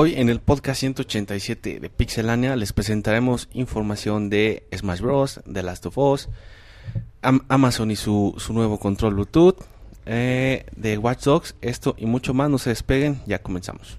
Hoy en el podcast 187 de Pixelania les presentaremos información de Smash Bros, de Last of Us, Amazon y su, su nuevo control Bluetooth, eh, de Watch Dogs, esto y mucho más. No se despeguen, ya comenzamos.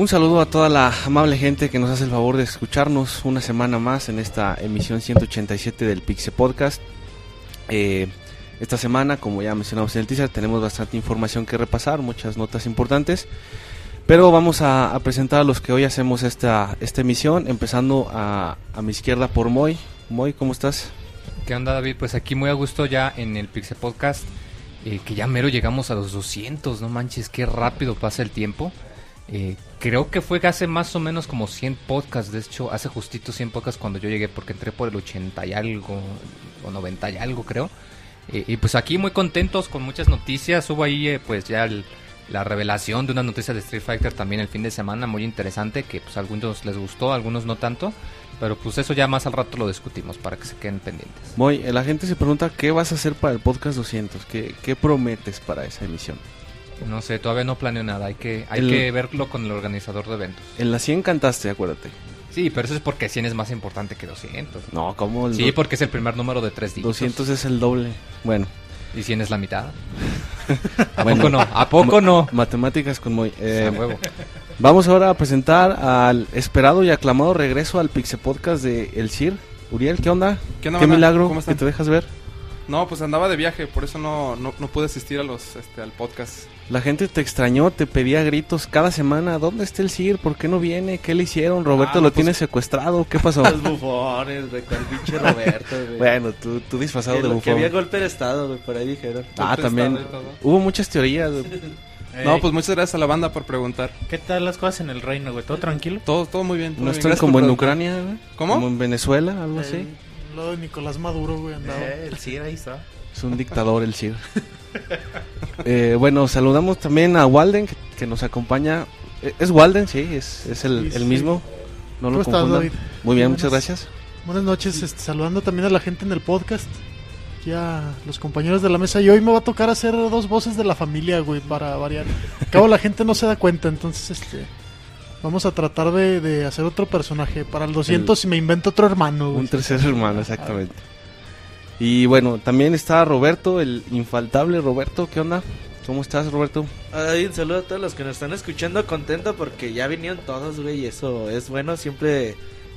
Un saludo a toda la amable gente que nos hace el favor de escucharnos una semana más en esta emisión 187 del Pixe Podcast. Eh, esta semana, como ya mencionamos en el teaser, tenemos bastante información que repasar, muchas notas importantes. Pero vamos a, presentar a los que hoy hacemos esta, esta emisión, empezando a, a mi izquierda por Moy. Moy, ¿cómo estás? ¿Qué onda David? Pues aquí muy a gusto ya en el Pixe Podcast, eh, que ya mero llegamos a los 200, no manches, qué rápido pasa el tiempo. Eh, creo que fue hace más o menos como 100 podcasts, de hecho, hace justito 100 podcasts cuando yo llegué, porque entré por el 80 y algo, o 90 y algo creo. Eh, y pues aquí muy contentos con muchas noticias, hubo ahí eh, pues ya la revelación de una noticia de Street Fighter también el fin de semana, muy interesante, que pues a algunos les gustó, a algunos no tanto. Pero pues eso ya más al rato lo discutimos para que se queden pendientes. Muy, la gente se pregunta qué vas a hacer para el podcast 200, qué, qué prometes para esa emisión. No sé, todavía no planeo nada. Hay que, hay que verlo con el organizador de eventos. En la 100 cantaste, acuérdate. Sí, pero eso es porque 100 es más importante que 200. No, ¿cómo? El sí, porque es el primer número de tres dígitos. 200 es el doble. Bueno. ¿Y 100 es la mitad? ¿A poco no? ¿A poco no? Matemáticas con muy... Eh, huevo. Vamos ahora a presentar al esperado y aclamado regreso al Pixe Podcast de El Cir. Uriel, ¿qué onda? ¿Qué, onda, ¿Qué milagro ¿Cómo que te dejas ver? No, pues andaba de viaje, por eso no, no, no pude asistir a los, este, al podcast. La gente te extrañó, te pedía gritos cada semana. ¿Dónde está el CIR? ¿Por qué no viene? ¿Qué le hicieron? ¿Roberto ah, lo pues tiene secuestrado? ¿Qué pasó? Los bufones, güey, con el pinche Roberto, güey. bueno, tú, tú disfrazado de bufón. Que había golpe de estado, güey, por ahí dijeron. Ah, también. Hubo muchas teorías, No, pues muchas gracias a la banda por preguntar. ¿Qué tal las cosas en el reino, güey? ¿Todo tranquilo? Todo, todo muy bien. ¿No están como en Ucrania, güey? ¿Cómo? Como en Venezuela, algo así. Lo de Nicolás Maduro, güey, andaba. Eh, el CIR ahí está. Es un dictador el CIR. eh, bueno, saludamos también a Walden que, nos acompaña. Eh, ¿Es Walden? Sí, es, es el, el mismo. No lo ¿Cómo David? Muy bien, muchas gracias. Buenas noches, este, saludando también a la gente en el podcast. Ya los compañeros de la mesa. Y hoy me va a tocar hacer dos voces de la familia, güey, para variar. Cabo la gente no se da cuenta, entonces este... Vamos a tratar de, de hacer otro personaje. Para el 200 si me invento otro hermano. Un tercer hermano, exactamente. Y bueno, también está Roberto, el infaltable Roberto. ¿Qué onda? ¿Cómo estás, Roberto? Ay, un saludo a todos los que nos están escuchando. Contento porque ya vinieron todos, güey. Y eso es bueno. Siempre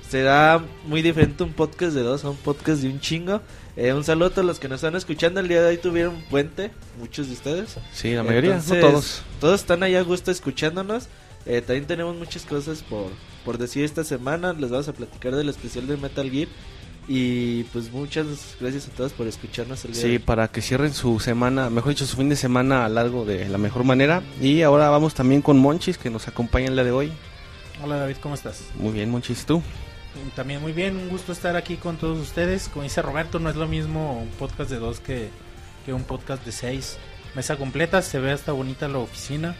será muy diferente un podcast de dos a un podcast de un chingo. Eh, un saludo a todos los que nos están escuchando. El día de hoy tuvieron puente, muchos de ustedes. Sí, la mayoría, no todos. Todos están allá a gusto escuchándonos. Eh, también tenemos muchas cosas por, por decir esta semana. Les vamos a platicar del especial de Metal Gear. Y pues muchas gracias a todos por escucharnos el día Sí, para que cierren su semana, mejor dicho, su fin de semana a largo de la mejor manera. Y ahora vamos también con Monchis, que nos acompaña el día de hoy. Hola David, ¿cómo estás? Muy bien, Monchis, ¿tú? También muy bien, un gusto estar aquí con todos ustedes. Como dice Roberto, no es lo mismo un podcast de dos que, que un podcast de seis. Mesa completa, se ve hasta bonita la oficina.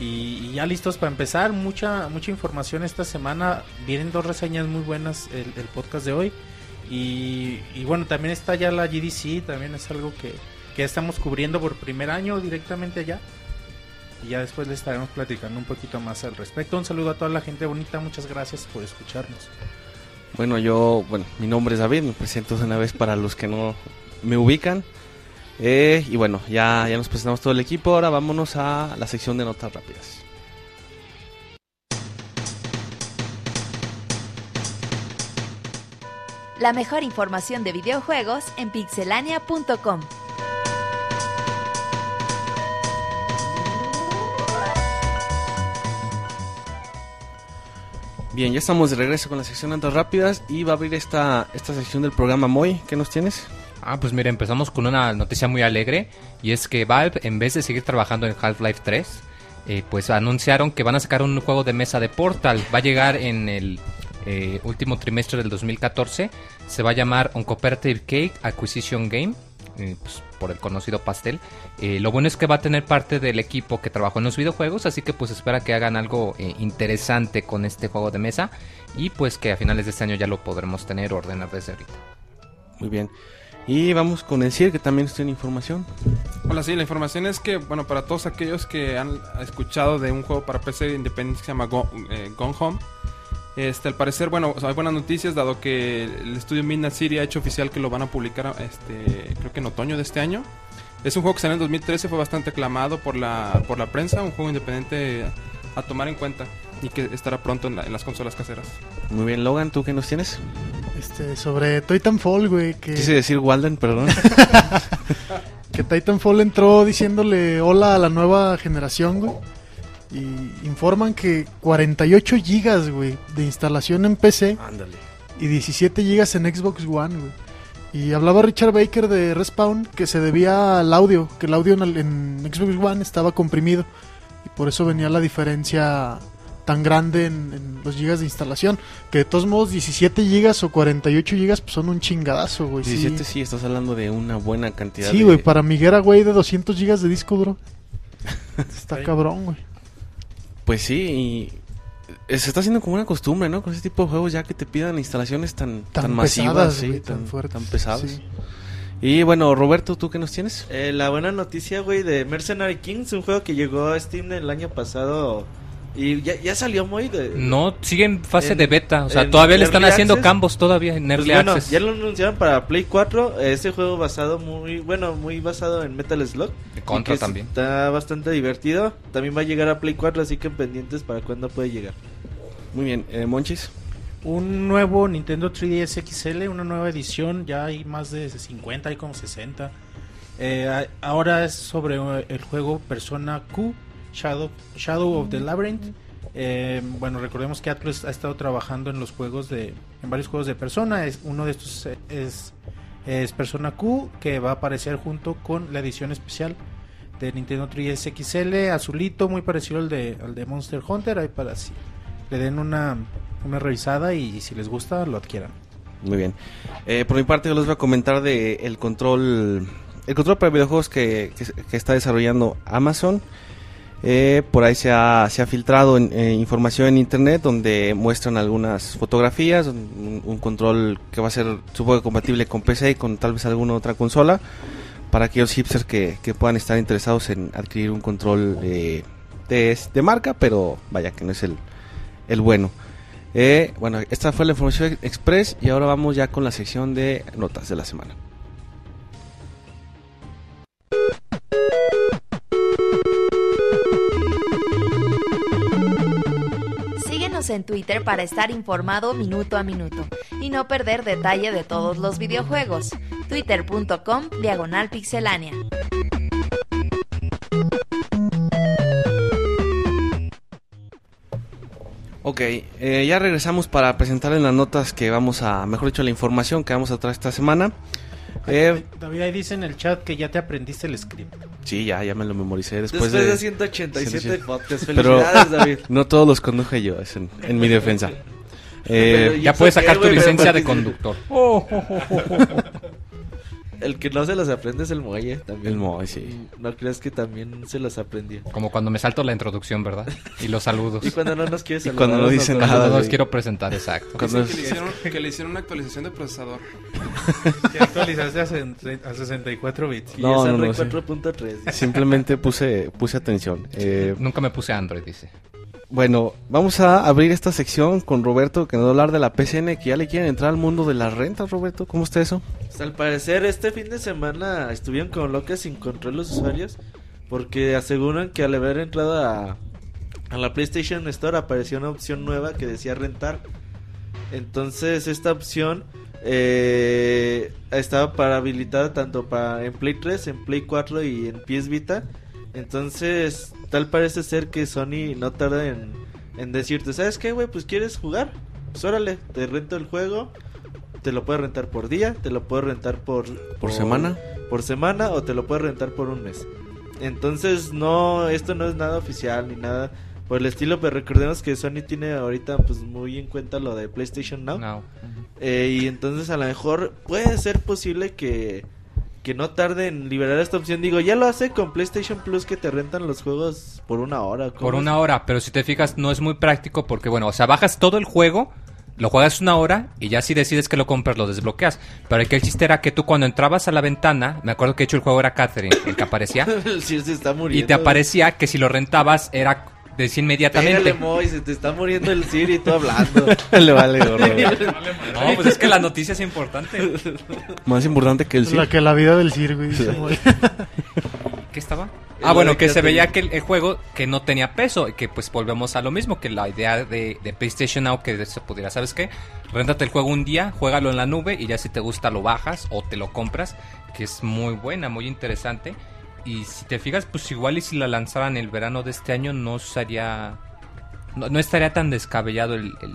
Y, ya listos para empezar, mucha mucha información esta semana. Vienen dos reseñas muy buenas el, el podcast de hoy. Y, bueno, también está ya la GDC, también es algo que, que estamos cubriendo por primer año directamente allá. Y ya después les estaremos platicando un poquito más al respecto. Un saludo a toda la gente bonita, muchas gracias por escucharnos. Bueno, yo, bueno, mi nombre es David, me presento una vez para los que no me ubican. Eh, y bueno, ya, ya nos presentamos todo el equipo, ahora vámonos a la sección de notas rápidas. La mejor información de videojuegos en pixelania.com. Bien, ya estamos de regreso con la sección Antas Rápidas y va a abrir esta, esta sección del programa Moy. ¿Qué nos tienes? Ah, pues mira, empezamos con una noticia muy alegre y es que Valve, en vez de seguir trabajando en Half-Life 3, eh, pues anunciaron que van a sacar un juego de mesa de Portal. Va a llegar en el eh, último trimestre del 2014. Se va a llamar Uncooperative Cake Acquisition Game, eh, pues, por el conocido pastel. Eh, lo bueno es que va a tener parte del equipo que trabajó en los videojuegos, así que pues espera que hagan algo eh, interesante con este juego de mesa y pues que a finales de este año ya lo podremos tener o ordenar desde ahorita. Muy bien. Y vamos con el CIR, que también tiene información. Hola, sí, la información es que, bueno, para todos aquellos que han escuchado de un juego para PC independiente que se llama Go- eh, Gone Home, este, al parecer, bueno, o sea, hay buenas noticias dado que el estudio Midnight City ha hecho oficial que lo van a publicar, este, creo que en otoño de este año. Es un juego que salió en 2013, fue bastante aclamado por la, por la prensa, un juego independiente a tomar en cuenta y que estará pronto en, la- en las consolas caseras. Muy bien, Logan, ¿tú qué nos tienes? Este, sobre Titanfall, güey, que, Quise decir Walden, perdón. que Titanfall entró diciéndole hola a la nueva generación, güey. Y informan que 48 gigas, güey, de instalación en PC Ándale. y 17 gigas en Xbox One, güey. Y hablaba Richard Baker de Respawn que se debía al audio, que el audio en, el- en Xbox One estaba comprimido y por eso venía la diferencia tan grande en, en los gigas de instalación. Que de todos modos 17 gigas o 48 gigas pues, son un chingadazo, güey. sí. 17 sí, estás hablando de una buena cantidad Sí, de- güey, para Miguera, güey, de 200 gigas de disco duro. Está Sí. cabrón, güey. Pues sí, y se está haciendo como una costumbre, ¿no? Con ese tipo de juegos ya que te pidan instalaciones tan, tan, Tan, masivas, pesadas, sí, güey, tan, tan fuertes. tan pesadas. sí. Y bueno, Roberto, ¿tú qué nos tienes? Eh, la buena noticia, güey, de Mercenary Kings, un juego que llegó a Steam el año pasado y ya, ya salió muy de... No, sigue en fase En- de beta, o sea, todavía le están Early haciendo Access. cambos todavía en Pues Early bueno, Access. ya lo anunciaron para Play 4, ese juego basado muy, bueno, muy basado en Metal Slug. De Contra también. Está bastante divertido, también va a llegar a Play 4, así que pendientes para cuándo puede llegar. Muy bien, eh, Monchis. Un nuevo Nintendo 3DS XL, una nueva edición, ya hay más de 50, hay como 60. Eh, ahora es sobre eh, el juego Persona Q, Shadow, Shadow of the Labyrinth. Eh, bueno, recordemos que Atlus ha estado trabajando en los juegos de, en varios juegos de Persona. Es, uno de estos es, Persona Q, que va a aparecer junto con la edición especial de Nintendo 3DS XL, azulito, muy parecido al de, al de Monster Hunter. Ahí para si le den una, una revisada y, si les gusta lo adquieran. Muy bien. Eh, por mi parte, yo les voy a comentar de el control, el control para videojuegos que- que está desarrollando Amazon. Eh, por ahí se ha, se ha filtrado en- eh, información en internet donde muestran algunas fotografías, un, un control que va a ser supongo compatible con PC y con tal vez alguna otra consola para aquellos hipsters que, que puedan estar interesados en adquirir un control eh, de, de marca, pero vaya que no es el, el bueno. Eh, bueno, esta fue la información express y ahora vamos ya con la sección de notas de la semana. En Twitter para estar informado minuto a minuto y no perder detalle de todos los videojuegos. Twitter.com Diagonal Pixelánea. Ok, eh, ya regresamos para presentarles las notas que vamos a, mejor dicho, la información que vamos a traer esta semana. Eh, David, ahí dice en el chat que ya te aprendiste el script. sí, ya, ya me lo memoricé después, Después, de, de... 187 187. podcasts, Pero- felicidades David. No todos los conduje yo, es en, en mi defensa. Pero Eh, Ya puedes sacar tu pero licencia de conductor. El que no se los aprende es el muelle también. el Moy, sí. No creas que también se los aprendió. Como cuando me salto la introducción, ¿verdad? Y los saludos. Y cuando no nos quieres Y cuando no dice nos- nada. no los quiero presentar, exacto. Cuando Dicen que, le hicieron, que le hicieron una actualización de procesador. Ya actualizaste a, a 64 bits. Y No, es no, no, Android sí. 4.3. Simplemente puse, puse atención. Eh, Nunca me puse Android, dice. Bueno, vamos a abrir esta sección con Roberto que nos va a hablar de la PCN que ya le quieren entrar al mundo de las rentas, Roberto. ¿Cómo está eso? Pues, al parecer este fin de semana estuvieron como locas sin control los usuarios porque aseguran que al haber entrado a, a la PlayStation Store apareció una opción nueva que decía rentar. Entonces esta opción eh, estaba para habilitada tanto para en Play 3, en Play 4 y en PS Vita. Entonces tal parece ser que Sony no tarda en, en decirte, ¿sabes qué, güey? Pues quieres jugar, pues órale, te rento el juego, te lo puedes rentar por día, te lo puedes rentar por... ¿Por semana? Por semana o te lo puedes rentar por un mes. Entonces, no, esto no es nada oficial ni nada por el estilo, pero recordemos que Sony tiene ahorita pues muy en cuenta lo de PlayStation Now. No. Eh, y entonces a lo mejor puede ser posible que, que no tarde en liberar esta opción. Digo, ya lo hace con PlayStation Plus que te rentan los juegos por una hora. ¿cómo Por es? una hora, pero si te fijas no es muy práctico porque bueno, o sea, bajas todo el juego, lo juegas una hora y ya si decides que lo compras lo desbloqueas. Pero aquí el chiste era que tú cuando entrabas a la ventana, me acuerdo que de hecho el juego era Catherine, el que aparecía, Sir se está muriendo. y te aparecía que si lo rentabas era decía inmediatamente. Moy, se te está muriendo el Sir y tú hablando. Le vale gorro. güey. No, pues es que la noticia es importante. Más importante que el sí. La que la vida del Sir, güey. ¿Qué estaba? Lo Ah, bueno, que se veía que el, el juego que no tenía peso y que pues volvemos a lo mismo, que la idea de, de PlayStation Now que se pudiera, ¿sabes qué? Réntate el juego un día, juégalo en la nube y ya si te gusta lo bajas o te lo compras, que es muy buena, muy interesante. Y si te fijas, pues igual y si la lanzaran el verano de este año no sería... No, no estaría tan descabellado el, el-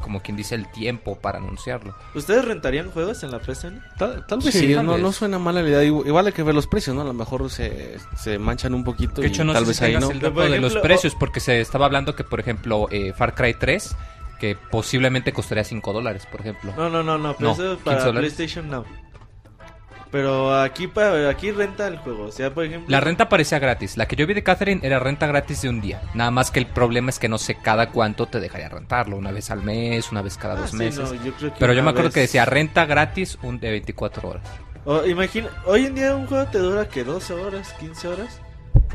como quien dice, el tiempo para anunciarlo. ¿Ustedes rentarían juegos en la PSN? Tal, tal vez Sí, sí, tal no, vez. no suena mala la idea. Igual, hay que ver los precios, ¿no? A lo mejor se, se manchan un poquito De y hecho, no tal sé vez si ahí no. el dato por de los ejemplo, precios, porque se estaba hablando que, por ejemplo, eh, Far Cry 3, que posiblemente costaría 5 dólares, por ejemplo. No, no, no, no, pero No, eso es 15 para. PlayStation Now. Pero aquí para aquí renta el juego, o sea, por ejemplo, La renta parecía gratis. La que yo vi de Catherine era renta gratis de un día. Nada más que el problema es que no sé cada cuánto te dejaría rentarlo. Una vez al mes, una vez cada Ah, dos sí, meses. no, yo creo que Pero yo me acuerdo vez- que decía renta gratis un de 24 horas. O, imagina, hoy en día un juego te dura que 12 horas, 15 horas.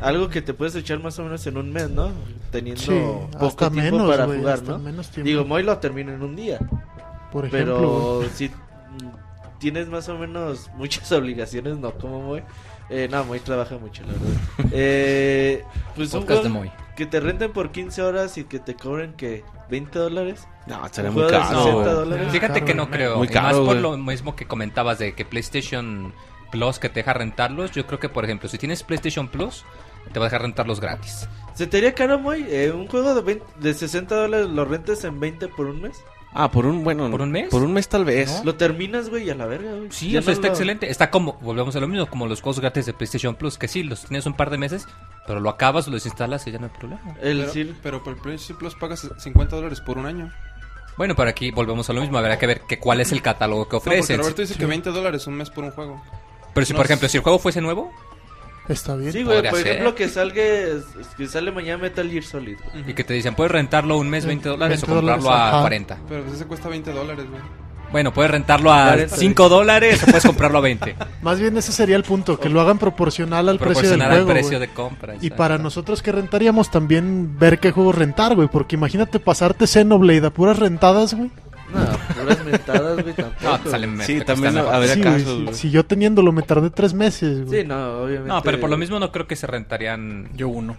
Algo que te puedes echar más o menos en un mes, ¿no? Teniendo Sí, poco tiempo menos, para jugar, ¿no? Digo, Moy lo termina en un día. Por ejemplo, Pero si tienes más o menos muchas obligaciones, no como Moy. Eh, no, Moy trabaja mucho, la verdad. Eh, pues un Podcast de juego Moy. que te renten por 15 horas y que te cobren que 20 dólares. No, estaría Un muy caro. 60 güey. dólares. Fíjate caro, que no creo. Muy y caro, más por lo mismo que comentabas de que PlayStation Plus que te deja rentarlos. Yo creo que, por ejemplo, si tienes PlayStation Plus, te va a dejar rentarlos gratis. ¿Se te haría caro, Moy? Eh, un juego de, 20 de 60 dólares lo rentes en 20 por un mes. Ah, por un, bueno. ¿Por un mes? Por un mes tal vez. ¿No? Lo terminas, güey, a la verga, güey. Sí, Ya o sea, no está lo- excelente. Está como, volvemos a lo mismo, como los juegos gratis de PlayStation Plus, que sí, los tienes un par de meses, pero lo acabas, lo desinstalas y ya no hay problema. El Pero, Sir- pero por el PlayStation Plus pagas 50 dólares por un año. Bueno, pero aquí volvemos a lo mismo, habrá que ver que cuál es el catálogo que No, porque ofrecen. Roberto dice que 20 dólares un mes por un juego. pero si, no por ejemplo, si el juego fuese nuevo está bien. Sí, güey, por ser. ejemplo, que salga que sale mañana Metal Gear Solid. güey. y que te dicen, puedes rentarlo un mes 20 dólares o 20 comprarlo dólares, a ajá. 40. Pero pues ese cuesta 20 dólares, güey. Bueno, puedes rentarlo a 40, 5 dólares o puedes comprarlo a 20. Más bien ese sería el punto, que lo hagan proporcional al precio del Proporcionar juego. al precio güey. de compra. Y exacto. para nosotros que rentaríamos también ver qué juegos rentar, güey. Porque imagínate pasarte Xenoblade a puras rentadas, güey. No, puras mentadas, güey, tampoco. No, te salen Sí, también están mejor. habría Sí, güey, casos, si, güey. si yo teniéndolo me tardé tres meses, güey. Sí, no, obviamente. No, pero por lo mismo no creo que se rentarían... Yo uno.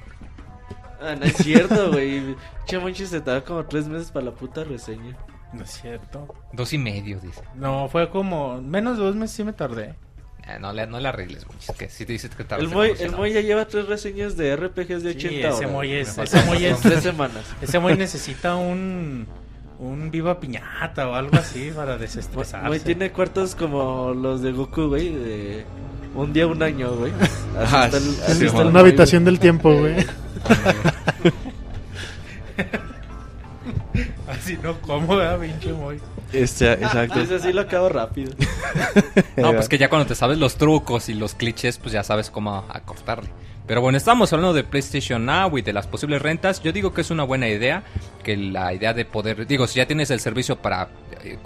Ah, no es cierto, güey. Che, Monchis se tardó como tres meses para la puta reseña. No es cierto. Dos y medio, dice. No, fue como... Menos de dos meses sí me tardé. Eh, no, le, no le arregles mucho. Es que si te dices que tardas El Moy, el. Moy ya lleva tres reseñas de RPGs de 80 Sí, horas. ese Moy es... Ese Moy En es... tres semanas. Ese Moy necesita un... Un viva piñata o algo así para desestresarse. Moy tiene cuartos como los de Goku, güey, de un día, un año, güey. Así Ah, sí, así Una habitación del tiempo, güey. Así no cómoda, pinche Moy. Este, güey. exacto. Ese sí lo acabo rápido. No, pues que ya cuando te sabes los trucos y los clichés, pues ya sabes cómo acortarle. Pero bueno, estamos hablando de PlayStation Now y de las posibles rentas. Yo digo que es una buena idea, que la idea de poder, digo, si ya tienes el servicio para eh,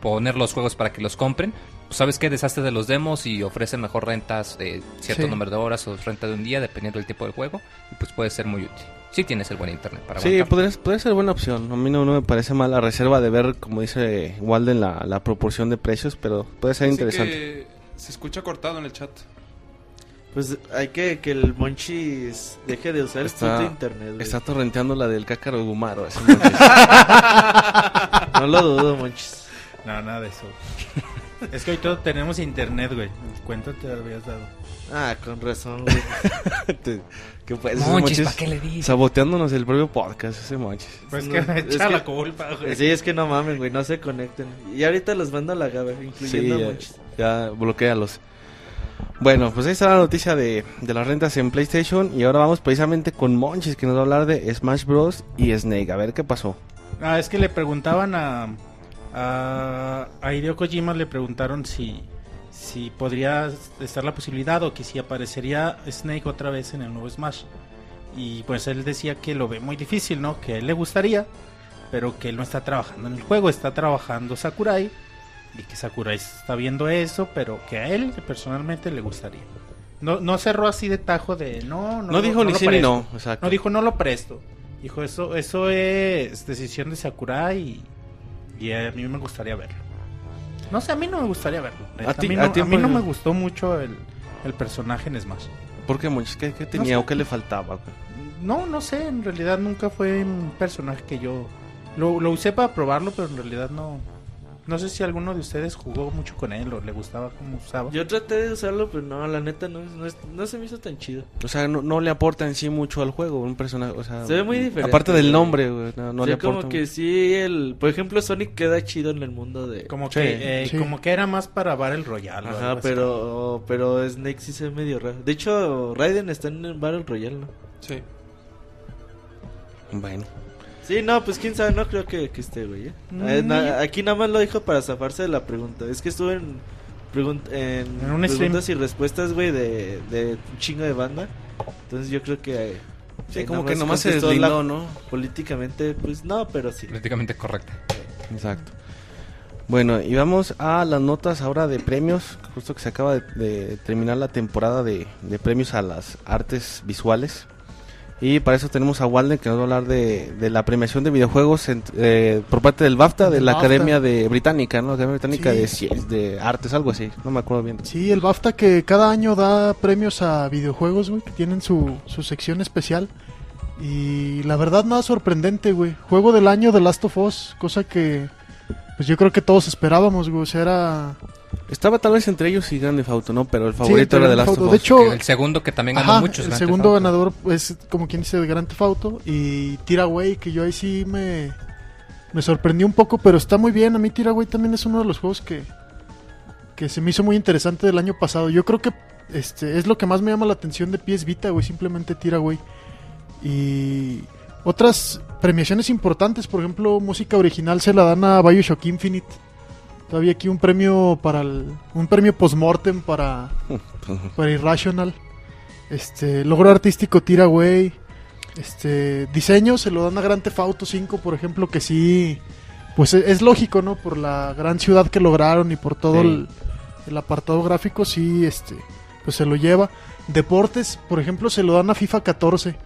poner los juegos para que los compren, pues sabes que deshazte de los demos y ofrecen mejor rentas de cierto Sí. número de horas o renta de un día, dependiendo del tipo del juego, y pues puede ser muy útil. Si tienes el buen internet para Sí, podría, podría ser buena opción. A mí no, no me parece mal la reserva de ver, como dice Walden, la, la proporción de precios, pero puede ser Así interesante. que se escucha cortado en el chat. Pues hay que que el Monchis deje de usar Está- el puto internet, güey. Está torrenteando la del cácaro de Gumaro. así, No lo dudo, Monchis. No, nada de eso. Es que hoy todos tenemos internet, güey. Cuenta te habías dado. Ah, con razón, güey. ¿Qué pues? Monchis, Monchis ¿para qué le dices? Saboteándonos el propio podcast, ese Monchis. Pues No, que me echa que- la culpa, güey. Sí, es que no mamen, güey, no se conecten. Y ahorita los mando a la gaba, Sí, incluyendo a ya, muchos. ya bloquealos. Bueno, pues ahí está la noticia de, de las rentas en PlayStation. Y ahora vamos precisamente con Monchis, que nos va a hablar de Smash Bros. y Snake. A ver qué pasó. Ah, es que le preguntaban a, a, a Hideo Kojima, le preguntaron si, si podría estar la posibilidad o que si aparecería Snake otra vez en el nuevo Smash. Y pues él decía que lo ve muy difícil, ¿no? Que a él le gustaría, pero que él no está trabajando en el juego, está trabajando Sakurai. Y que Sakurai está viendo eso, pero que a él personalmente le gustaría. No, no cerró así de tajo de no, no. No, dijo ni sí ni presto". no. Exacto. No dijo no lo presto. Dijo eso eso es decisión de Sakurai y, y a mí me gustaría verlo. No sé, a mí no me gustaría verlo. A A, ti- mí, a no, ti, a mí no me gustó mucho el, el personaje en Smash. ¿Por qué Monchis? ¿Qué, qué tenía sé. o qué le faltaba? No, no sé, en realidad nunca fue un personaje que yo lo, lo usé para probarlo, pero en realidad no. No sé si alguno de ustedes jugó mucho con él o le gustaba cómo usaba. Yo traté de usarlo, pero no, la neta no, no, es- no se me hizo tan chido. O sea, no, no le aporta en sí mucho al juego un personaje. O sea, Se ve muy diferente, Aparte del nombre, güey, no, le aporta. como que sí, el, por ejemplo, Sonic queda chido en el mundo de... Como Sí, que eh, sí. como que era más para Battle Royale. Ajá, así. pero, pero Snake sí se ve medio raro. De hecho, Raiden está en el Battle Royale, ¿no? Sí. Bueno. Sí, no, pues quién sabe, no creo que, que esté, güey. ¿eh? Mm. Eh, na- aquí nada más lo dijo para zafarse de la pregunta. Es que estuve en, pregun- en, En un preguntas y respuestas, güey, de, de un chingo de banda. Entonces yo creo que... eh, Sí, eh, como nada que más nomás se deslindó, la- ¿no? Políticamente, pues no, pero sí. Políticamente correcta. Exacto. Bueno, y vamos a las notas ahora de premios. Justo que se acaba de, de terminar la temporada de, de premios a las artes visuales. Y para eso tenemos a Walden que nos va a hablar de, de la premiación de videojuegos en- eh, por parte del BAFTA, de la BAFTA. Academia de Británica, ¿no? La Academia Británica Sí. de, Cien- de Artes, algo así. No me acuerdo bien. Sí, el BAFTA que cada año da premios a videojuegos, güey, que tienen su, su sección especial. Y la verdad, nada sorprendente, güey. Juego del año de Last of Us, cosa que pues yo creo que todos esperábamos, güey. O sea, era. Estaba tal vez entre ellos y Grande Fauto, ¿no? Pero el Sí, favorito era de Grand Last Theft of. De hecho, el segundo que también ganó ajá, muchos. el Grand segundo Theft ganador es como quien dice de Grand Theft Auto. Y Tiraway, que yo ahí sí me, me sorprendió un poco, pero está muy bien. A mí Tiraway también es uno de los juegos que, que se me hizo muy interesante del año pasado. Yo creo que este es lo que más me llama la atención de PS Vita, güey. Simplemente Tiraway. Y otras premiaciones importantes, por ejemplo, música original se la dan a Bioshock Infinite. Todavía aquí un premio para el, un premio postmortem para para Irrational. Este, logro artístico Tiraway. Este, diseño se lo dan a Grand Theft Auto 5, por ejemplo, que sí pues e- es lógico, ¿no? Por la gran ciudad que lograron y por todo Sí. el, el apartado gráfico sí este pues se lo lleva. Deportes, por ejemplo, se lo dan a FIFA 14,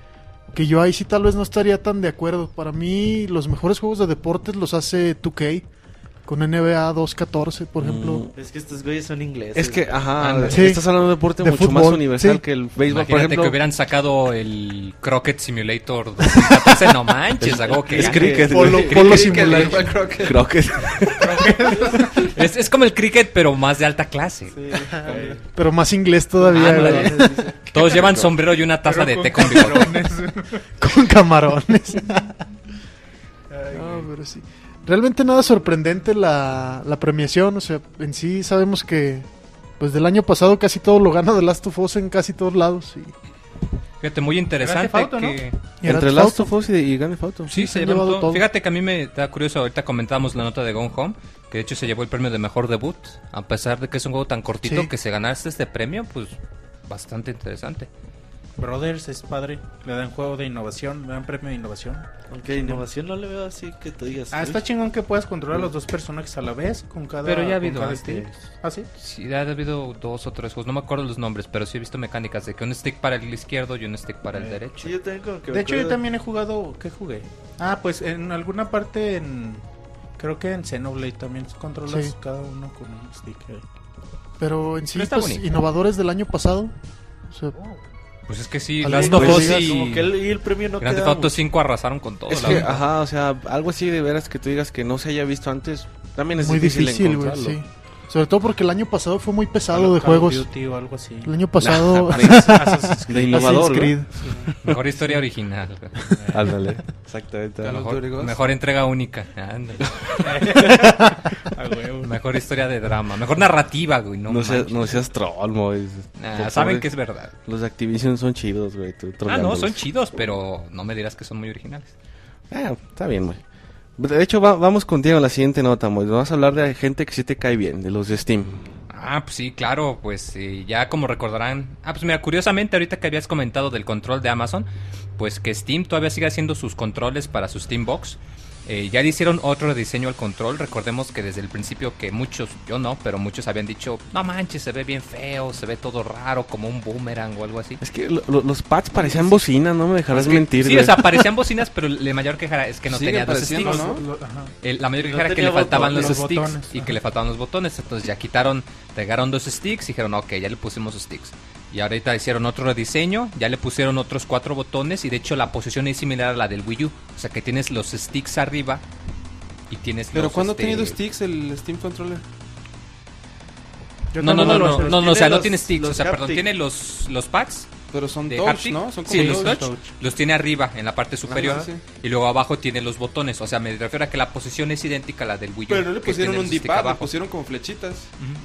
que yo ahí sí tal vez no estaría tan de acuerdo. Para mí los mejores juegos de deportes los hace 2K con NBA 214, por ejemplo. Es que estos güeyes son ingleses. Es que, ajá, Ándale. Sí. estás hablando de deporte De mucho más fútbol, universal sí. que el béisbol, Imagínate por ejemplo. que hubieran sacado el Crockett Simulator 2014, no manches, algo que Es cricket, Polo- polo simulator. Creo que Es, es como el cricket, pero más de alta clase. Pero más inglés todavía, Ándale. güey. Todos llevan sombrero y una taza de té con bigote. con camarones. No, pero sí. Realmente nada sorprendente la, la premiación, o sea, en sí sabemos que pues del año pasado casi todo lo gana The Last of Us en casi todos lados y, Fíjate, muy interesante que... Entre Last of Us y, y Grand Theft Auto. Sí, se llevado todo. todo. Fíjate que a mí me da curioso, ahorita comentábamos la nota de Gone Home, que de hecho se llevó el premio de mejor debut, a pesar de que es un juego tan cortito, Sí. que se ganase este premio, pues bastante interesante. Brothers es padre. Le dan juego de innovación, le dan premio de innovación. Aunque innovación no le veo así que tú digas. Ah, está chingón que puedas controlar a los dos personajes a la vez con cada Pero ya ha habido antes. ¿Ah, sí? Sí, ha habido dos o tres juegos, no me acuerdo los nombres, pero sí he visto mecánicas de que un stick para el izquierdo y un stick para el derecho. Sí, yo como que De hecho, yo también he jugado. ¿Qué jugué? Ah, pues en alguna parte en. Creo que en Xenoblade también controlas Sí. cada uno con un stick. eh. Pero en sí, pues, innovadores del año pasado. O sea, Pues es que sí, of Us digas, y Como que el, y el premio no Grand Theft Auto mucho. 5 arrasaron con todo. Es la que, ajá, o sea, algo así de veras que tú digas que no se haya visto antes, también es muy difícil, difícil, encontrarlo. sí. Sobre todo porque el año pasado fue muy pesado Call- de Call juegos. Duty o algo así. El año pasado... De innovador, Creed. ¿no? Mejor historia original. güey. Ándale. Exactamente. Mejor, mejor entrega única. Ándale. A huevo. Mejor historia de drama. Mejor narrativa, güey. No, No, seas, no seas troll, Mois. Nah, saben que es verdad. Los de Activision son chidos, güey. tú Ah, no, son chidos, pero no me dirás que son muy originales. Ah, está bien, güey. De hecho, va- vamos contigo a la siguiente nota, Mois. Vamos a hablar de gente que sí te cae bien, de los de Steam. Ah, pues sí, claro, pues eh, ya como recordarán. Ah, pues mira, curiosamente, ahorita que habías comentado del control de Amazon, pues que Steam todavía sigue haciendo sus controles para su Steam Box. Eh, ya le hicieron otro diseño al control. Recordemos que desde el principio que muchos, yo no, pero muchos habían dicho, no manches, se ve bien feo, se ve todo raro, como un boomerang o algo así. Es que lo- lo- los pads parecían bocinas, no me dejarás Es que- mentir, sí, o sea, parecían bocinas, pero la mayor queja es que no tenía dos sticks. ¿no? El- la mayor No queja era que le faltaban los, los sticks botones, y ajá. que le faltaban los botones. Entonces ya quitaron, pegaron dos sticks y dijeron, ok, ya le pusimos sticks. Y ahorita hicieron otro rediseño, ya le pusieron otros cuatro botones y de hecho la posición es similar a la del Wii U. O sea que tienes los sticks arriba y tienes Pero los, ¿cuándo este, ha tenido sticks el Steam Controller? Yo No, no, no, no, no, no, o sea, no tiene sticks, o sea, perdón, tiene los, los pads Pero son de touch, haptic. ¿no? Son como sí, los touch. touch, los tiene arriba, en la parte superior, Ajá, sí. y luego abajo tiene los botones. O sea, me refiero a que la posición es idéntica a la del Wii U. Pero no le pusieron un D-pad, le pusieron como flechitas.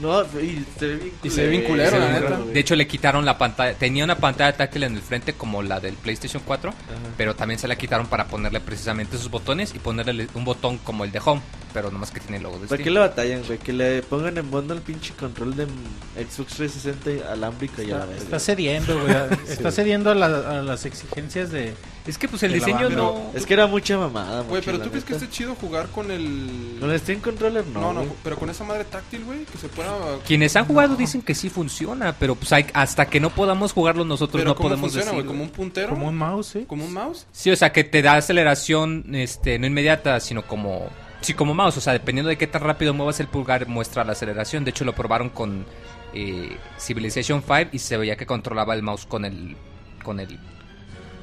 No, y se ve bien Y se ve bien culero, Sí, la sí, neta. De hecho, le quitaron la pantalla. Tenía una pantalla táctil en el frente como la del PlayStation 4, pero también se la quitaron para ponerle precisamente esos botones y ponerle un botón como el de Home, pero nomás que tiene el logo de ¿Para qué le batallan, güey? Que le pongan en bundle el pinche control de Xbox 360 alámbrico y a la está cediendo, güey. Está cediendo a, la- a las exigencias de... Es que pues el diseño no... Es que era mucha mamada, Güey, pero ¿tú crees que esté chido jugar con el... Con el Steam Controller no, No, no, pero con esa madre táctil, güey, que se pueda... Quienes han jugado dicen que sí funciona, pero pues hay- hasta que no podamos jugarlo nosotros Pero no ¿cómo podemos funciona, güey? decir. ¿Como un puntero? Como un mouse, ¿sí? ¿Como un mouse? Sí, o sea, que te da aceleración, este, no inmediata, sino como, sí, como mouse, o sea, dependiendo de qué tan rápido muevas el pulgar, muestra la aceleración. De hecho, lo probaron con eh, Civilization 5 y se veía que controlaba el mouse con el, con el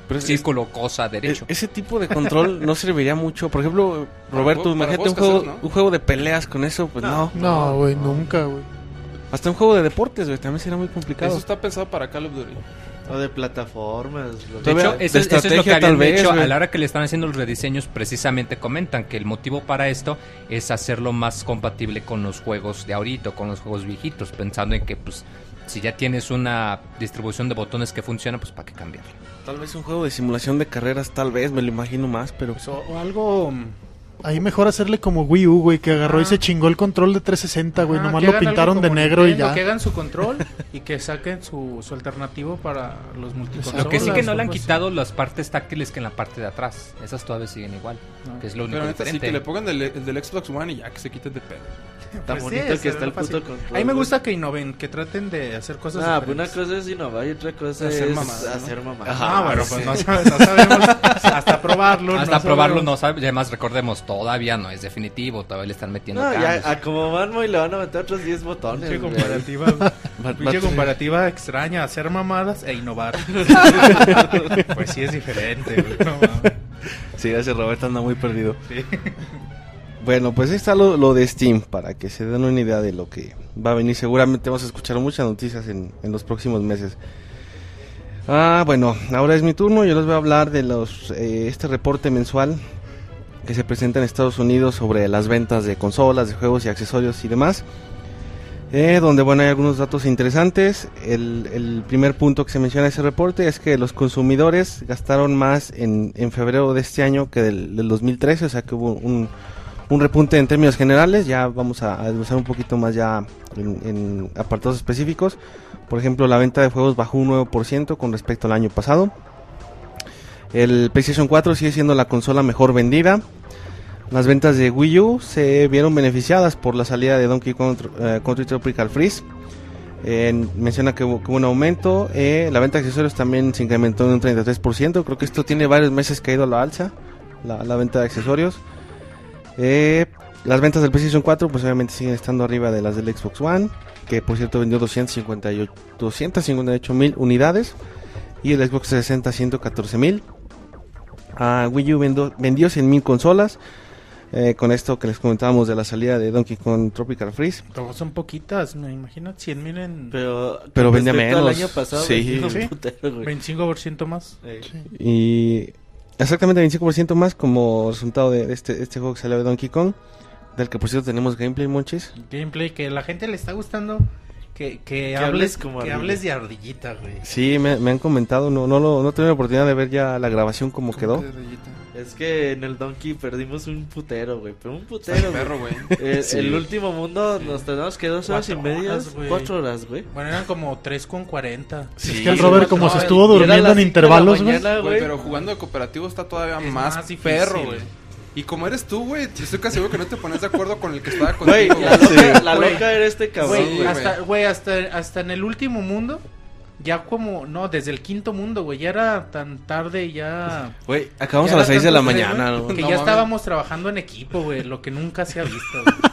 Pero es- círculo, cosa, derecho. Ese tipo de control no serviría mucho. Por ejemplo, Roberto, para imagínate un juego, un juego de peleas con eso, pues no. No, güey, nunca, güey. Hasta un juego de deportes, güey, también sería muy complicado. Eso está pensado para Call of Duty. O de plataformas. lo De hecho, eso, de eso es lo que habían vez, hecho a la hora que le están haciendo los rediseños. Precisamente comentan que el motivo para esto es hacerlo más compatible con los juegos de ahorita, con los juegos viejitos, pensando en que, pues, si ya tienes una distribución de botones que funciona, pues, ¿para qué cambiarlo? Tal vez un juego de simulación de carreras, tal vez, me lo imagino más, pero... Pues, o, o algo... Ahí mejor hacerle como Wii U, güey, que agarró y Ah. se chingó el control de 360, güey. ajá, Nomás lo pintaron de negro y Nintendo, ya. Que hagan su control y que saquen su, su alternativo para los multiconsolas. Lo que sí que no le han así. quitado las partes táctiles que en la parte de atrás. Esas todavía siguen igual, Ah. que es lo único Pero neta, sí, diferente. que le pongan el, el del Xbox One y ya, que se quiten de pedo. Tan Pues sí, bonito se que está el puto control. A mí me gusta que innoven, que traten de hacer cosas Ah, pues una cosa es innovar y otra cosa Hacer es mamadas, ¿no? hacer mamadas. Ah, bueno, pues no, sabe- no sabemos hasta probarlo. Hasta no probarlo sabemos. no sabe, y además recordemos, todavía no es definitivo, todavía le están metiendo No, cambios. ya, a como van muy le van a meter otros 10 botones. Pinche comparativa, pinche comparativa extraña, hacer mamadas e innovar. pues sí es diferente, güey, no mames. Sí, ese Roberto anda muy perdido. Sí. Bueno, pues ahí está lo, lo de Steam, para que se den una idea de lo que va a venir. Seguramente vamos a escuchar muchas noticias en, en los próximos meses. Ah, bueno, ahora es mi turno. Yo les voy a hablar de los eh, este reporte mensual que se presenta en Estados Unidos sobre las ventas de consolas, de juegos y accesorios y demás. Eh, donde bueno hay algunos datos interesantes. El, primer punto que se menciona en ese reporte es que los consumidores gastaron más en, en febrero de este año que del, del 2013, o sea que hubo un, un repunte en términos generales. Ya vamos a, a un poquito más ya en, en apartados específicos. Por ejemplo, la venta de juegos bajó un 9% con respecto al año pasado. El PlayStation 4 sigue siendo la consola mejor vendida. Las ventas de Wii U se vieron beneficiadas por la salida de Donkey Kong eh, Country Tropical Freeze. Menciona que hubo, un aumento. eh, la venta de accesorios también se incrementó en un 33%. Creo que esto tiene varios meses ido a la alza. La, venta de accesorios. Eh, las ventas del PlayStation 4 pues obviamente siguen estando arriba de las del Xbox One. Que por cierto vendió 258 258 mil unidades. Y el Xbox 360 114 mil. Ah, Wii U vendió, vendió 100 mil consolas. eh, con esto que les comentábamos de la salida de Donkey Kong Tropical Freeze. Pero son poquitas, me imagino. 100 mil en Pero, Pero vendía respecto al menos. año pasado, Sí. vendía un ¿Sí? putero, güey. 25% más. Eh, Y exactamente 25% más como resultado de este, este juego que salió de Donkey Kong. Del que por cierto tenemos gameplay, monchis. Gameplay que a la gente le está gustando. Que, que, hables hables, como que hables de ardillita, güey. Sí, me, me han comentado, no, no, lo- no tuve la oportunidad de ver ya la grabación como quedó. Es que en el Donkey perdimos un putero, güey. Pero un putero, güey. perro, güey. Eh, Sí. El último mundo nos tenemos que dos horas y media. horas. Cuatro horas, güey. Bueno, eran como 3 con 40. es que el Robert, como no, se estuvo durmiendo en intervalos, Güey, pero jugando de cooperativo está todavía Es más, más difícil. perro, güey. Y como eres tú, güey, estoy casi seguro que no te pones de acuerdo con el que estaba Güey, contigo. la loca, la Güey. loca era este cabrón, Güey, hasta, güey, hasta, hasta en el último mundo, ya como, no, desde el quinto mundo, güey, ya era tan tarde, ya... Güey, acabamos Ya a las era 6 de la mañana, güey, ¿no? Que No ya mames. estábamos trabajando en equipo, güey, lo que nunca se ha visto. güey.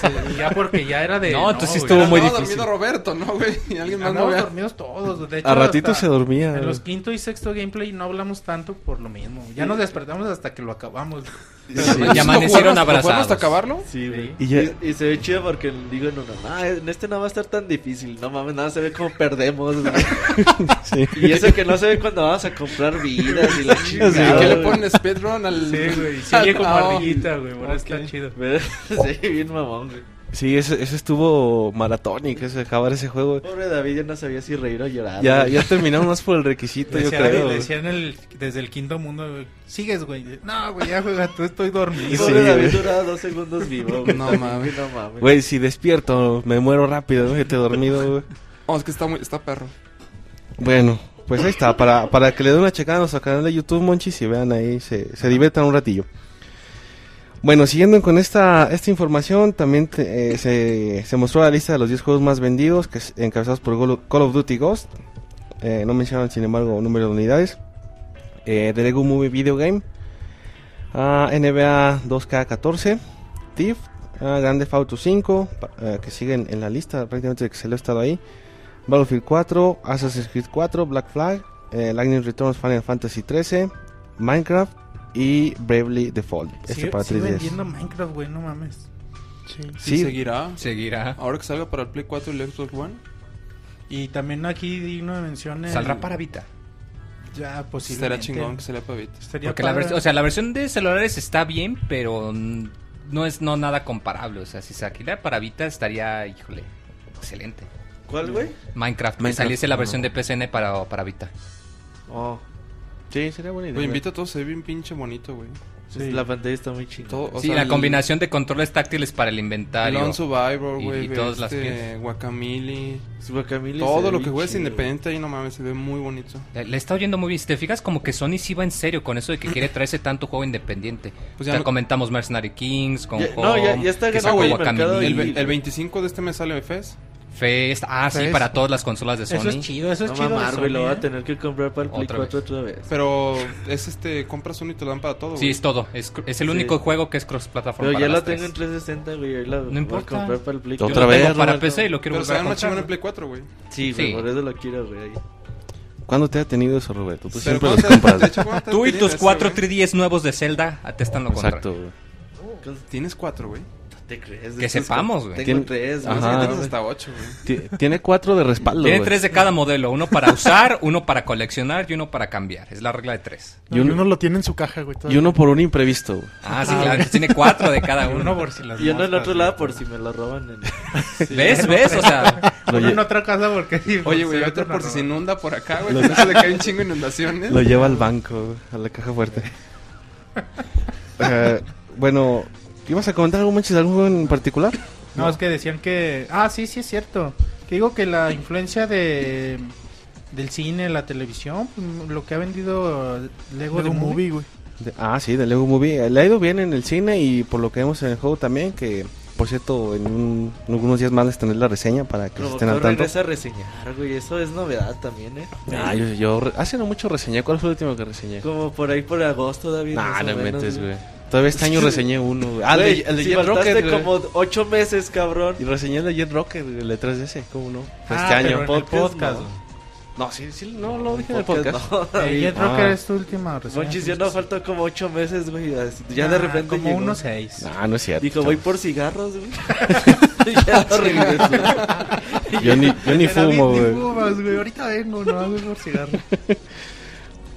Sí, ya porque ya era de... No, entonces estuvo muy difícil. dormido Roberto, ¿no, güey? Y alguien más no dormidos todos, de hecho, A ratito se dormía. En güey. los quinto y sexto gameplay no hablamos tanto por lo mismo. Ya nos despertamos hasta que lo acabamos. Y amanecieron ¿Lo abrazados. hasta acabarlo? Sí, güey. Y Y, ya- y se ve chido porque digo en uno, ah, en este no va a estar tan difícil. No mames, nada, se ve como perdemos, güey. Sí. Y eso que no se ve cuando vamos a comprar vidas y la ¿Y chingada. qué le güey. ponen speedrun al...? Sí, güey. Oye como ardillita, güey. Bueno, está chido. Sí, bien mamón, güey. Sí, ese, ese estuvo maratónico, ese acabar ese juego. Pobre David ya no sabía si reír o llorar. Ya, güey. ya terminamos más por el requisito, yo Decía, creo. decía en el, desde el quinto mundo, güey. Sigues, güey. No, güey, ya juega tú, estoy dormido. Sí, Pobre David güey. duraba dos segundos vivo, güey. No mames. No mames. Güey, si despierto, me muero rápido, ¿no? te dormido, güey. Oh, es que está muy... Está perro. Bueno, pues ahí está, para, para que le den una checada a nuestro canal de YouTube, Monchis, y vean ahí, se, se diviertan un ratillo. Bueno, siguiendo con esta, esta información, también eh, se, se mostró la lista de los 10 juegos más vendidos, que es encabezados por Call of Duty Ghost. Eh, no mencionan, sin embargo, número de unidades. Eh, The Lego Movie Video Game. Ah, NBA 2K14. Thief. ah, Grande Auto 5, pa- eh, que siguen en la lista, prácticamente que se lo ha estado ahí. Battlefield 4, Assassin's Creed 4, Black Flag, Lightning Returns Final Fantasy 13, Minecraft y Bravely Default. Este para sigue 3DS. vendiendo Minecraft, güey, no mames. Sí. Seguirá? Seguirá. Ahora que salga para el Play 4 y el Xbox One. Y también aquí digno de mención el- Saldrá para Vita. Ya, posiblemente. Será chingón que se le pavita. Estaría Porque padre. o sea, la versión de celulares está bien, pero no es no nada comparable. O sea, si saliera para Vita estaría, híjole, excelente. ¿Cuál, güey? Minecraft, que Minecraft, saliese la no. versión de PSN para, para Vita. Oh, Sí, sería buena idea. Lo invito a todos, se ve bien pinche bonito, güey. sí. la pantalla está muy chingona. Todo, o sí, sea, la el- combinación de controles táctiles para el inventario. Lone Survivor, Y- güey. y todas las este, piezas. Guacamole. Guacamole Todo lo que juegues independiente ahí, no mames, se ve muy bonito. Le, le está oyendo muy bien. Si te fijas, como que Sony sí va en serio con eso de que quiere traerse tanto juego independiente. Pues ya ya no- comentamos Mercenary Kings, con Ya- Home, no, ya- ya está que ganando sacó el y- El, el 25 de este mes sale FES. Fest. Ah, sí, Fest. para todas las consolas de Sony. Eso es chido, eso es No chido. mamar, güey, Sony, lo voy a tener que comprar para el Play Otra 4 otra vez. Pero es este, compras uno y te lo dan para todo, Sí, güey. es todo. Es, es el Sí. único juego que es cross-plataforma. Pero para ya lo tengo en 360, güey. Ahí lo voy a importa. comprar para el Play Yo Otra lo vez, tengo para Roberto. PC y lo quiero Pero se volver a chingón en comprar. Play 4, güey. Sí, Sí. por eso lo quiero, güey. ahí. ¿Cuándo te ha tenido eso, Roberto? Tú Pero siempre ¿cuándo los compras. hecho, ¿cuándo te Tú y tus cuatro güey? 3DS nuevos de Zelda atestan lo contrario. Exacto, güey. Tienes cuatro, güey. ¿Te crees? Que sepamos, güey. Tengo Tiene- tres, güey. Hasta ocho, güey. Ti- Tiene cuatro de respaldo, Tiene tres de cada modelo. Uno para usar, uno para coleccionar y uno para cambiar. Es la regla de tres. No, Y uno- uno lo tiene en su caja, güey. Y uno por un imprevisto, güey. Ah, sí, claro. Tiene cuatro de cada Uno uno. por si las Y uno en otro lado por si me lo roban. En... ¿Ves? ¿Ves? O sea, Lo, Uno en otra casa porque sí, Oye, güey, otro por si se inunda por acá, güey. Se le cae un chingo de inundaciones. lo lleva al banco, güey, a la caja fuerte. Eh, bueno, ¿ibas a comentar algo, Manches, algún juego en particular? No, es que decían que... Ah, sí, sí es cierto. Que digo que la influencia de del cine, la televisión, pues, lo que ha vendido Lego, Lego de Movie. Movie, güey. Ah, sí, de Lego Movie. Le ha ido bien en el cine y por lo que vemos en el juego también, que por cierto, en, un- en algunos días más les tendré la reseña para que Pero estén al tanto. regresa a reseñar, güey. Eso es novedad también, ¿eh? Ah, yo, hace no mucho reseñé. ¿Cuál fue el último que reseñé? Como por ahí por agosto, David. Nah, no me menos, metes, güey. Todavía este año reseñé uno, güey. Ah, el Güey, de, el de si Jet Rocket, güey. como ocho meses, cabrón. Y reseñé el de Jet Rocket, el de 3DS, ¿cómo no? Fue Ah, este pero año. en el podcast, podcast. no. sí, sí, no lo dije en el Podcast podcast. no. Eh, Jet Ah. Rocker es tu última reseña. Monchis, ya no falta como ocho meses, güey. Ya de Ah, repente como llegó. unos seis. No, no es cierto. Dijo, voy por cigarros, güey. ya no regresó. Yo ni, yo ni fumo, güey. fumas, güey. Ahorita vengo, no hago por cigarro.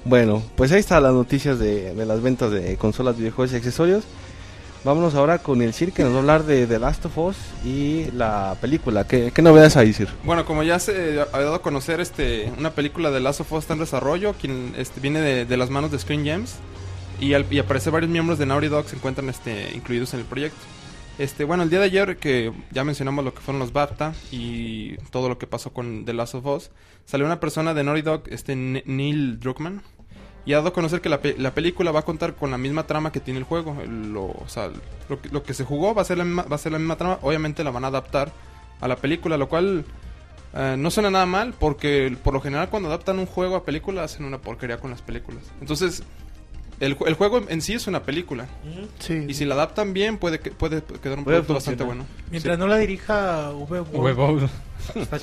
Bueno, pues ahí están las noticias de, de las ventas de consolas, videojuegos y accesorios. Vámonos ahora con el Sir que nos va a hablar de The Last of Us y la película. ¿Qué, qué novedades hay, Sir? Bueno, como ya se ha dado a conocer, este, una película de Last of Us está en desarrollo, quien este, viene de, de las manos de Screen Gems. Y al y al parecer varios miembros de Naughty Dog se encuentran este, incluidos en el proyecto. Este, bueno, el día de ayer que ya mencionamos lo que fueron los BAFTA y todo lo que pasó con The Last of Us, salió una persona de Naughty Dog, este Neil Druckmann, y ha dado a conocer que la, pe- la película va a contar con la misma trama que tiene el juego. El- Lo, o sea, lo, que, lo que se jugó va a ser la misma, va a ser la misma trama. Obviamente la van a adaptar a la película, lo cual eh, no suena nada mal porque por lo general cuando adaptan un juego a película hacen una porquería con las películas. Entonces, el, el juego en sí es una película. Sí. Y si la adaptan bien puede, que, puede quedar un Puede producto bastante bueno. Mientras no la dirija V.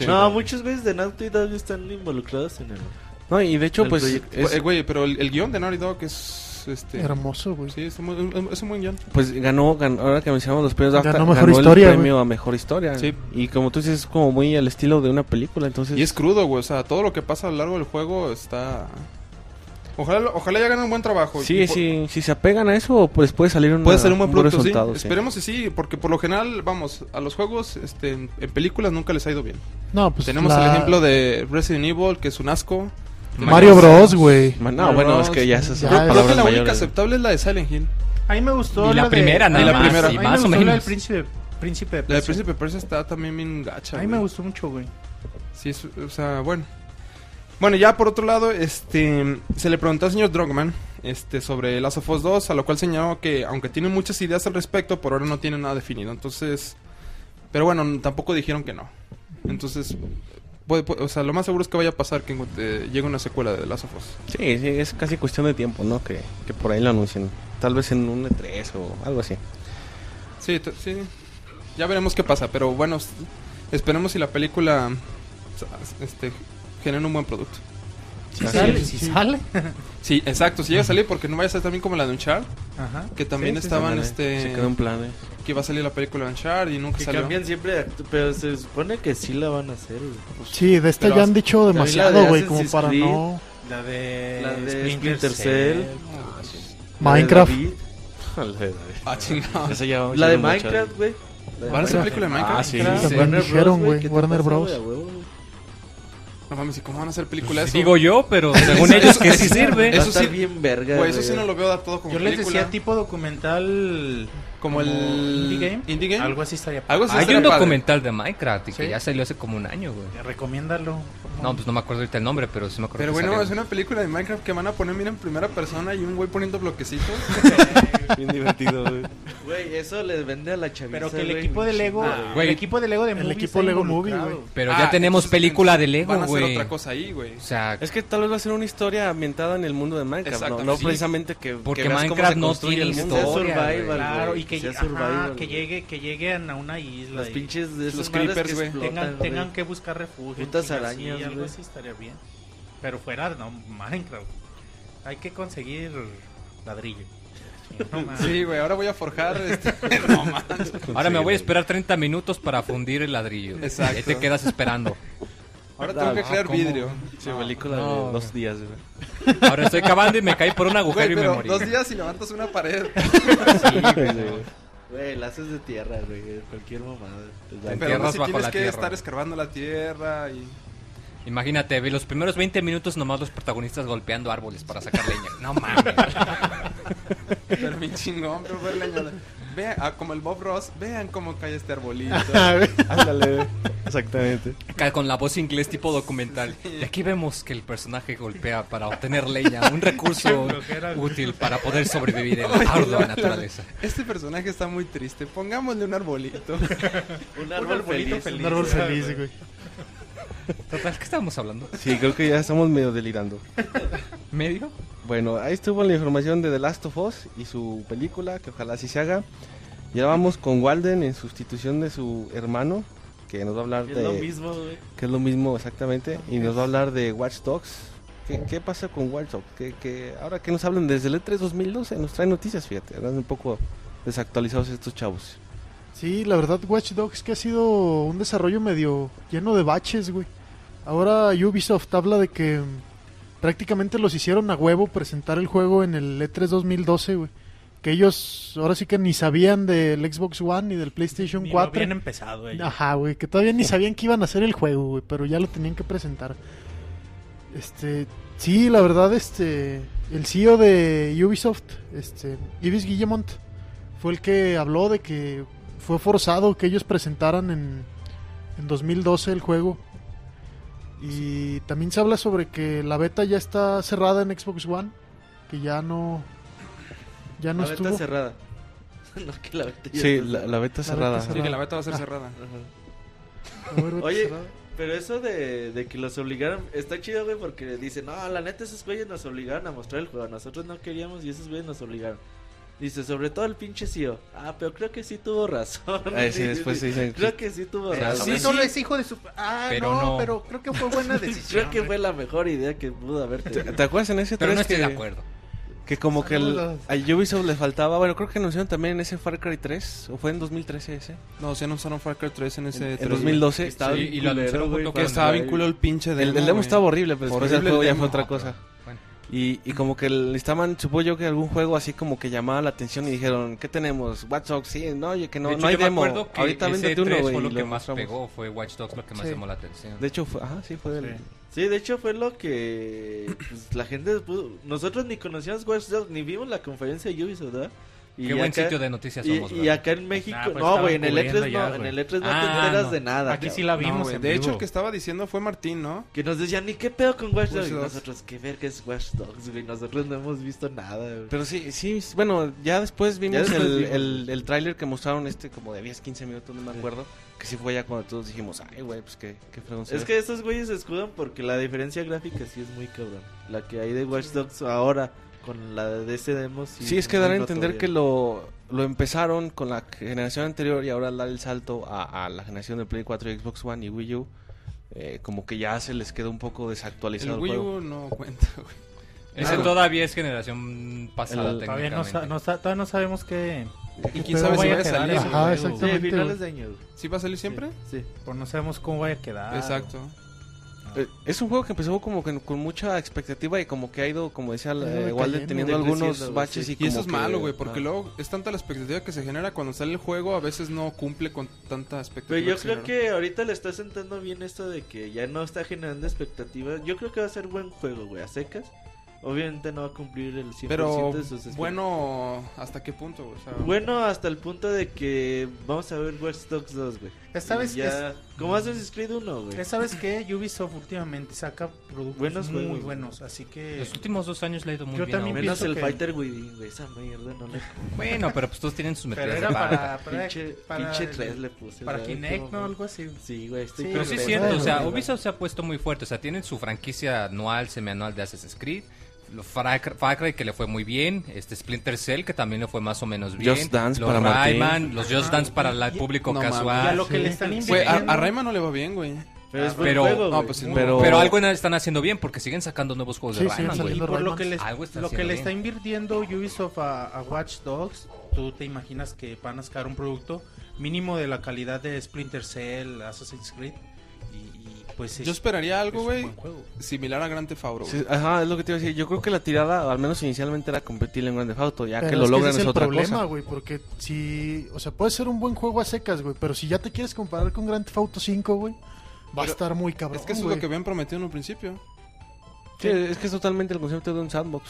No, muchos güeyes de Naughty Dog están involucrados en el... No, y de hecho, El pues, es- Eh, güey, pero el, el guion de Naughty Dog es... Este, Hermoso, güey. Sí, es un, es un buen guion. pues ganó, ganó- ahora que mencionamos los premios Ganó ganó, mejor el historia, premio a mejor historia. Sí. Y como tú dices, es como muy al estilo de una película, entonces... Y es crudo, güey. O sea, todo lo que pasa a lo largo del juego está... Ojalá, ojalá ya hagan un buen trabajo. Sí, por- sí, si se apegan a eso, pues puede salir una- Puede ser un buen producto, sí. resultado, sí. Esperemos que sí, porque por lo general, vamos, a los juegos este, en, en películas nunca les ha ido bien. No, pues Tenemos la- el ejemplo de Resident Evil, que es un asco. Mario Bros, güey. No, Mario bueno, Bros. es que ya esas son Ya, Creo, creo que la única mayores. aceptable es la de Silent Hill. A mí me gustó Y la de- primera, nada a mí más, me y más a mí o me gustó la del príncipe, príncipe de La de Persia. Príncipe Persia está también bien gacha. A mí me gustó mucho, güey. Sí, es- o sea, bueno. Bueno, ya por otro lado, este, se le preguntó al señor Drogman este, sobre Last of Us 2, a lo cual señaló que, aunque tiene muchas ideas al respecto, por ahora no tiene nada definido. Entonces, pero bueno, tampoco dijeron que no. Entonces, puede- puede- o sea, lo más seguro es que vaya a pasar que eh, llegue una secuela de The Last of Us. Sí, sí, es casi cuestión de tiempo, ¿no? Que, que por ahí lo anuncien. Tal vez en un E3 o algo así. Sí, sí. Ya veremos qué pasa, pero bueno, esperemos si la película este, genera un buen producto. Si sale, si sí. sale. Sí, exacto, si llega a salir, porque no vaya a ser también como la de Uncharted, Ajá. que también Sí, sí, estaban, este... Se quedó en plan, ¿eh? Que iba a salir la película de Uncharted y nunca Que salió. cambian siempre pero se supone que sí la van a hacer, güey. Sí, de esta ya han dicho demasiado, de güey, como para Creed. no... La de, La de Splinter, Splinter Cell. Cell. Ah, Minecraft. La de. Ah, chingado. La de Minecraft, güey. La de ¿Van a hacer película de Minecraft? Ah, sí. También dijeron, Bros, güey, ¿qué te Warner Bros. güey? Güey. No mames, ¿y cómo van a hacer película de eso? Digo yo, pero según ellos que sí sirve. Va Eso sí- bien verga, Güey, eso sí no lo veo todo como Yo les película. decía tipo documental. Como el... Indie Game. Indie Game. Algo así estaría. Algo así Hay estaría un padre. documental de Minecraft y que Sí. ya salió hace como un año, güey. Recomiéndalo. No, pues no me acuerdo ahorita el nombre, pero sí me acuerdo. Pero que bueno, salió. es una película de Minecraft que van a poner, mira, en primera persona y un güey poniendo bloquecitos. Bien divertido, güey. Güey, eso les vende a la chaviza, Pero que el güey, equipo de Lego. Ah, Güey. El equipo de Lego de El Movie equipo está Lego. Movie, güey. Pero Ah, ya tenemos entonces, película de Lego, Van a hacer güey. otra cosa ahí, güey. O sea, Es que tal vez va a ser una historia ambientada en el mundo de Minecraft, ¿no? No sí. precisamente que Porque que veas cómo Minecraft se no construye tiene el mundo. Sea historia, survival, güey. Claro, güey, y que, sea ajá, survival, que, llegue, que lleguen a una isla. Las y pinches de Los esos madres creepers, que güey. explotan, tengan, güey. tengan que buscar refugio. Putas arañas, sí, algo güey. así estaría bien. Pero fuera, no, Minecraft. Hay que conseguir ladrillo. No. Sí, güey, ahora voy a forjar. Este... no ahora me voy a esperar 30 minutos para fundir el ladrillo. Exacto. Ahí te quedas esperando. Ahora tengo que Ah, crear vidrio. Sí, película No, de dos güey. días, güey. Ahora estoy cavando y me caí por un agujero Güey, y me morí. dos días y levantas una pared. Güey, la haces de tierra, güey. Cualquier mamada. Pero tierras no, si bajo tienes la que tierra. estar escarbando la tierra y... Imagínate, ve, los primeros 20 minutos nomás los protagonistas golpeando árboles para sacar leña. No mames. Pero mi chingón, pero ver leña. Vean, ah, como el Bob Ross, vean cómo cae este arbolito. Ándale, exactamente. Acá con la voz inglés tipo documental. Y aquí vemos que el personaje golpea para obtener leña, un recurso útil para poder sobrevivir en la ardua naturaleza. Este personaje está muy triste. Pongámosle un arbolito. Un árbol feliz. Un árbol feliz, güey. Total, ¿qué estábamos hablando? Sí, creo que ya estamos medio delirando. ¿Medio? Bueno, ahí estuvo la información de The Last of Us y su película, que ojalá así se haga. Y ahora vamos con Walden en sustitución de su hermano, que nos va a hablar Es de... lo mismo, güey. Que es lo mismo exactamente. Y nos va a hablar de Watch Dogs. ¿Qué, qué pasa con Watch Dogs? Que, que ahora que nos hablan desde el E E3 2012, nos traen noticias, fíjate. Andan un poco desactualizados estos chavos. Sí, la verdad, Watch Dogs que ha sido un desarrollo medio lleno de baches, güey. Ahora Ubisoft habla de que mm, prácticamente los hicieron a huevo presentar el juego en el E E3 2012, güey. Que ellos ahora sí que ni sabían del Xbox One ni del PlayStation Ni lo 4. habían empezado ellos. Ajá, güey, que todavía ni sabían que iban a hacer el juego, güey, pero ya lo tenían que presentar. Este, sí, la verdad, este, el CEO de Ubisoft, este, Yves Guillemont, fue el que habló de que fue forzado que ellos presentaran en, en 2012 el juego. Y también se habla sobre que la beta ya está cerrada en Xbox One, que ya no, ya no la estuvo. beta cerrada. no, que la beta ya Sí, está la, la beta La cerrada. beta Sí, que la beta va a ser Ah. cerrada. Ajá. A ver, beta Oye, cerrada. pero eso de, de que los obligaron, está chido, güey, porque dicen, no, la neta esos güeyes nos obligaron a mostrar el juego, nosotros no queríamos y esos güeyes nos obligaron. Dice, sobre todo el pinche CEO. Ah, pero creo que sí tuvo razón. Ah, sí, después se dicen Creo que sí tuvo Pero razón. sí, Sí, sí. solo es hijo de su... Ah, Pero no, no. pero creo que fue buena decisión. Creo que fue la mejor idea que pudo haber ¿Te, tenido. te acuerdas en ese Pero 3 no estoy que, de acuerdo. que como que el, a Ubisoft le faltaba, bueno, creo que anunciaron también ese Far Cry 3, o fue en 2013 ese, No, se anunciaron Far Cry 3 en ese en, 3, 2012. Estaba Sí, y lo anunciaron Que estaba vinculado el pinche El, demo. el demo güey. estaba horrible, pero después el juego el ya demo. fue otra cosa. Y, y como que necesitaban, supongo yo que algún juego así como que llamaba la atención y dijeron, ¿qué tenemos? Watch Dogs, sí, no, oye, que no, de hecho, no hay yo me demo. acuerdo que Ahorita ese véndete uno, 3 güey. fue y lo que más mostramos. pegó, fue Watch Dogs lo que más Sí. llamó la atención. De hecho, fue, ajá, sí, fue el... Sí. Sí, de hecho fue lo que pues, la gente pudo- nosotros ni conocíamos Watch Dogs, ni vimos la conferencia de Ubisoft, ¿verdad? Y Qué buen acá- sitio de noticias y, somos, y acá en México, Ah, pues no, güey, en el cubriendo E3 ya, no, en el E3 no Ah, te enteras no. de nada. Aquí sí la No, vimos en de hecho, el que estaba diciendo fue Martín, ¿no? Que nos decían, ¿y qué pedo con Watch Dogs? Watch Y Dogs. nosotros, ¿qué verga es Watch Dogs, güey? Nosotros no hemos visto nada, güey. Pero sí, sí, bueno, ya después vimos después el, vimos. el, el tráiler que mostraron este como de 10, 15 minutos, no me acuerdo. Que sí fue ya cuando todos dijimos, ay, güey, pues qué, qué Es ve". que estos güeyes se escudan porque la diferencia gráfica sí es muy cabrón. La que hay de Watch Dogs ahora con la de ese demo sí. Sí, es que dar a entender que lo, lo empezaron con la generación anterior y ahora al dar el salto a, a la generación de Play 4 y Xbox One y Wii U, eh, como que ya se les quedó un poco desactualizado El el, Wii juego. U no cuenta, güey. Ese todavía es generación pasada El- Todavía no, sa- técnicamente. no sa- todavía no sabemos qué... Y quién sabe si vaya a salir. Ajá. Sí, finales de año. ¿Sí va a salir siempre? Sí. Pues no sabemos cómo vaya a quedar. Exacto. Es un juego que empezó como que con mucha expectativa y como que ha ido, como decía eh, decayendo. Walden, teniendo algunos baches sí. y Y eso es que- malo, güey, porque ah. luego es tanta la expectativa que se genera cuando sale el juego, a veces no cumple con tanta expectativa. Pero yo creo genera. que ahorita le está sentando bien esto de que ya no está generando expectativas. Yo creo que va a ser buen juego, güey, a secas. Obviamente no va a cumplir el 100% Pero de sus expectativas. bueno, ¿hasta qué punto, güey? O sea, Bueno, hasta el punto de que vamos a ver Watch Dogs 2, güey. Esta vez ya... ¿Cómo Assassin's Creed 1, güey? ¿Sabes qué? Ubisoft últimamente saca productos Buenos muy juegos. buenos, así que... Los últimos dos años le ha ido muy Yo bien. a también. Menos el que- Fighter güey. Esa mierda no le... Bueno, pero pues todos tienen sus Pero metidas era de pata. para, para, pinche, para, pinche 3 le puse. para. Kinect, Como- ¿no? Algo así. Sí, güey, estoy Sí, Pero sí es cierto, o sea. Ubisoft se ha puesto muy fuerte, o sea, tienen su franquicia anual, semianual de Assassin's Creed, Far Cry, Far Cry, que le fue muy bien, este Splinter Cell que también le fue más o menos bien, Just Dance los para. Rayman, los Just Dance para el público No Y a casual, lo que le están Güey, invirtiendo... a, a Rayman no le va bien, güey. Pero juego, no, pues sí, algo están haciendo bien porque siguen sacando nuevos juegos Sí, de Rayman, por lo que, le, Algo está lo que haciendo le bien. está invirtiendo Ubisoft a, a Watch Dogs, tú te imaginas que van a sacar un producto mínimo de la calidad de Splinter Cell, Assassin's Creed. Pues es- Yo esperaría es algo, güey, similar a Grand Theft Auto. Sí, ajá, es lo que te iba a decir. Yo creo que la tirada, al menos inicialmente, era competir en Grand Theft Auto. Ya Pero que lo es logran ese es, es el otra problema, güey, porque si, o sea, puede ser un buen juego a secas, güey, pero si ya te quieres comparar con Grand Theft Auto 5, güey, va a estar muy cabrón, Es que eso es lo que habían prometido en un principio. Sí, es que es totalmente el concepto de un sandbox.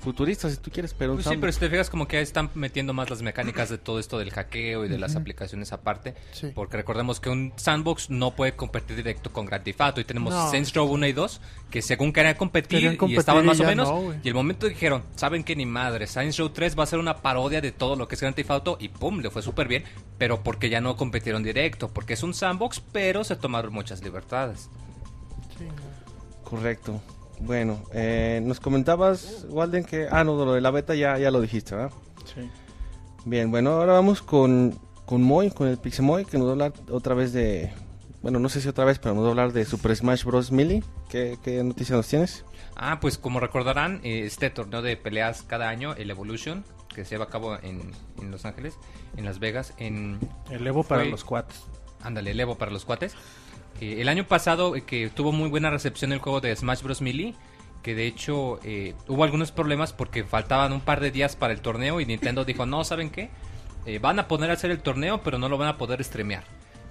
Futurista, si tú quieres, pero un Pues sí, pero si te fijas como que están metiendo más las mecánicas de todo esto del hackeo y de las aplicaciones aparte. Sí. Porque recordemos que un sandbox no puede competir directo con Grand Theft Auto. Y tenemos No. Saints Row 1 y 2 que según querían competir, Querían y competir estaban y más o menos. no, y el momento dijeron, ¿saben qué? Ni madre. Saints Row 3 va a ser una parodia de todo lo que es Grand Theft Auto. Y pum, le fue súper bien. Pero porque ya no competieron directo. Porque es un sandbox, pero se tomaron muchas libertades. Sí. Correcto. Bueno, eh, nos comentabas, Walden, que... Ah, no, lo de la beta ya, ya lo dijiste, ¿verdad? Sí. Bien, bueno, ahora vamos con con Moy, con el Pixemoy, que nos va a hablar otra vez de... Bueno, no sé si otra vez, pero nos va a hablar de Super Smash Bros. Melee. ¿Qué, qué noticias nos tienes? Ah, pues como recordarán, eh, este torneo de peleas cada año, el Evolution, que se lleva a cabo en, en Los Ángeles, en Las Vegas, en... El Evo para Fue- los cuates. Ándale, el Evo para los cuates. Eh, el año pasado, eh, que tuvo muy buena recepción el juego de Smash Bros. Melee, que de hecho eh, hubo algunos problemas porque faltaban un par de días para el torneo y Nintendo dijo, no, ¿saben qué? Eh, van a poner a hacer el torneo, pero no lo van a poder streamear.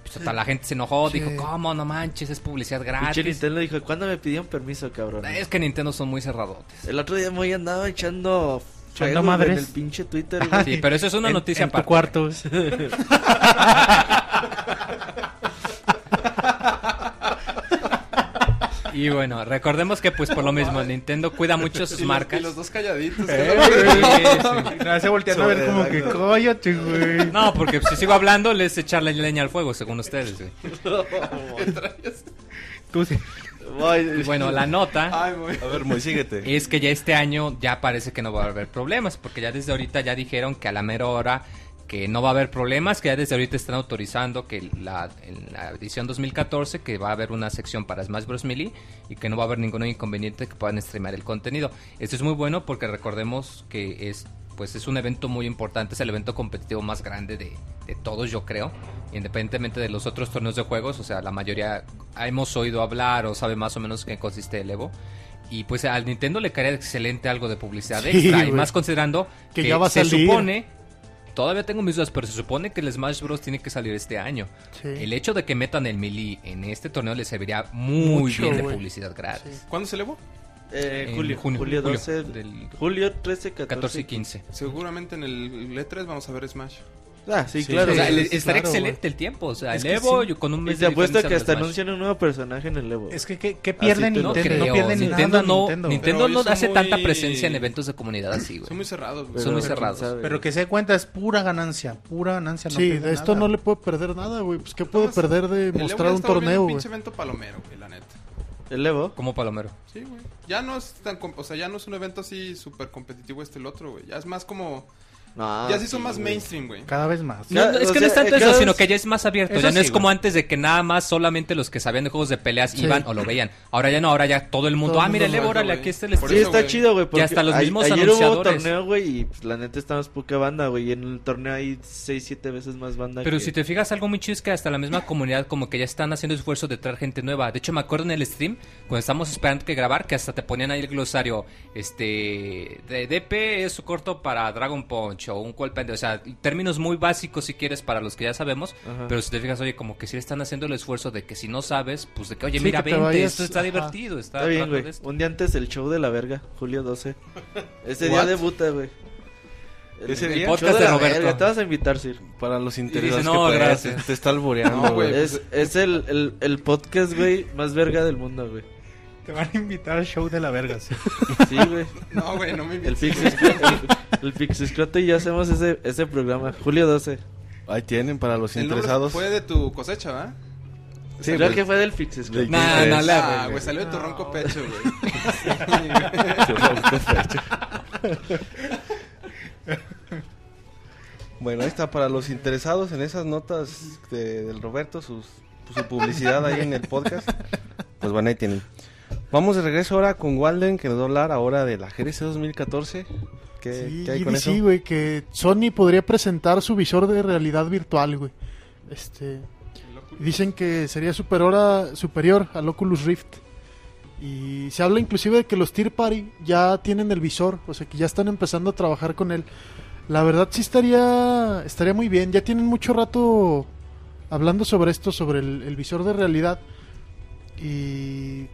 Pues, total, la gente se enojó, dijo, ¿cómo? No manches, es publicidad gratis. Nintendo dijo, ¿cuándo me pidieron permiso, cabrón? Es que Nintendo son muy cerradotes. El otro día muy andaba echando Echando madres. en el pinche Twitter. Sí, pero eso es una En- noticia en tu aparte. Y bueno, recordemos que pues por lo mismo Nintendo cuida mucho sus Y los- marcas. Y los dos calladitos. Eh, Sí, sí. Me hace volteando a ver como que cállate, güey. No, porque si sigo hablando les echarle leña al fuego, según ustedes. güey. Tú sí. Y bueno, la nota Ay. A ver, Moy, síguete. es que ya este año ya parece que no va a haber problemas, porque ya desde ahorita ya dijeron que a la mera hora que no va a haber problemas, que ya desde ahorita están autorizando que la, en la edición 2014 que va a haber una sección para Smash Bros. Melee y que no va a haber ningún inconveniente que puedan streamear el contenido. Esto es muy bueno porque recordemos que es pues es un evento muy importante, es el evento competitivo más grande de, de todos yo creo, independientemente de los otros torneos de juegos, o sea, la mayoría hemos oído hablar o sabe más o menos qué consiste el Evo. Y pues al Nintendo le caería excelente algo de publicidad Sí, extra, y más considerando Que que, ya va a se salir. supone, todavía tengo mis dudas, pero se supone que el Smash Bros. tiene que salir este año. Sí. El hecho de que metan el Melee en este torneo le serviría muy Mucho, bien de publicidad gratis. Sí. ¿Cuándo se elevó? Eh, julio, junio, julio, julio 12, del- julio 13, 14, 14 y 15. Seguramente en el E3 vamos a ver Smash. Ah, sí, Sí, claro. O sea, es estaría claro, excelente el tiempo. O sea, Es el Evo sí. yo con un y mes te de apuesto que hasta anuncian un nuevo personaje en el Evo. Es que, ¿qué, qué pierde te No Nintendo? creo. No pierde Nintendo, nada no, Nintendo. No hace tanta presencia en eventos de comunidad así, güey. Son muy cerrados. güey. Son muy cerrados. sabe. Pero que se dé cuenta es pura ganancia, pura ganancia. No Sí, pierde de esto nada. no le puede perder nada, güey. Pues, ¿qué puede perder de mostrar un torneo, un güey? pinche evento palomero, güey, la neta. El Evo. Como Palomero. Sí, güey. Ya no es tan... O sea, ya no es un evento así súper competitivo este el otro, güey. Ya es más como... No, ya sí son sí, más mainstream, güey. Cada vez más. No, Cada- no, es que no es tanto cada eso, sino que ya es más abierto. Eso ya no sí, es como güey. antes de que nada más solamente los que sabían de juegos de peleas Sí. iban o lo veían. Ahora ya no, ahora ya todo el mundo. Todo ah, mira el órale, aquí está el Sí, eso, está güey. chido, güey. porque hasta los a- mismos Ayer hubo anunciadores. torneo, güey, y pues, la neta estamos poca banda, güey. Y en el torneo hay 6, 7 veces más banda. Pero que- si te fijas, algo muy chido es que hasta la misma comunidad como que ya están haciendo esfuerzo de traer gente nueva. De hecho, me acuerdo en el stream, cuando estábamos esperando que grabar, que hasta te ponían ahí el glosario, este, de DP es su corto para Dragon Punch o un golpe, o sea, términos muy básicos si quieres para los que ya sabemos, Ajá. pero si te fijas, oye, como que sí están haciendo el esfuerzo de que si no sabes, pues de que, oye, Sí, mira, que te vente, vayas, esto está ajá. divertido, está, Está bien, güey. de. Un día antes del show de la verga, julio 12. Ese día debuta, güey. El, Ese el día. Podcast de Roberto. verga, Te vas a invitar, Sir. Para los interesados "No, que gracias". te, te está alboreando, güey. Es, es el, el, el podcast, güey, más verga del mundo, güey. Te van a invitar al show de la verga. sí. Sí, güey. No, güey, no me El invites. El, el Pixiscroto y yo hacemos ese, ese programa. Julio 12. Ahí tienen para los El interesados. fue de tu cosecha, ¿va? Sí, Creo pues, que fue del quién no, es. la- Ah, güey, salió de tu ronco pecho, güey. Bueno, ahí está para los interesados en esas notas de- del Roberto, sus, su publicidad ahí en el podcast. Pues bueno, ahí tienen. Vamos de regreso ahora con Walden, que nos va a hablar ahora de la GDC 2014. ¿Qué, Sí, qué hay con eso? güey, que Sony podría presentar su visor de realidad virtual, güey. Este, dicen que sería superior, a, superior al Oculus Rift. Y se habla inclusive de que los Tier Party ya tienen el visor, o sea que ya están empezando a trabajar con él. La verdad sí estaría, estaría muy bien, ya tienen mucho rato hablando sobre esto, sobre el, el visor de realidad. Y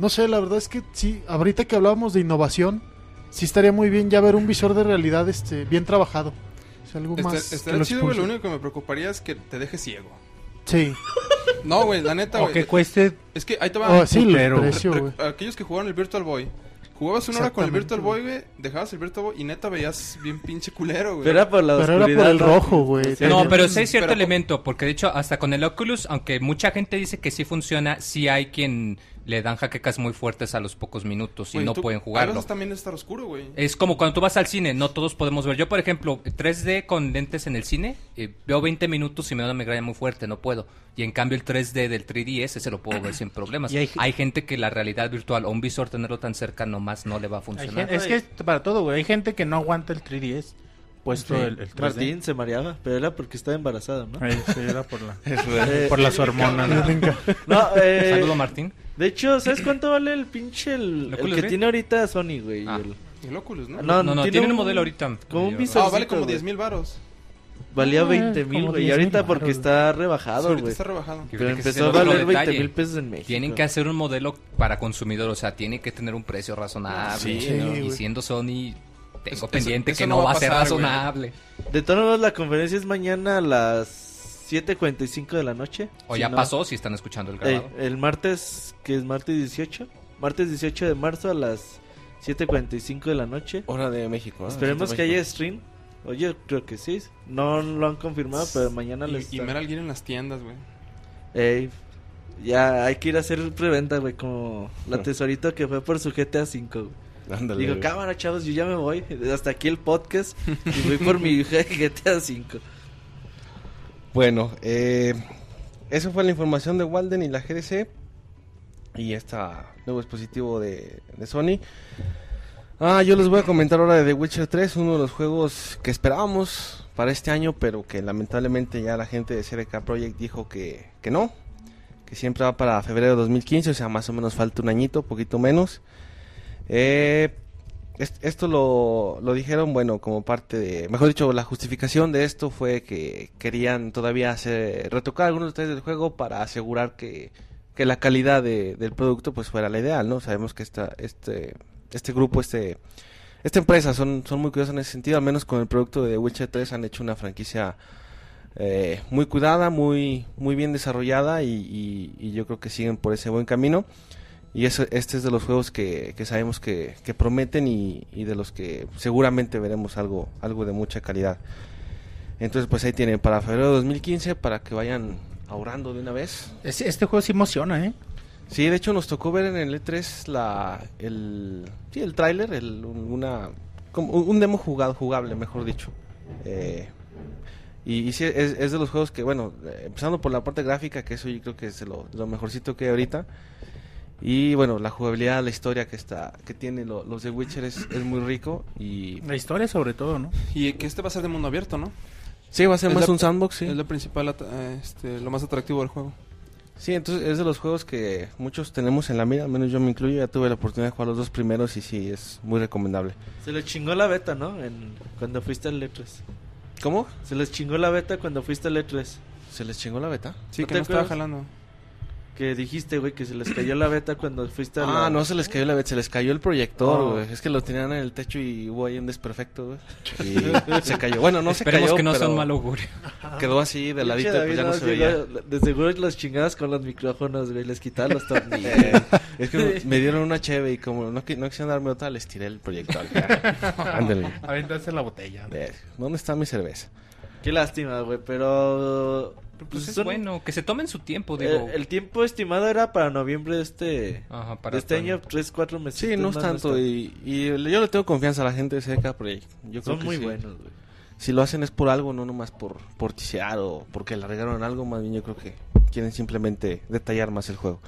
no sé, la verdad es que sí, ahorita que hablábamos de innovación, sí estaría muy bien ya ver un visor de realidad este bien trabajado. Es algo más. Este, que estaría lo chido, güey. Lo único que me preocuparía es que te deje ciego. Sí. No, güey, la neta, O güey. que cueste. Es que ahí te va. Oh, sí, el putero. precio, Re- güey. aquellos que jugaron el Virtual Boy. Jugabas una hora con el Virtual Boy, güey. Dejabas el Virtual Boy y neta veías bien pinche culero, güey. Pero era por la Pero era por oscuridad, el rojo, güey. Sí. No, pero sí hay cierto Pero- elemento, porque de hecho hasta con el Oculus, aunque mucha gente dice que sí funciona, sí hay quien le dan jaquecas muy fuertes a los pocos minutos y no tú- pueden A jugarlo. veces también estar oscuro, güey. Es como cuando tú vas al cine, no todos podemos ver. Yo, por ejemplo, 3D con lentes en el cine, eh, veo 20 minutos y me da una migraña muy fuerte, no puedo. Y en cambio el 3D del 3DS ese lo puedo ver sin problemas. Y hay- hay... gente que la realidad virtual o un visor tenerlo tan cerca nomás no le va a funcionar. gen- es que es para todo, güey. Hay gente que no aguanta el 3DS puesto el, el 3D. Martín se mareaba, pero era porque estaba embarazada, ¿no? Sí, era por, la, Eh, por las hormonas. ¿no? No, eh, Saludo Martín. De hecho, ¿sabes cuánto vale el pinche el, ¿El el Oculus que tiene ahorita Sony, güey? Ah. El- El Oculus, ¿no? No, No, no, tiene tiene un un- modelo ahorita. como un visor. Ah, vale como güey. 10 mil varos. Valía Ah, 20 mil, como güey. Y 10,000 ahorita porque está rebajado, ahorita güey. está rebajado. Pero empezó a valer 20 detalle. mil pesos en México. Tienen que hacer un modelo para consumidor, o sea, tiene que tener un precio razonable. Sí, ¿no? güey. y siendo Sony, tengo Eso- pendiente eso que no no va a ser pasar, razonable. De todos modos, la conferencia es mañana a las 7.45 de la noche. O Si ya no- pasó si están escuchando el Eh, grabado. el martes, que es martes 18. Martes 18 de marzo a las 7.45 de la noche. Hora de México. Esperemos que México. haya stream. Oye, creo que sí. No lo han confirmado, pero mañana les... Y, Metal Gear en las tiendas, güey. Ey, ya hay que ir a hacer preventa, güey, como la tesorito que fue por su GTA V. güey. Ándale, Digo, güey. cámara, chavos, yo ya me voy. Hasta aquí el podcast y voy por mi GTA V. Bueno, eh, eso fue la información de Walden y la GDC. Y este nuevo dispositivo de, Sony. Ah, yo les voy a comentar ahora de The Witcher 3, uno de los juegos que esperábamos para este año, pero que lamentablemente ya la gente de CDK Projekt dijo que, que no, que siempre va para febrero de 2015, o sea, más o menos falta un añito, poquito menos. Eh, esto lo, lo dijeron, bueno, como parte de, mejor dicho, la justificación de esto fue que querían todavía hacer, retocar algunos detalles del juego para asegurar que, que la calidad de- del producto pues fuera la ideal, ¿no? Sabemos que esta, este, este grupo, este, esta empresa son, son muy cuidados en ese sentido, al menos con el producto de Witcher 3 han hecho una franquicia eh, muy cuidada, muy, muy bien desarrollada y- y yo creo que siguen por ese buen camino. Y eso, este es de los juegos que, que sabemos que, que prometen y, y de los que seguramente veremos algo, algo de mucha calidad. Entonces pues ahí tienen para febrero de 2015 para que vayan ahorrando de una vez. Es- Este juego sí emociona, ¿eh? Sí, de hecho nos tocó ver en el E3 la, el, sí, el tráiler, el, un- una, como un demo jugado, jugable, mejor dicho. Eh, y, y sí, es, es de los juegos que, bueno, eh, empezando por la parte gráfica, que eso yo creo que es lo mejorcito que hay ahorita. Y bueno, la jugabilidad, la historia que está que tiene lo- los de Witcher es, es muy rico. Y La historia sobre todo, ¿no? Y que este va a ser de mundo abierto, ¿no? sí, va a ser Es más la- un sandbox, sí. Es lo principal, este, lo más atractivo del juego. Sí, entonces es de los juegos que muchos tenemos en la mira, al menos yo me incluyo, ya tuve la oportunidad de jugar los dos primeros y sí, es muy recomendable. Se les chingó la beta, ¿no? En, cuando fuiste al E3. ¿Cómo? Se les chingó la beta cuando fuiste al E3. ¿Se les chingó la beta? Sí, ¿No que no estaba jalando. Que dijiste, güey, que se les cayó la beta cuando fuiste a la... Ah, no se les cayó la beta, se les cayó el proyector, Oh. güey. Es que lo tenían en el techo y hubo ahí un desperfecto, güey. Y se cayó. Bueno, no se Esperemos cayó, que no sea pero un mal augurio. quedó así de ladito y pues ya no se veía. llegó- De seguro los chingadas con los micrófonos, güey. Les quitaban los tornillos. Es que me dieron una cheve y como no, no quisieron darme otra, les tiré el proyector. Ándale. Aventarse la botella. Eh, ¿Dónde está mi cerveza? Qué lástima, güey, pero... Pues es son- bueno, que se tomen su tiempo, digo. el tiempo estimado era para noviembre de este... Ajá, de este año, tres, cuatro meses. Sí, no es tanto. Y, y yo le tengo confianza a la gente de CDK Projekt. Yo creo Son que muy sí. buenos, güey. Si lo hacen es por algo, no nomás por, por tisear o porque le regaron algo. Más bien yo creo que quieren simplemente detallar más el juego.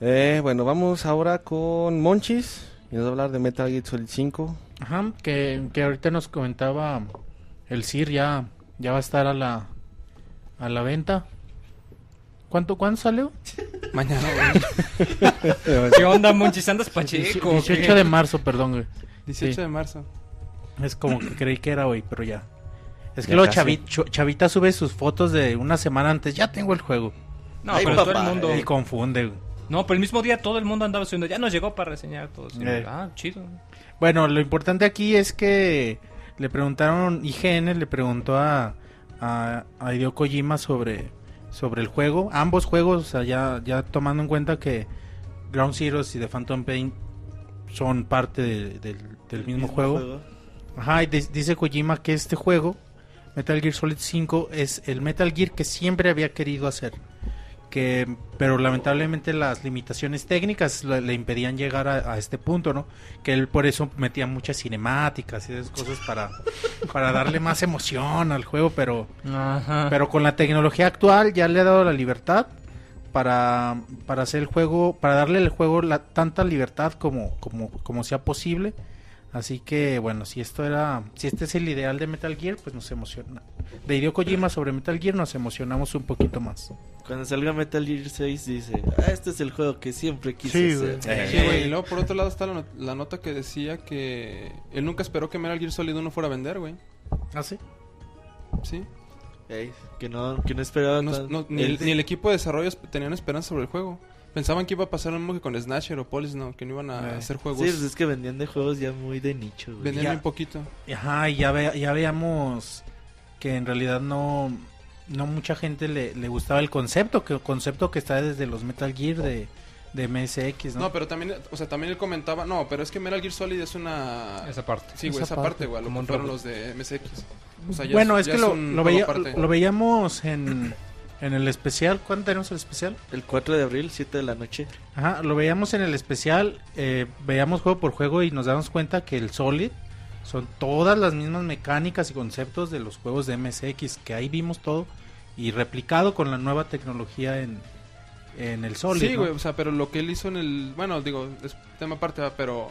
Eh, bueno, vamos ahora con Monchis. Y nos va a hablar de Metal Gear Solid 5. Ajá, que, que ahorita nos comentaba el CIR ya, ya va a estar a la, a la venta. ¿Cuánto, ¿Cuándo salió? Mañana, güey. ¿Qué onda, Monchis? ¿Andas pacheco? 18 de marzo, perdón, güey. 18 Sí. de marzo. Es como que creí que era hoy, pero ya. Es que Ya luego Chavita sube sus fotos de una semana antes. Ya tengo el juego. No, Ay, pero papá, todo el mundo... Y confunde, güey. No, pero el mismo día todo el mundo andaba subiendo. Ya nos llegó para reseñar todo. sí. Eh. Ah, chido. Bueno, lo importante aquí es que le preguntaron, IGN le preguntó a, a, a Hideo Kojima sobre, sobre el juego. Ambos juegos, o sea, ya, ya tomando en cuenta que Ground Zeroes y The Phantom Pain son parte de- del, del mismo, juego. Ajá, y di- dice Kojima que este juego, Metal Gear Solid 5, es el Metal Gear que siempre había querido hacer. Que pero lamentablemente las limitaciones técnicas le, le impedían llegar a, a este punto, ¿no? Que él por eso metía muchas cinemáticas y esas cosas para, para darle más emoción al juego, pero Ajá. pero con la tecnología actual ya le ha dado la libertad para, para hacer el juego, para darle al juego la, tanta libertad como, como, como sea posible. Así que bueno, si esto era, si este es el ideal de Metal Gear, pues nos emociona. De Hideo Kojima sobre Metal Gear nos emocionamos un poquito más. Cuando salga Metal Gear 6 dice, ah, este es el juego que siempre quise Sí, hacer. güey. Sí, güey. Y luego por otro lado está la, not- la nota que decía que él nunca esperó que Metal Gear Solid 1 fuera a vender, güey. ¿Ah, sí? Sí. Ey, que no, que no esperaba No- tan- no- ni, el, ni el equipo de desarrollo tenían esperanza sobre el juego. Pensaban que iba a pasar lo mismo que con Snatcher o Police, no, que no iban a Eh. hacer Sí, juegos. pues es que vendían de juegos ya muy de nicho, güey. Vendían Ya. un poquito. Ajá, y ya, ve- ya veamos que en realidad no, no mucha gente le, le gustaba el concepto, que el concepto que está desde los Metal Gear de, de MSX, ¿no? No, pero también, o sea, también él comentaba, no, pero es que Metal Gear Solid es una... Esa parte. Sí, güey, Esa esa, parte, parte, güey, lo fueron los de MSX. O sea, ya bueno, es, ya que lo, un lo, veía- lo veíamos en, en el especial. ¿Cuándo tenemos el especial? El 4 de abril, 7 de la noche. Ajá, lo veíamos en el especial, eh, veíamos juego por juego y nos damos cuenta que el Solid son todas las mismas mecánicas y conceptos de los juegos de MSX, que ahí vimos todo y replicado con la nueva tecnología en, en el Solid. Sí, ¿no? güey, o sea, pero lo que él hizo en el... Bueno, digo, es tema aparte, ¿verdad? pero...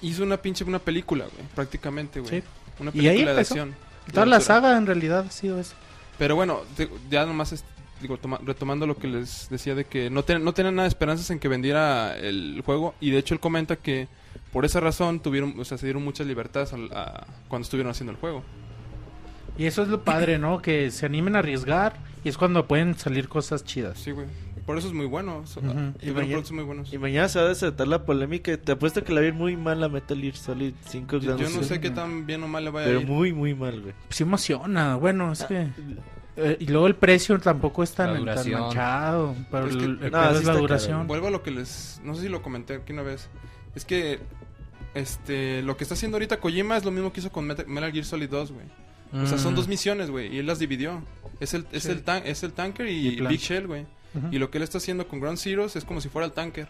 Hizo una pinche una película, güey, prácticamente, güey. Sí. Una Y ahí película de acción. Toda la saga en realidad ha sido eso. Pero bueno, te- ya nomás es- digo, toma- retomando lo que les decía de que no, ten- no tenían nada de esperanzas en que vendiera el juego. Y de hecho él comenta que por esa razón tuvieron, o sea, se dieron muchas libertades al- a- cuando estuvieron haciendo el juego. Y eso es lo padre, ¿no? Que se animen a arriesgar y es cuando pueden salir cosas chidas. Sí, güey. Por eso es muy bueno. so- tuvieron Y mañana- productos muy buenos. Y mañana se va a desatar la polémica. Te apuesto que la vi muy mal la Metal Gear Solid 5. Yo, yo no sé qué tan bien o mal le vaya Pero a ir. muy, muy mal, güey. Pues sí emociona, bueno, es que... eh, y luego el precio tampoco es tan, tan manchado, pero Pues el, que- el No, pedo sí es la duración. Vuelvo a lo que les... No sé si lo comenté aquí una vez. Es que... Este, lo que está haciendo ahorita Kojima es lo mismo que hizo con Metal, Metal Gear Solid 2, güey. O sea, son Mm. dos misiones, güey, y él las dividió. Es el, es Sí. el, tan- es el tanker y, Y. Big Shell, güey. Y lo que él está haciendo con Ground Zeroes es como si fuera el tanker.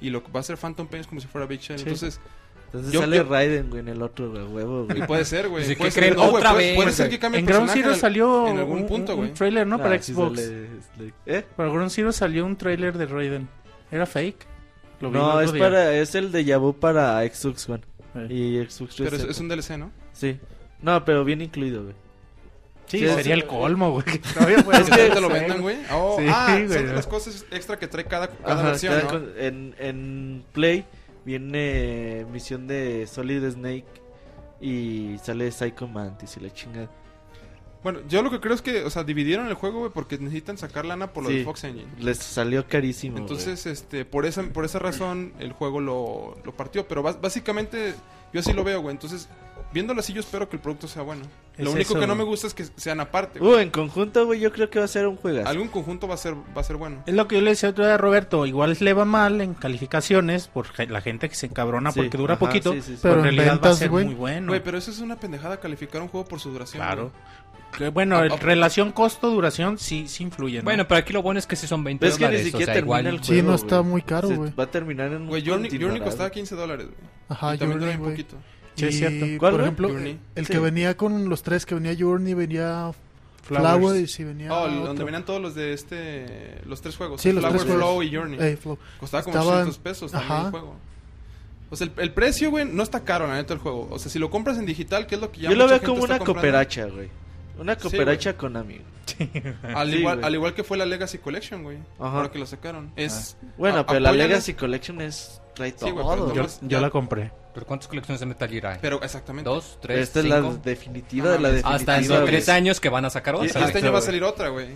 Y lo que va a hacer Phantom Pain es como si fuera Big Shell. Sí. Entonces, Entonces Yo- sale yo- Raiden, güey, en el otro, güey, huevo, güey. y puede ser, güey. Pues, ¿y puede ser- no, güey, ¿Otra puede, vez? puede ser que cambie En el Ground Zero en- salió en algún un, punto, un- trailer, ¿no? Nah, Para sí Xbox. sale Snake. ¿Eh? Para Ground Zero salió un trailer de Raiden. ¿Era fake? Lo No, es día. para es el de Yabu para Xbox One Eh. y Xbox Pero es, 360. es un DLC, ¿no? Sí. No, pero bien incluido, güey. Sí, Sí, sería el colmo, güey. todavía Es que te lo vendan, güey. Oh, Sí, ah, güey. son de las cosas extra que trae cada, cada Ajá, versión, cada ¿no? con- en, en Play viene misión de Solid Snake y sale Psycho Mantis y la chingada. Bueno, yo lo que creo es que, o sea, dividieron el juego, güey, porque necesitan sacar lana por lo Sí. de Fox Engine. Les salió carísimo. Entonces, este, por esa, por esa razón, el juego lo, lo partió. Pero básicamente, yo así lo veo, güey. Entonces, viéndolo así, yo espero que el producto sea bueno. Es lo único eso, que no me gusta es que sean aparte. güey. güey. Uh, en conjunto, güey, yo creo que va a ser un juegazo. Algún conjunto va a ser, va a ser bueno. Es lo que yo le decía otra vez a Roberto. Igual le va mal en calificaciones por la gente que se encabrona Sí, porque dura ajá, poquito. sí, sí, sí. Pero en Pero en realidad va a ser muy bueno. Güey, pero eso es una pendejada calificar un juego por su duración. Claro. Que, bueno, el relación costo-duración sí, sí influye. ¿no? Bueno, pero aquí lo bueno es que sí son 20 Pero es que ni dólares. siquiera o sea, termina igual. el Sí, juego, no está güey. muy caro, Se güey. Va a terminar en un Güey, Journey, costaba güey. 15 dólares, güey. Ajá, y también dura Journey, un güey. poquito. Sí, es Y, cierto. ¿Cuál, por güey? ejemplo, Journey. el Sí. que venía con los tres, que venía Journey, venía Flowers. Flower y si venía Oh, otro. donde venían todos los de este... Los tres juegos. Sí, los Flower, tres juegos. Flow y Journey. Eh, Flow. Costaba como Estaban- 800 pesos también Ajá. el juego. O sea, el, el precio, güey, no está caro, la neta, el juego. O sea, si lo compras en digital, que es lo que ya Yo lo mucha veo gente como está una comprando. cooperacha, güey. Una Sí, cooperacha con amigos. Al, Sí, igual, güey. al igual que fue la Legacy Collection, güey. Ajá. Ahora que lo sacaron. Es... Bueno, a- pero la Legacy Collection es trae Sí, güey, todo. pero Yo, la compré. ¿Pero cuántas colecciones de Metal Gear hay? Pero exactamente. ¿Dos? ¿Tres? Esta es la definitiva de la definitiva. Hasta en tres años que van a sacar otra. este año va a salir otra, güey.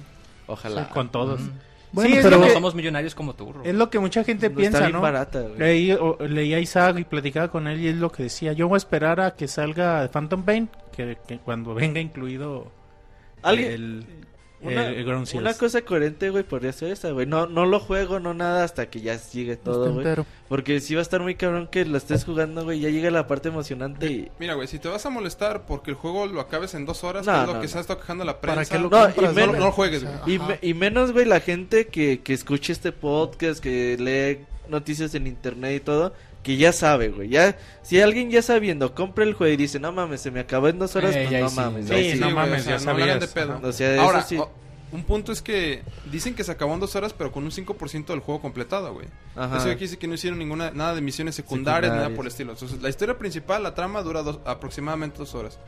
Ojalá. Con todos. Mm. Bueno, Sí, pero no somos millonarios como tú, Ro. Es lo que mucha gente No piensa, está bien ¿no? barata, güey. Leí, o- leí a Isaac y platicaba con él y es lo que decía. Yo voy a esperar a que salga Phantom Pain, que, que cuando venga incluido ¿Alguien? el... Una, el, el Ground Zeroes. una cosa coherente, güey, podría ser esa, güey. No, no lo juego, no nada, hasta que ya llegue todo, Está entero. Porque sí va a estar muy cabrón que lo estés jugando, güey. Ya llega la parte emocionante y... Mira, güey, si te vas a molestar porque el juego lo acabes en dos horas, No, que es lo no, que no. se ha estado quejando la ¿Para prensa. qué lo No, y menos- no lo juegues, güey. Y, Ajá. me- y menos, güey, la gente que, que escuche este podcast, que lee noticias en internet y todo, que ya sabe, güey. Ya, si alguien ya sabiendo compra el juego y dice, no mames, se me acabó en dos horas, Eh, pues ya no sí. mames. Sí, sí. no mames, o sea, ya no de pedo. Ajá. O sea, Ahora, eso sí. o- un punto es que dicen que se acabó en dos horas, pero con un 5% del juego completado, güey. Ajá. Eso aquí dice que no hicieron ninguna nada de misiones secundarias, Secundarias. nada por el estilo. Entonces, la historia principal, la trama, dura dos- aproximadamente dos horas.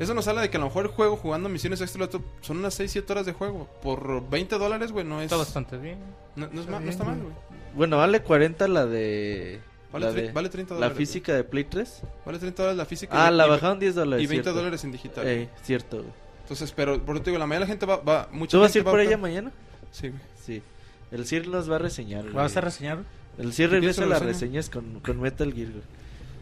Eso nos habla de que a lo mejor el juego jugando misiones extra son unas 6-7 horas de juego. Por 20 dólares, güey, no es. Está bastante bien. No, no es Está ma- no está mal, güey. güey. Bueno, vale 40 la de... Vale, de- vale 30 la dólares. física de Play 3. güey. Vale 30 dólares la física. Ah, y- la bajaron 10 dólares. Y 20 cierto. dólares en digital. Ey, cierto, güey. Entonces, pero por eso te digo, la mayoría de la gente va. va mucha ¿Tú vas a ir va por a- ella mañana? Sí, güey. Sí. El Sir nos va a reseñar, güey. ¿Vas a reseñar? El Sir ¿Qué regresa las reseñas con, con Metal Gear, güey.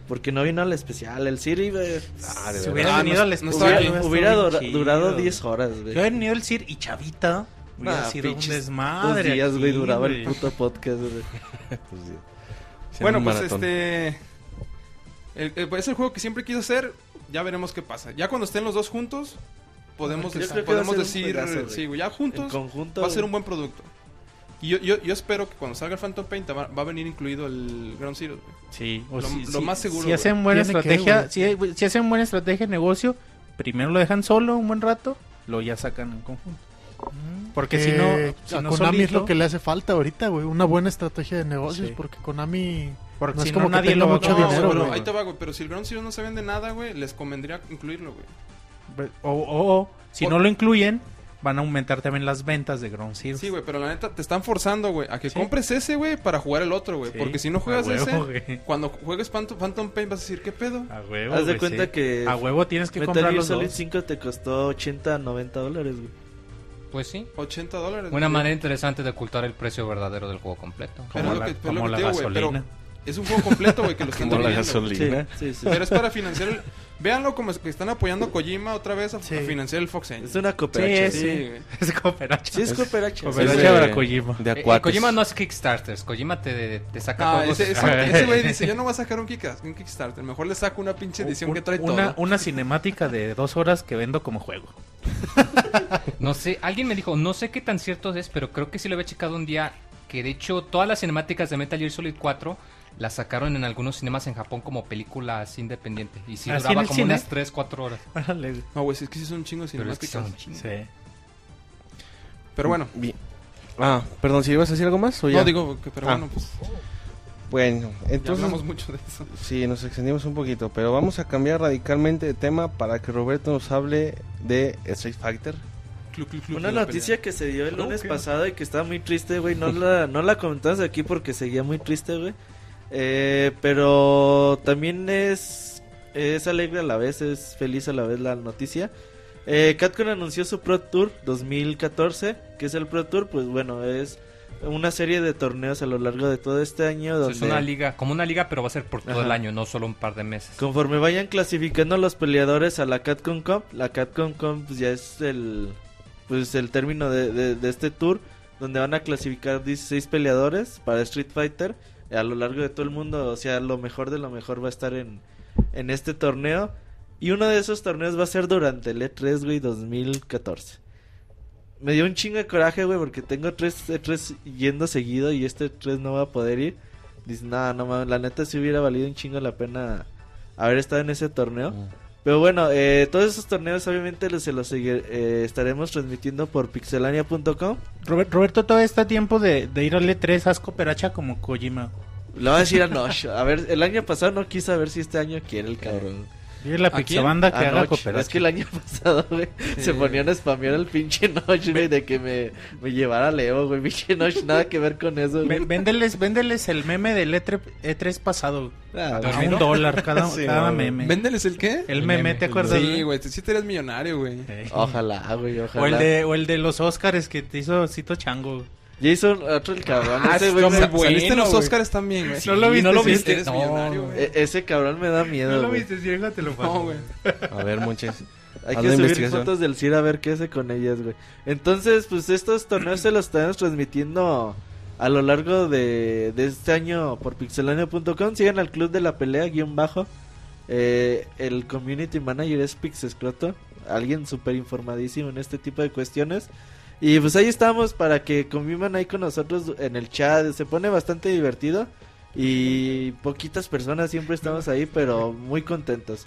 Porque no vino al especial. El Sir iba... Ah, de Si hubiera Ah, venido no- al no especial, aquí. Hubiera, hubiera hubiera estado dura- bien durado chido. 10 horas, güey. Si hubiera venido el Sir y Chavita, hubiera Nah, sido un desmadre. Dos días, güey, duraba el puto podcast, güey. Pues sí. Bueno, pues maratón. este. el- el- pues, es el juego que siempre quiso hacer. Ya veremos qué pasa. Ya cuando estén los dos juntos, podemos, Yo dec- creo que va a podemos decir. sí, güey, ya juntos conjunto... va a ser un buen producto. Y yo, yo, yo espero que cuando salga el Phantom Paint va, va a venir incluido el Ground Zero. güey. Sí, o Lo- si, lo si- más seguro, Si güey. hacen buena que, estrategia, güey. si, si hacen buena estrategia de negocio, primero lo dejan solo un buen rato, luego ya sacan en conjunto. Porque si no, Eh, si a no Konami es solito- lo que le hace falta ahorita, güey. Una buena estrategia de negocios, Sí. porque Konami porque no es si como no que nadie tenga lo va a mucho comprar. dinero, pero güey. ahí te va, güey. Pero si el Ground Zero no se vende nada, güey, les convendría incluirlo, güey. O, o- o, si Por- no lo incluyen, van a aumentar también las ventas de Ground Zero. Sí, güey, pero la neta te están forzando, güey, a que Sí. compres ese, güey, para jugar el otro, güey. Sí. Porque si no juegas huevo, ese, güey. cuando juegues Phantom, Phantom Pain vas a decir, ¿qué pedo? A huevo, Haz de güey, cuenta sí. que A huevo tienes que Metal comprar Gear los Solid dos. 5 te costó 80, 90 dólares, güey. Pues sí. 80 dólares. Una manera interesante de ocultar el precio verdadero del juego completo. Pero Como lo la, que- pero como lo la que te digo, güey, pero- gasolina. Es un juego completo, güey, que lo están gasolina. Sí, sí, sí. Pero es para financiar el... Véanlo como es que están apoyando a Kojima otra vez a, Sí. a financiar el Fox Engine. Es una cooperacha. Sí, Sí. Es cooperacha. Sí, es cooperacha. Cooperacha para de- Kojima. De Eh, eh. Kojima no es Kickstarters. Kojima te, te saca Ah, juegos. ese, ese- ese güey dice, yo no voy a sacar un, Kick- un Kickstarter. Mejor le saco una pinche edición Un- que trae una, todo. una cinemática de dos horas que vendo como juego. No sé, alguien me dijo, no sé qué tan cierto es, pero creo que sí lo había checado un día. Que de hecho, todas las cinemáticas de Metal Gear Solid 4 las sacaron en algunos cinemas en Japón como películas independientes. Y sí ¿Así duraba en el como cine? unas 3, 4 horas. No, güey, es que sí son un chingo de Pero es que cinemáticas. Pero, chingos. Bueno, Bien. Ah, perdón, ¿si ibas a decir algo más o ya? no digo que, pero Ah. bueno, pues Bueno, ya entonces... hablamos mucho de eso. Sí, nos extendimos un poquito, pero vamos a cambiar radicalmente de tema para que Roberto nos hable de Street Fighter. Clu, clu, clu, Una noticia pelea. que se dio el lunes pasado y que estaba muy triste, güey. No la, no la comentamos aquí porque seguía muy triste, güey. Eh, pero también es, es alegre a la vez, es feliz a la vez la noticia. Eh, Capcom anunció su Pro Tour 2014, que es el Pro Tour, pues bueno, es una serie de torneos a lo largo de todo este año. Donde es una liga, como una liga, pero va a ser por todo Ajá. el año, no solo un par de meses. Conforme vayan clasificando los peleadores a la Capcom Cup, la Capcom Cup pues, ya es el pues el término de, de- de este tour donde van a clasificar 16 peleadores para Street Fighter a lo largo de todo el mundo, o sea, lo mejor de lo mejor va a estar en, en este torneo y uno de esos torneos va a ser durante el E3, güey, 2014. Me dio un chingo de coraje, güey, porque tengo tres E3 yendo seguido y este 3 no va a poder ir. Dice, nada, no mames, la neta sí hubiera valido un chingo la pena haber estado en ese torneo. Pero bueno, eh, todos esos torneos obviamente los, se los eh, estaremos transmitiendo por pixelania.com. Robert- Roberto todavía está a tiempo de, de ir al E3, haz cooperacha como Kojima. Le voy a decir a Nosh. A ver, el año pasado no quiso a ver si este año quiere el cabrón. A la ¿A quién? Pixabanda que haga Noch. cooperacha. Es que el año pasado, güey, se ponían a spamear al pinche Nosh, güey, de que me, me llevara Leo, güey. Pinche Nosh, nada que ver con eso, güey. Véndeles, véndeles el meme del E3, E3 pasado. Ah, A un dólar cada, Sí, cada no, meme. ¿Véndeles el qué? El El meme, meme, ¿te acuerdas? Sí, güey, sí te eres millonario, güey. Sí. Ojalá, güey, ojalá. O el, de, o el de los Oscars que te hizo Cito Chango. Ya hizo otro el cabrón. Ah, ese, güey, muy me- bueno, Saliste en los. Oscars también, güey. ¿No lo viste? ¿No lo Sí, viste? Eres No, millonario, güey. e- ese cabrón me da miedo, güey. sí, déjate lo No, güey. A ver, Monches. Hay que subir fotos del CIR a ver qué hace con ellas, güey. Entonces, pues estos torneos se los estamos transmitiendo a lo largo de, de este año por pixelania.com. Sigan al Club de la Pelea, guion bajo. Eh, el community manager es Pixescroto. Alguien súper informadísimo en este tipo de cuestiones. Y pues ahí estamos para que convivan ahí con nosotros en el chat. Se pone bastante divertido. Y poquitas personas siempre estamos ahí, pero muy contentos.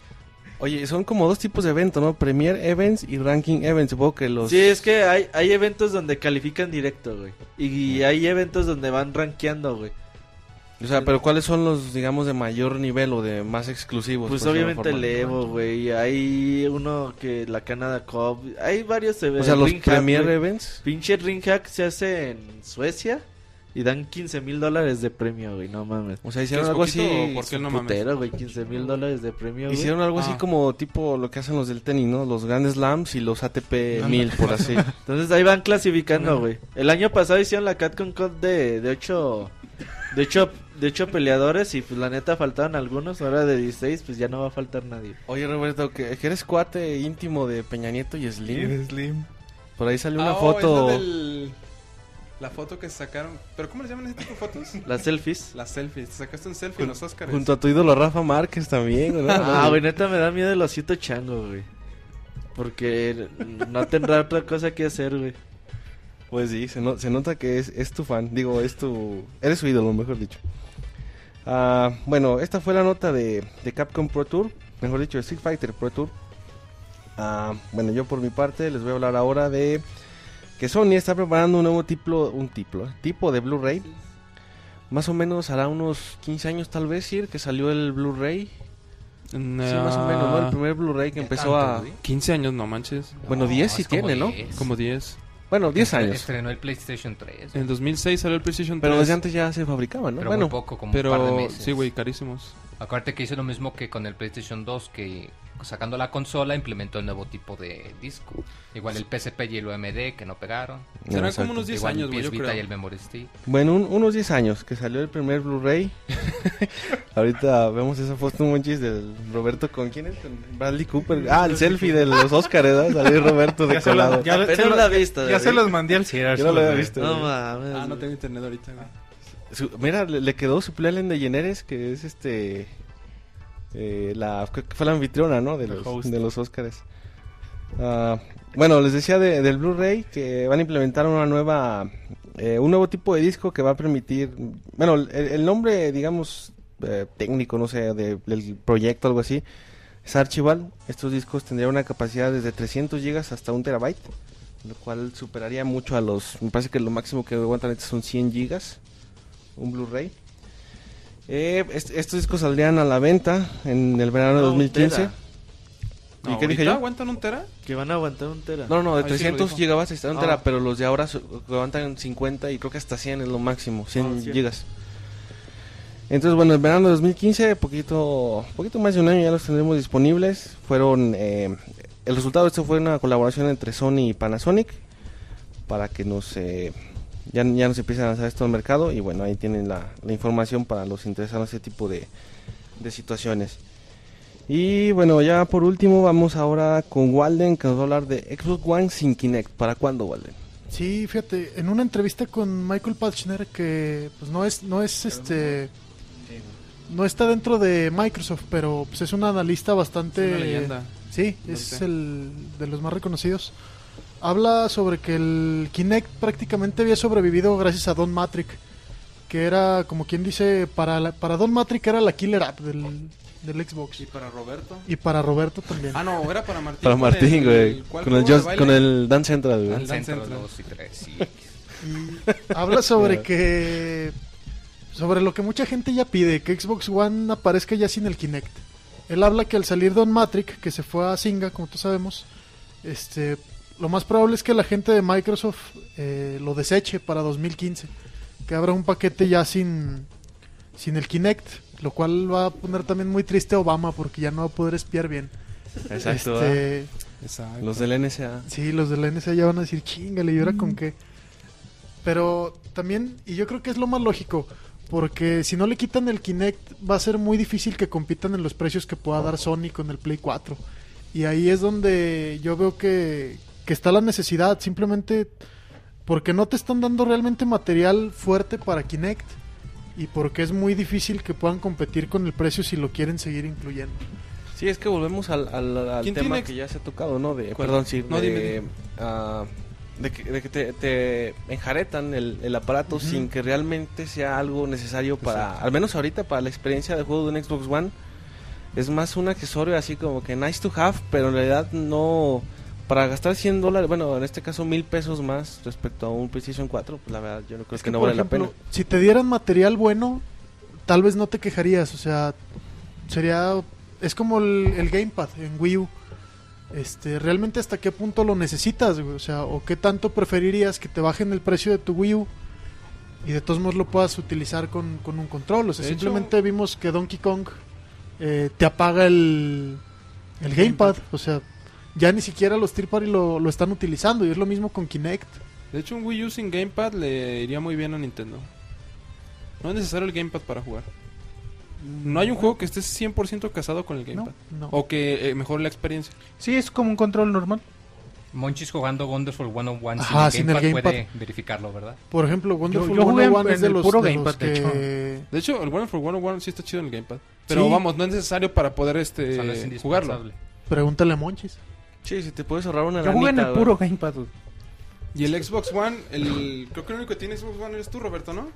Oye, son como dos tipos de eventos, ¿no? Premier Events y Ranking Events. Supongo que los... Sí, es que hay, hay eventos donde califican directo, güey. Y hay eventos donde van rankeando, güey. O sea, pero ¿cuáles son los, digamos, de mayor nivel o de más exclusivos? Pues obviamente el? Evo, güey. Hay uno que la Canada Cup. Hay varios O eventos. sea, los Ring Premier. Events. Pinche Ring Hack se hace en Suecia. Y dan 15 mil dólares de premio, güey. No mames. O sea, ¿Qué hicieron algo poquito así... o por qué no mames? Putero, güey. 15 mil dólares de premio, güey. Hicieron algo así Ah. como tipo lo que hacen los del tenis, ¿no? Los Grand Slams y los ATP 1000, por así. Entonces ahí van clasificando, güey. El año pasado hicieron la Catcon Cup de, de 8 de ocho, de ocho peleadores y pues la neta faltaron algunos. Ahora de 16 pues ya no va a faltar nadie. Oye, Roberto, que, que eres cuate íntimo de Peña Nieto y Slim. Slim. Por ahí salió una Ah, oh, foto... es la del- La foto que sacaron. ¿Pero cómo le llaman ese tipo de fotos? Las selfies. Las selfies. Te sacaste un selfie en los Oscars. Junto a tu ídolo Rafa Márquez también, ¿no? Ah, güey, neta me da miedo el osito chango, güey. Porque no tendrá otra cosa que hacer, güey. Pues sí, se, no- se nota que es, es tu fan. Digo, es tu... Eres su ídolo, mejor dicho. Ah, bueno, esta fue la nota de, de Capcom Pro Tour. Mejor dicho, de Street Fighter Pro Tour. Ah, bueno, yo por mi parte les voy a hablar ahora de que Sony está preparando un nuevo tipo, un tipo, tipo de Blu-ray. Más o menos hará unos 15 años tal vez, Sir, que salió el Blu-ray. Sí, más o menos, ¿no? El primer Blu-ray que empezó tanto, a... güey. 15 años, no manches. Bueno, 10 sí tiene, ¿no? 10. Como 10. Bueno, 10 Estre- años. Estrenó el PlayStation 3. En 2006 salió el PlayStation 3. Pero desde antes ya se fabricaban, ¿no? Pero bueno, muy poco, como un par de Pero meses. sí, güey, carísimos. Acuérdate que hizo lo mismo que con el PlayStation 2, que sacando la consola implementó el nuevo tipo de disco. Igual el PSP y el UMD que no pegaron. no, Serán como unos 10 Igual años, el PS yo Vita creo. y el Memory Stick. Bueno, un- unos 10 años que salió el primer Blu-ray. Ahorita vemos esa foto monchis del Roberto con quién es? Con Bradley Cooper. Ah, el selfie de los Oscars, ¿verdad? Salió Roberto de Ya se lo- colado. ya- se lo- la he visto, Ya güey. se los mandé al Cier. Yo no lo había visto. No güey. mames. Ah, no tengo internet ahorita, güey. Su- mira, le, le quedó su Ellen de Yeneres, que es este. Eh, la, fue la anfitriona, ¿no? De los, de los Oscars. Ah, bueno, les decía de- del Blu-ray que van a implementar una nueva. eh, un nuevo tipo de disco que va a permitir. Bueno, el, el nombre, digamos, eh, técnico, no sé, de- del proyecto, algo así. Es Archival. Estos discos tendrían una capacidad desde 300 gigas hasta un terabyte. Lo cual superaría mucho a los. Me parece que lo máximo que aguantan son 100 gigas. Un Blu-ray. Eh, est- estos discos saldrían a la venta en el verano de No, 2015. tera. ¿Y qué dije ¿ahorita yo? aguantan un tera? Que van a aguantar un tera. No, no, de Ahí sí lo 300 dijo. gigabytes está un Ah. tera, pero los de ahora su- aguantan 50 y creo que hasta 100 es lo máximo, 100 Ah, 100. gigas. Entonces, bueno, el verano de 2015, poquito, poquito más de un año ya los tendremos disponibles. Fueron, eh, el resultado de esto fue una colaboración entre Sony y Panasonic para que nos, eh, ya, ya nos empiecen a lanzar esto al mercado y bueno, ahí tienen la, la información para los interesados en ese tipo de, de situaciones. Y bueno, ya por último vamos ahora con Walden que nos va a hablar de Xbox One sin Kinect. ¿Para cuándo, Walden? Sí, fíjate, en una entrevista con Michael Pachner que pues no es no es este no está dentro de Microsoft, pero pues es un analista bastante Es una leyenda. Sí, No es sé. el de los más reconocidos. Habla sobre que el Kinect prácticamente había sobrevivido gracias a Don Matrix, que era como quien dice para la- para Don Matrix era la killer app del, del Xbox ¿Y para Roberto? y para Roberto también. Ah, no, era para Martín. Para Martín, güey. ¿cuál Con el, Just- con el Dance Central, güey. El Dance Central. 2 y 3, sí. Y habla sobre que sobre lo que mucha gente ya pide, que Xbox One aparezca ya sin el Kinect. Él habla que al salir Don Matrix, que se fue a Singa, como todos sabemos, este, lo más probable es que la gente de Microsoft eh, lo deseche para 2015, que habrá un paquete ya sin sin el Kinect, lo cual va a poner también muy triste a Obama porque ya no va a poder espiar bien. Exacto. Este, Exacto. Los del NSA. Sí, los de la NSA ya van a decir, chingale, ¿y ahora con qué? Pero también, y yo creo que es lo más lógico, porque si no le quitan el Kinect, va a ser muy difícil que compitan en los precios que pueda dar Sony con el Play 4. Y ahí es donde yo veo que, que está la necesidad, simplemente porque no te están dando realmente material fuerte para Kinect y porque es muy difícil que puedan competir con el precio si lo quieren seguir incluyendo. Sí, es que volvemos al, al, al ¿Quién tema que ya se ha tocado, ¿no? De, ¿Cuál? perdón, sí, No, de, dime, dime. ah, de que, de que te, te enjaretan el, el aparato sin que realmente sea algo necesario para, al menos ahorita para la experiencia de juego de un Xbox One, es más un accesorio así como que nice to have, pero en realidad no, para gastar 100 dólares, bueno, en este caso mil pesos más respecto a un PlayStation 4, pues la verdad yo no creo Es que, no vale ejemplo, la pena. Si te dieran material bueno, tal vez no te quejarías. O sea, sería. Es como el, el Gamepad en Wii U. Este, realmente hasta qué punto lo necesitas, güey? O sea, o qué tanto preferirías que te bajen el precio de tu Wii U y de todos modos lo puedas utilizar con, con un control. O sea, De hecho- simplemente vimos que Donkey Kong eh, te apaga el, el Gamepad. O sea, ya ni siquiera los Third Party lo, lo están utilizando y es lo mismo con Kinect. De hecho, un Wii U sin Gamepad le iría muy bien a Nintendo. No es necesario el Gamepad para jugar. No hay un juego que esté 100% casado con el Gamepad. No. O que eh, mejore la experiencia. Sí, es como un control normal. Monchis jugando Wonderful 101 Ajá, sin sin el el Gamepad, puede verificarlo, ¿verdad? Por ejemplo, Wonderful yo en- 101 es de el los, puro de Gamepad, los de hecho. que... De hecho, el Wonderful 101 sí está chido en el Gamepad. Pero Sí. vamos, no es necesario para poder O sea, no es este jugarlo. Pregúntale a Monchis. Sí, si te puedes ahorrar una Yo jugué en el güey. puro Gamepad. güey. Y el Xbox One, el creo que el único que tiene Xbox One eres tú, Roberto, ¿no?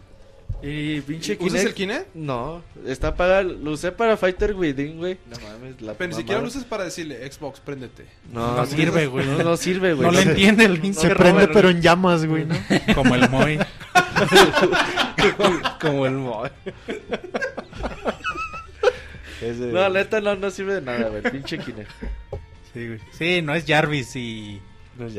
Y pinche ¿Usas el Kinect. No, está para. Lo usé para Fighter Within, güey. No mames, la Pero ni siquiera lo usas para decirle Xbox, préndete. No, No sirve, güey. No, no sirve, güey. No lo entiende el pinche Se prende Robert, pero en llamas, güey, ¿no? Como el Moy. Como el Moy. No, neta, no, no sirve de nada, güey. Pinche Kinect. Sí, güey. Sí, no es Jarvis y...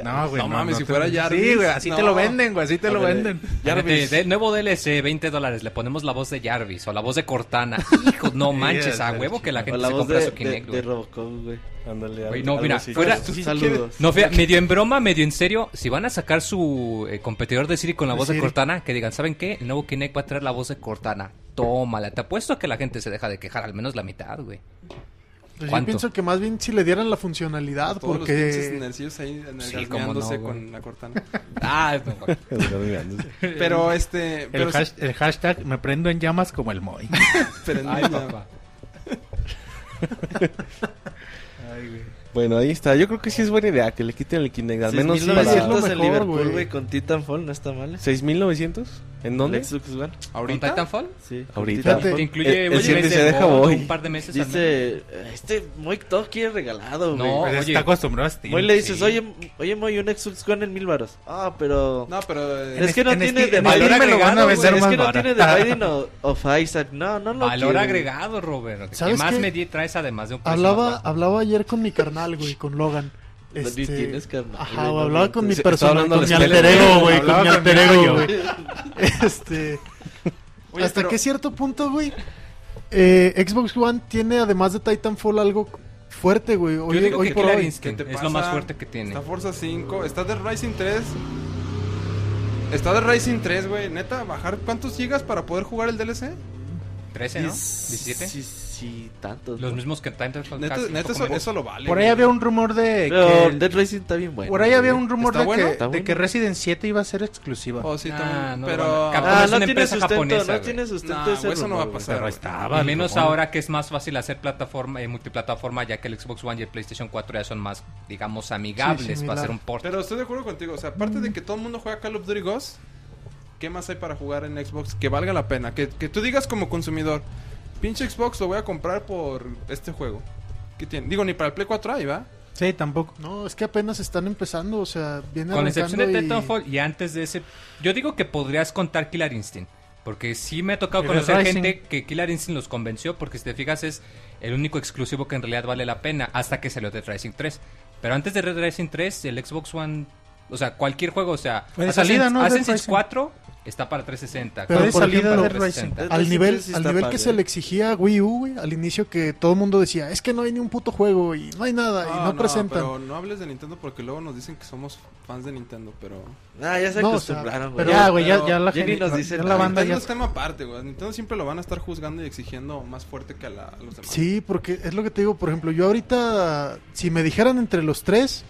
No, güey. No mames, si fuera Jarvis, Sí, güey, así no. te lo venden, güey, así te A lo venden. Jarvis. De, de nuevo DLC, 20 dólares. Le ponemos la voz de Jarvis o la voz de Cortana. Hijo, no manches, a huevo que la gente la se compra de, su de, Kinect, de güey. Robocop, güey. Ándale, Güey, no, mira, así. fuera- Sí, Saludos. No, fea, medio en broma, medio en serio, si van a sacar su eh, competidor de Siri con la voz de. Cortana, que digan, ¿saben qué? El nuevo Kinect va a traer la voz de Cortana. Tómala, te apuesto que la gente se deja de quejar, al menos la mitad, güey. Pues yo pienso que más bien si le dieran la funcionalidad, Todos los porque... nercios ahí Sí, no, güey. con la cortana. Ah, güey. Pero este, pero El, hash- el hashtag me prendo en llamas como el Moy. Ay, no, papá. Bueno, ahí está. Yo creo que sí es buena idea que le quiten el Kinect. Al menos para... 6900 para- en lo mejor, Liverpool, güey. con Titanfall, no está mal. ¿6.900? ¿En dónde? El Xbox One. ¿Con ahorita Titanfall? Sí. Ahorita. Titanfall. Te incluye El- un el siguiente mes se de deja voy. un par de meses. Dice, este Moy todo quiere regalado, güey. No, oye. está acostumbrado a Steam. Moy le dices, sí. oye, oye Moy, un Xbox One en mil varos. Ah, pero... No, pero eh, es que no en tiene de en valor Steam me lo van a agregado, es que no tiene de Biden o of Isaac. No, no lo Valor agregado, Robert. ¿Qué ¿Sabes más me di- traes además de un hablaba ayer con mi carnal, güey, con Logan. Este, tienes carnal, Ajá, güey, no hablaba con mi persona, estaba hablando con mi al alter ego, güey, con mi alter ego, güey. Este, Oye, hasta pero- qué cierto punto, güey, eh, Xbox One tiene además de Titanfall algo fuerte, güey. Yo Hoy, digo hoy que por hoy. Instinct ¿Qué te es lo más pasa? fuerte que tiene. Está Forza 5, está de Rising 3. Está de Rising 3, güey. Neta, bajar cuántos gigas para poder jugar el DLC? 13, ¿no? Sí, 17. Sí, tantos. Los ¿no? mismos que neta poco eso, lo vale. Por ahí güey. había un rumor de Pero que... el- Dead Racing está bien bueno. Por ahí había un rumor ¿Está de, bueno? que, de bueno. que Resident 7 iba a ser exclusiva. Oh, sí, Ah, también. no, pero. Capcom Ah, es no una tiene empresa sustento, japonesa, no güey. tiene sustento No, ese güey, eso no va a rumor, pasar. Pero güey. estaba. Y menos rumor. ahora que es más fácil hacer plataforma, eh, multiplataforma, ya que el Xbox One y el PlayStation 4 ya son más, digamos, amigables Sí, para hacer un port. Pero estoy de acuerdo contigo. O sea, aparte de que todo el mundo juega Call of Duty Ghost, ¿qué más hay para jugar en Xbox que valga la pena? Que, que tú digas como consumidor, pinche Xbox lo voy a comprar por este juego. ¿Qué tiene? Digo, ni para el Play 4 hay, ¿va? Sí, tampoco. No, es que apenas están empezando, o sea, viene Con excepción de y- Titanfall y antes de ese, yo digo que podrías contar Killer Instinct. Porque sí me ha tocado conocer Rising. gente que Killer Instinct los convenció, porque si te fijas es el único exclusivo que en realidad vale la pena hasta que salió Dead Rising 3. Pero antes de Dead Rising 3, el Xbox One O sea, cualquier juego, o sea, Fue de Assassin's- salida, ¿no? Assassin's Rising. 4 está para 360. Pero, de salida ejemplo, de Rising. 360. Al nivel, sí al nivel que se le exigía a Wii U, güey, al inicio que todo el mundo decía, es que no hay ni un puto juego y no hay nada y no, presentan. Pero no hables de Nintendo porque luego nos dicen que somos fans de Nintendo, pero... Ah, ya se No, o sea, acostumbraron, güey. pero- ya, güey, ya, ya la gente, nos ya nada. la banda Nintendo ya... es tema aparte, güey. Nintendo siempre lo van a estar juzgando y exigiendo más fuerte que a, la- a los demás. Sí, porque es lo que te digo, por ejemplo, yo ahorita, si me dijeran entre los tres,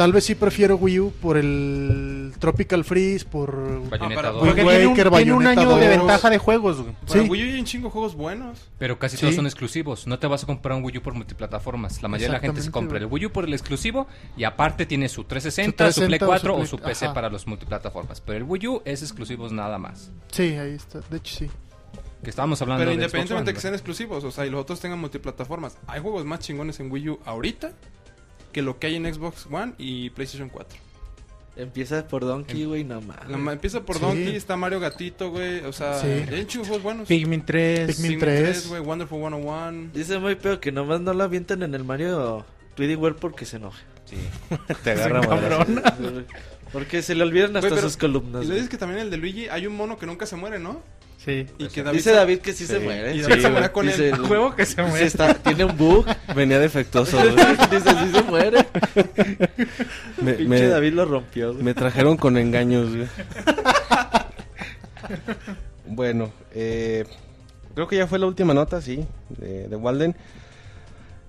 tal vez sí prefiero Wii U por el Tropical Freeze, por... Bayonetta para- 2. Porque Wind tiene un, Waker, tiene un año de 2. ventaja de juegos, güey. Para Sí. Wii U hay un chingo de juegos buenos. Pero casi Sí. todos son exclusivos. No te vas a comprar un Wii U por multiplataformas. La mayoría de la gente se compra el. Wii U por el exclusivo y aparte tiene su 360, Su su, Play 360 o su 4 o su PC ajá. para los multiplataformas. Pero el Wii U es exclusivos nada más. Sí, ahí está, de hecho sí. Que estábamos hablando Pero de independientemente One, que sean exclusivos, o sea, y los otros tengan multiplataformas. Hay juegos más chingones en Wii U ahorita que lo que hay en Xbox One y PlayStation 4. Empieza por Donkey, güey, no La mames. ma- empieza por Sí. Donkey, está Mario Gatito, güey. O sea, Sí. hay juegos buenos. Pikmin 3. Pikmin Pikmin 3. güey, Wonderful 101. Dice muy peor que nomás no lo avientan en el Mario 3D World porque se enoja. Te agarra cabrón. Porque se le olvidan hasta pero- sus columnas. Y le dices que también el de Luigi hay un mono que nunca se muere, ¿no? Sí. Y que David Dice se- David que sí, se muere. Y David Sí, se muere con Dice el- Juego que se muere. está- tiene un bug. Venía defectuoso. Dice, sí se muere. me, Pinche me- David lo rompió. güey. me trajeron con engaños. güey. bueno, eh, creo que ya fue la última nota, sí, de, de Walden.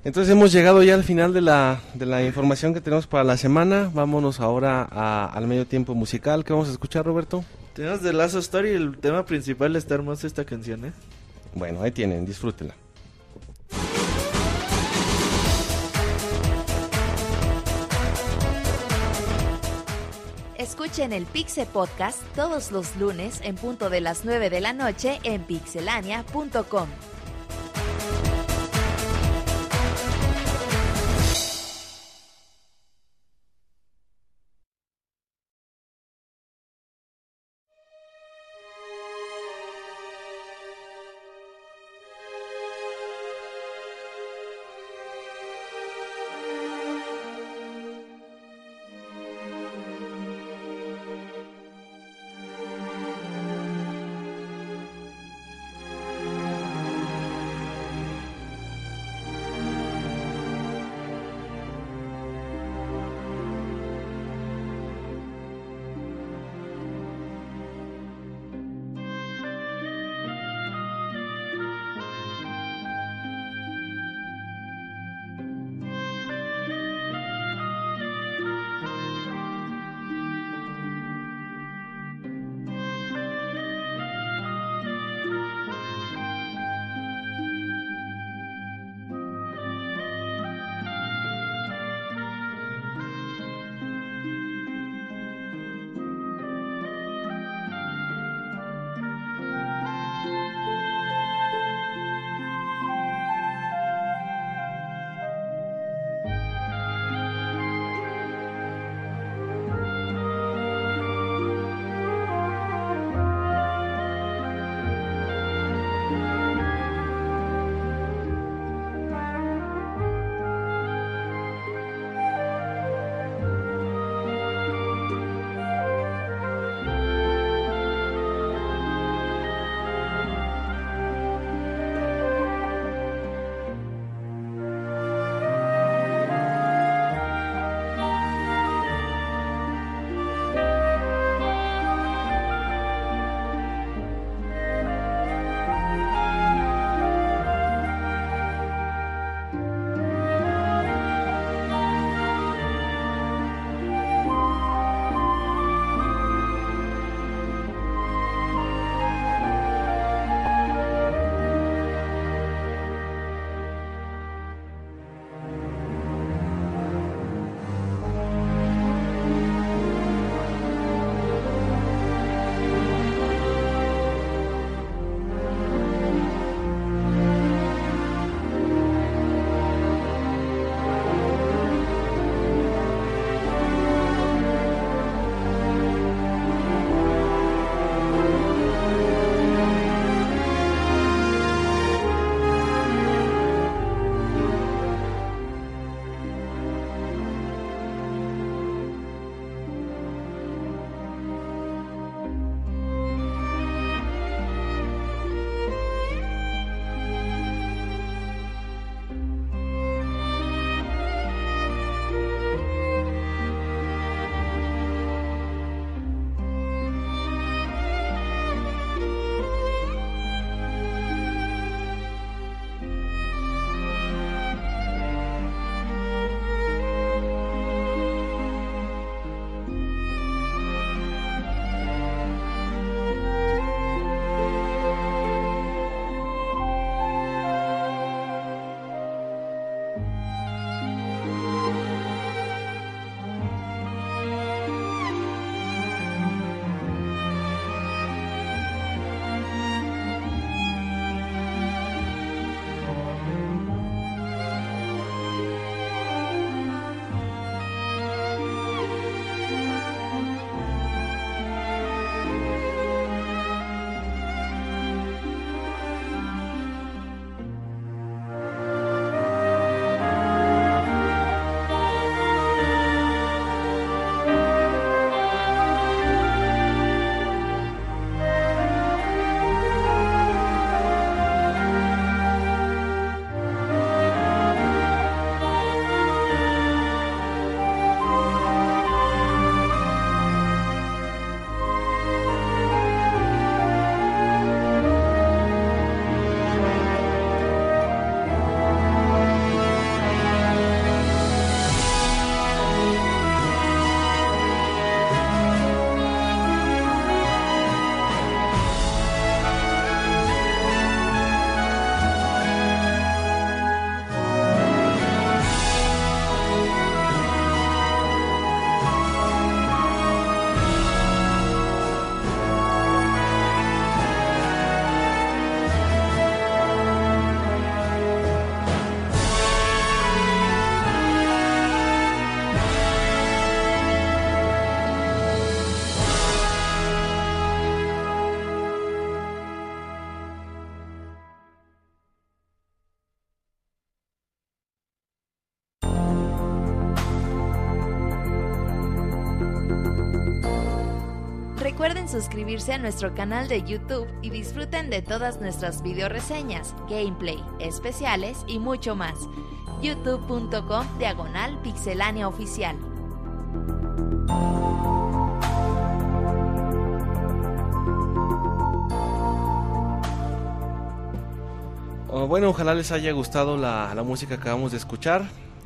Entonces hemos llegado ya al final de la, de la información que tenemos para la semana. Vámonos ahora a- al medio tiempo musical. ¿Qué vamos a escuchar, Roberto? Tenemos The Last Story. El tema principal está hermosa esta canción, ¿eh? Bueno, ahí tienen, disfrútenla. Escuchen el Pixe Podcast todos los lunes en punto de las 9 de la noche en pixelania.com. suscribirse a nuestro canal de YouTube y disfruten de todas nuestras video reseñas, gameplay, especiales y mucho más. youtube.com diagonal pixelania oficial. Oh, bueno, ojalá les haya gustado la, la música que acabamos de escuchar.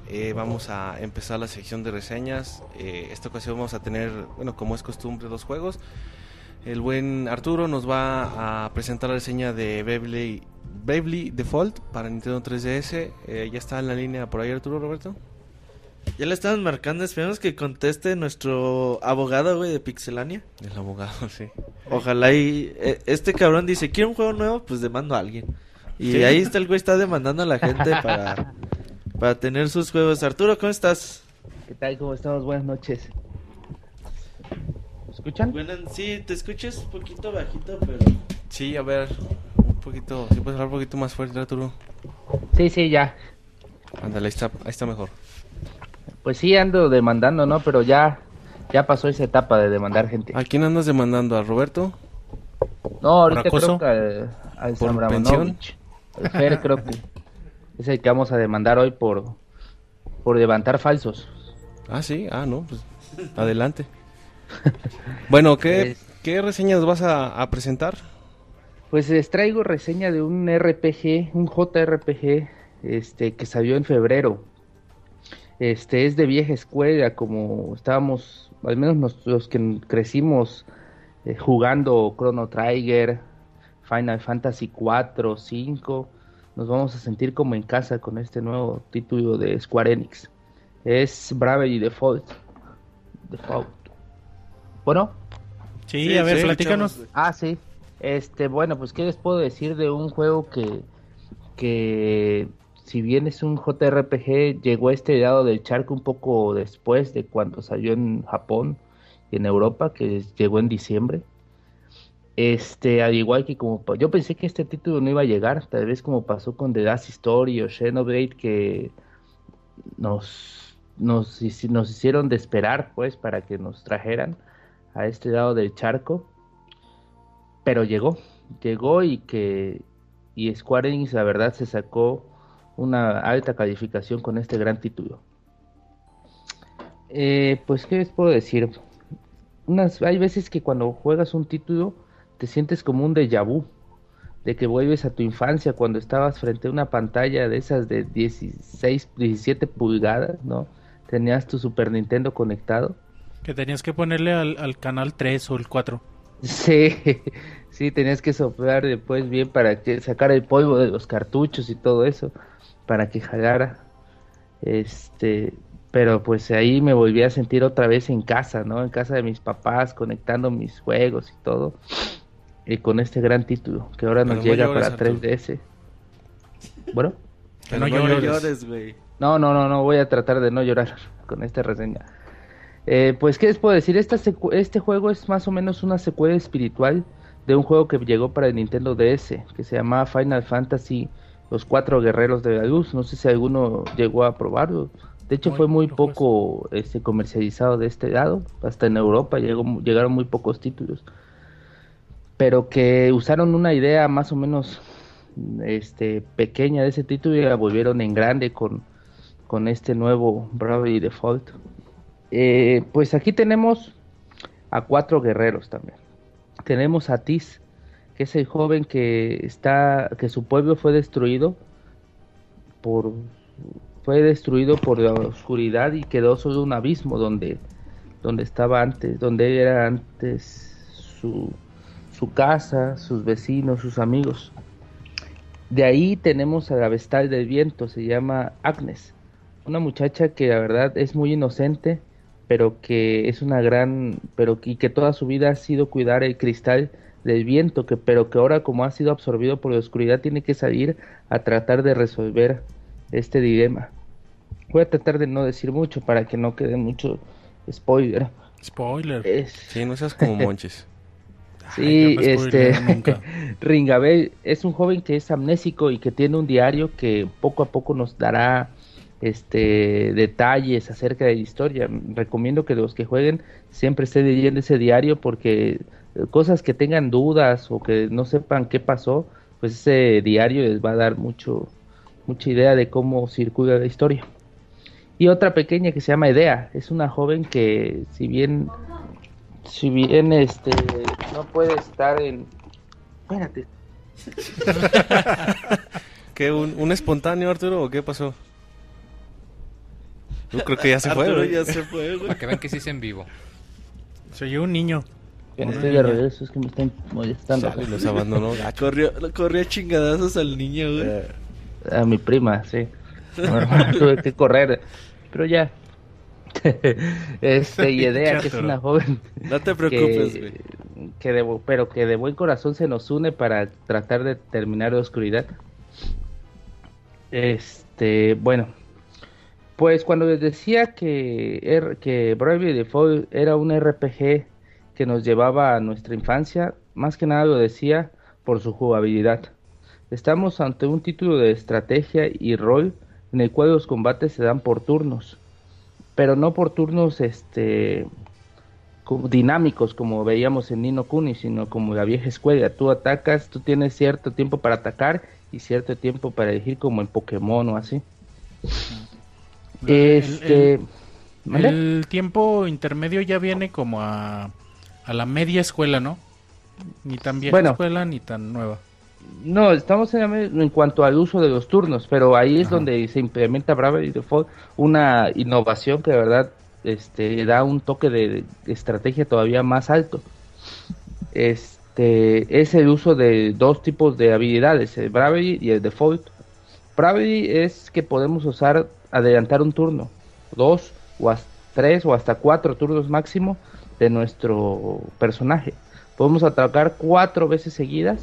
Eh, vamos a empezar la sección de reseñas. Eh, esta ocasión vamos a tener, bueno, como es costumbre, dos juegos. El buen Arturo nos va a presentar la reseña de Bravely, Bravely Default para Nintendo 3DS. Eh, ya está en la línea por ahí, Arturo, Roberto. Ya le estaban marcando, esperemos que conteste nuestro abogado, güey, de Pixelania. El abogado, sí. Ojalá y eh, este cabrón dice, ¿quiere un juego nuevo? Pues demando a alguien. Y Sí. ahí está el güey, está demandando a la gente para, para tener sus juegos. Arturo, ¿cómo estás? ¿Qué tal? ¿Cómo estamos? Buenas noches. ¿Me escuchan? Buenas, sí, te escuchas un poquito bajito, pero... Sí, a ver, un poquito, si puedes hablar un poquito más fuerte, Arturo. Sí, sí, ya. Ándale, ahí está, ahí está mejor. Pues sí, ando demandando, ¿no? Pero ya, ya pasó esa etapa de demandar gente. ¿A quién andas demandando? ¿A Roberto? No, ahorita creo que al ¿Por San pensión? Bramonovich. El Fer creo que es el que vamos a demandar hoy por, por levantar falsos. Ah, sí, ah, no, pues adelante. bueno, ¿qué, Es- ¿qué reseñas vas a, a presentar? Pues les traigo reseña de un RPG, un JRPG, este, que salió en febrero. Este es de vieja escuela, como estábamos, al menos nos- los que crecimos eh, jugando Chrono Trigger, Final Fantasy 4, 5, nos vamos a sentir como en casa con este nuevo título de Square Enix. Es Bravely Default. Default. Bueno, Sí, Sí, a ver, sí, platícanos. Ah, sí. Este, bueno, pues qué les puedo decir de un juego que, que si bien es un JRPG, llegó a este lado del charco un poco después de cuando salió en Japón y en Europa, que llegó en diciembre. Este, al igual que como yo pensé que este título no iba a llegar, tal vez como pasó con The Last Story o Xenoblade que nos, nos, nos hicieron de esperar pues para que nos trajeran a este lado del charco pero llegó, llegó y que y Square Enix la verdad se sacó una alta calificación con este gran título. Eh, pues qué les puedo decir, hay veces que cuando juegas un título te sientes como un déjà vu de que vuelves a tu infancia cuando estabas frente a una pantalla de esas de 16, 17 pulgadas, ¿no? Tenías tu Super Nintendo conectado. Que tenías que ponerle al, al canal 3 o el 4. Sí, sí, tenías que soplar después bien para que sacar el polvo de los cartuchos y todo eso, para que jalara. Este, pero pues ahí me volví a sentir otra vez en casa, ¿no? En casa de mis papás, conectando mis juegos y todo. Y con este gran título que ahora nos Pero llega llores, para Arturo. 3DS. Bueno, Que no no llores. llores, güey. no, no, no, no, voy a tratar de no llorar con esta reseña. Eh, pues, ¿qué les puedo decir? Esta este juego es más o menos una secuela espiritual de un juego que llegó para el Nintendo DS, que se llamaba Final Fantasy Los Cuatro Guerreros de la Luz. No sé si alguno llegó a probarlo. De hecho, Muy fue muy pocos. poco este, comercializado de este lado. Hasta en Europa llegó, llegaron muy pocos títulos. Pero que usaron una idea más o menos este, pequeña de ese título y la volvieron en grande con, con este nuevo Bravely Default. Eh, pues aquí tenemos a cuatro guerreros también. Tenemos a Tis, que es el joven que está, que su pueblo fue destruido por, fue destruido por la oscuridad y quedó solo un abismo donde, donde estaba antes, donde era antes su, su casa, sus vecinos, sus amigos. De ahí tenemos a la vestal del viento, se llama Agnes, una muchacha que la verdad es muy inocente, pero que es una gran, pero que- y que toda su vida ha sido cuidar el cristal del viento, que pero que ahora como ha sido absorbido por la oscuridad tiene que salir a tratar de resolver este dilema. Voy a tratar de no decir mucho para que no quede mucho spoiler. Spoiler. Es, Sí, no seas como monches. Sí, Ay, yo no este. Ringabel es un joven que es amnésico y que tiene un diario que poco a poco nos dará este detalles acerca de la historia. Recomiendo que los que jueguen siempre estén leyendo ese diario porque cosas que tengan dudas o que no sepan qué pasó, pues ese diario les va a dar mucho mucha idea de cómo circula la historia. Y otra pequeña que se llama Idea, es una joven que si bien si bien este no puede estar en espérate ¿Qué, un, un espontáneo, Arturo, o qué pasó? Yo creo que ya se fue, güey. ya se fue, güey. Para que vean que sí es en vivo. Se oyó un niño. Estoy de regreso, es que me están molestando. Chale, los abandonó. Corrió, corrió a chingadazos al niño, güey. Eh, A mi prima, sí. Tuve que correr, pero ya. este, y Edea, que es una joven No te preocupes, güey. que, de, bu- pero que de buen corazón se nos une para tratar de terminar la oscuridad. Este, bueno, pues cuando les decía que, R- que Bravely Default era un RPG que nos llevaba a nuestra infancia, más que nada lo decía por su jugabilidad. Estamos ante un título de estrategia y rol en el cual los combates se dan por turnos, pero no por turnos este dinámicos como veíamos en Nino Kuni, sino como la vieja escuela. Tú atacas, tú tienes cierto tiempo para atacar y cierto tiempo para elegir como en Pokémon o así. Este, El, tiempo intermedio ya viene como a, a la media escuela, ¿no? Ni tan vieja Bueno. escuela ni tan nueva. No, estamos en, en cuanto al uso de los turnos, pero ahí es donde se implementa Bravely Default una innovación que de verdad este, da un toque de estrategia todavía más alto. Este es el uso de dos tipos de habilidades, el Bravely y el Default. Bravely es que podemos usar adelantar un turno, dos o hasta tres o hasta cuatro turnos máximo de nuestro personaje. Podemos atacar cuatro veces seguidas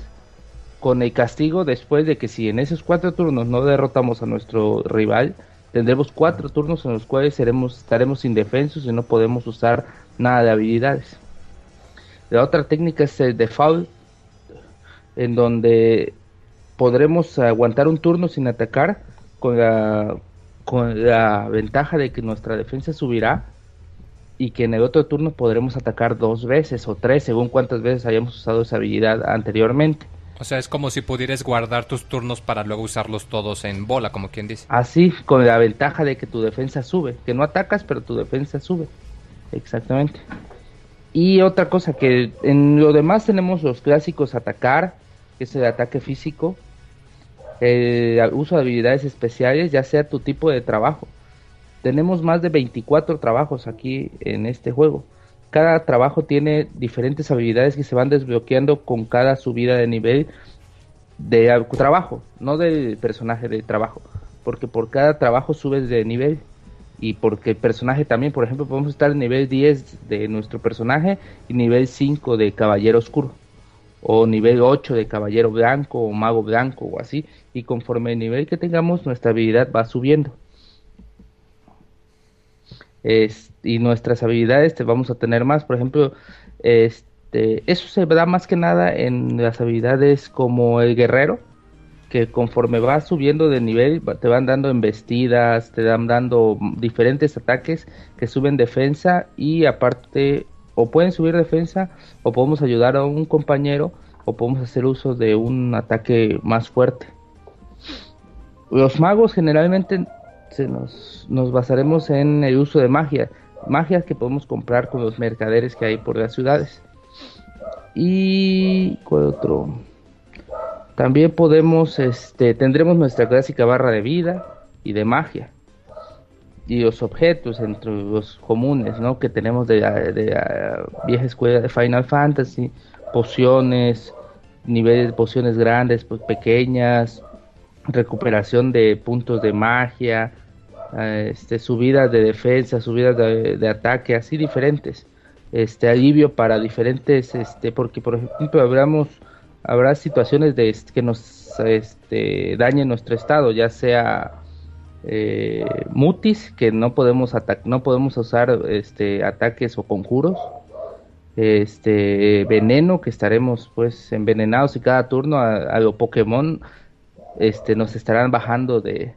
con el castigo después de que si en esos cuatro turnos no derrotamos a nuestro rival, tendremos cuatro turnos en los cuales estaremos indefensos y no podemos usar nada de habilidades. La otra técnica es el default, en donde podremos aguantar un turno sin atacar con la, con la ventaja de que nuestra defensa subirá y que en el otro turno podremos atacar dos veces o tres según cuántas veces hayamos usado esa habilidad anteriormente. O sea, es como si pudieras guardar tus turnos para luego usarlos todos en bola, como quien dice. Así, con la ventaja de que tu defensa sube, que no atacas, pero tu defensa sube. Exactamente. Y otra cosa que en lo demás tenemos los clásicos atacar, que es el ataque físico, el uso de habilidades especiales, ya sea tu tipo de trabajo. Tenemos más de 24 trabajos aquí en este juego. Cada trabajo tiene diferentes habilidades que se van desbloqueando con cada subida de nivel de trabajo, no del personaje de trabajo, porque por cada trabajo subes de nivel y porque el personaje también, por ejemplo, podemos estar en nivel 10 de nuestro personaje y nivel 5 de caballero oscuro o nivel 8 de caballero blanco o mago blanco o así y conforme el nivel que tengamos nuestra habilidad va subiendo. Y nuestras habilidades te vamos a tener más, por ejemplo, este, eso se da más que nada en las habilidades como el guerrero, que conforme vas subiendo de nivel te van dando embestidas, te van dando diferentes ataques que suben defensa y aparte o pueden subir defensa o podemos ayudar a un compañero o podemos hacer uso de un ataque más fuerte. Los magos generalmente se nos, basaremos en el uso de magia, magias que podemos comprar con los mercaderes que hay por las ciudades. Y ¿cuál otro? También podemos, este, tendremos nuestra clásica barra de vida y de magia. Y los objetos entre los comunes, ¿no? Que tenemos de, de la vieja escuela de Final Fantasy, pociones, niveles de pociones grandes, pues pequeñas, recuperación de puntos de magia, eh, este, subidas de defensa, subidas de, de ataque, así diferentes. Este alivio para diferentes, este, porque por ejemplo habremos, habrá situaciones de est- que nos este, dañen nuestro estado, ya sea eh, mutis, que no podemos no podemos usar este ataques o conjuros, este veneno, que estaremos pues envenenados y cada turno a, a Pokémon este nos estarán bajando de,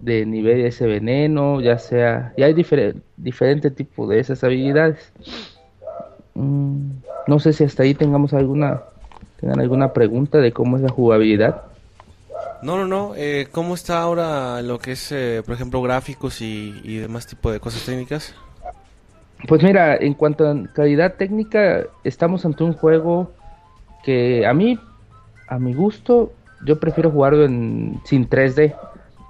de nivel ese veneno, ya sea, y hay diferente diferente tipo de esas habilidades. Mm, No sé si hasta ahí tengamos alguna, tengan alguna pregunta de cómo es la jugabilidad. No, no, no. Eh, ¿Cómo está ahora lo que es, eh, por ejemplo, gráficos y, y demás tipo de cosas técnicas? Pues mira, en cuanto a calidad técnica, estamos ante un juego que a mí, a mi gusto, yo prefiero jugarlo en, sin 3D,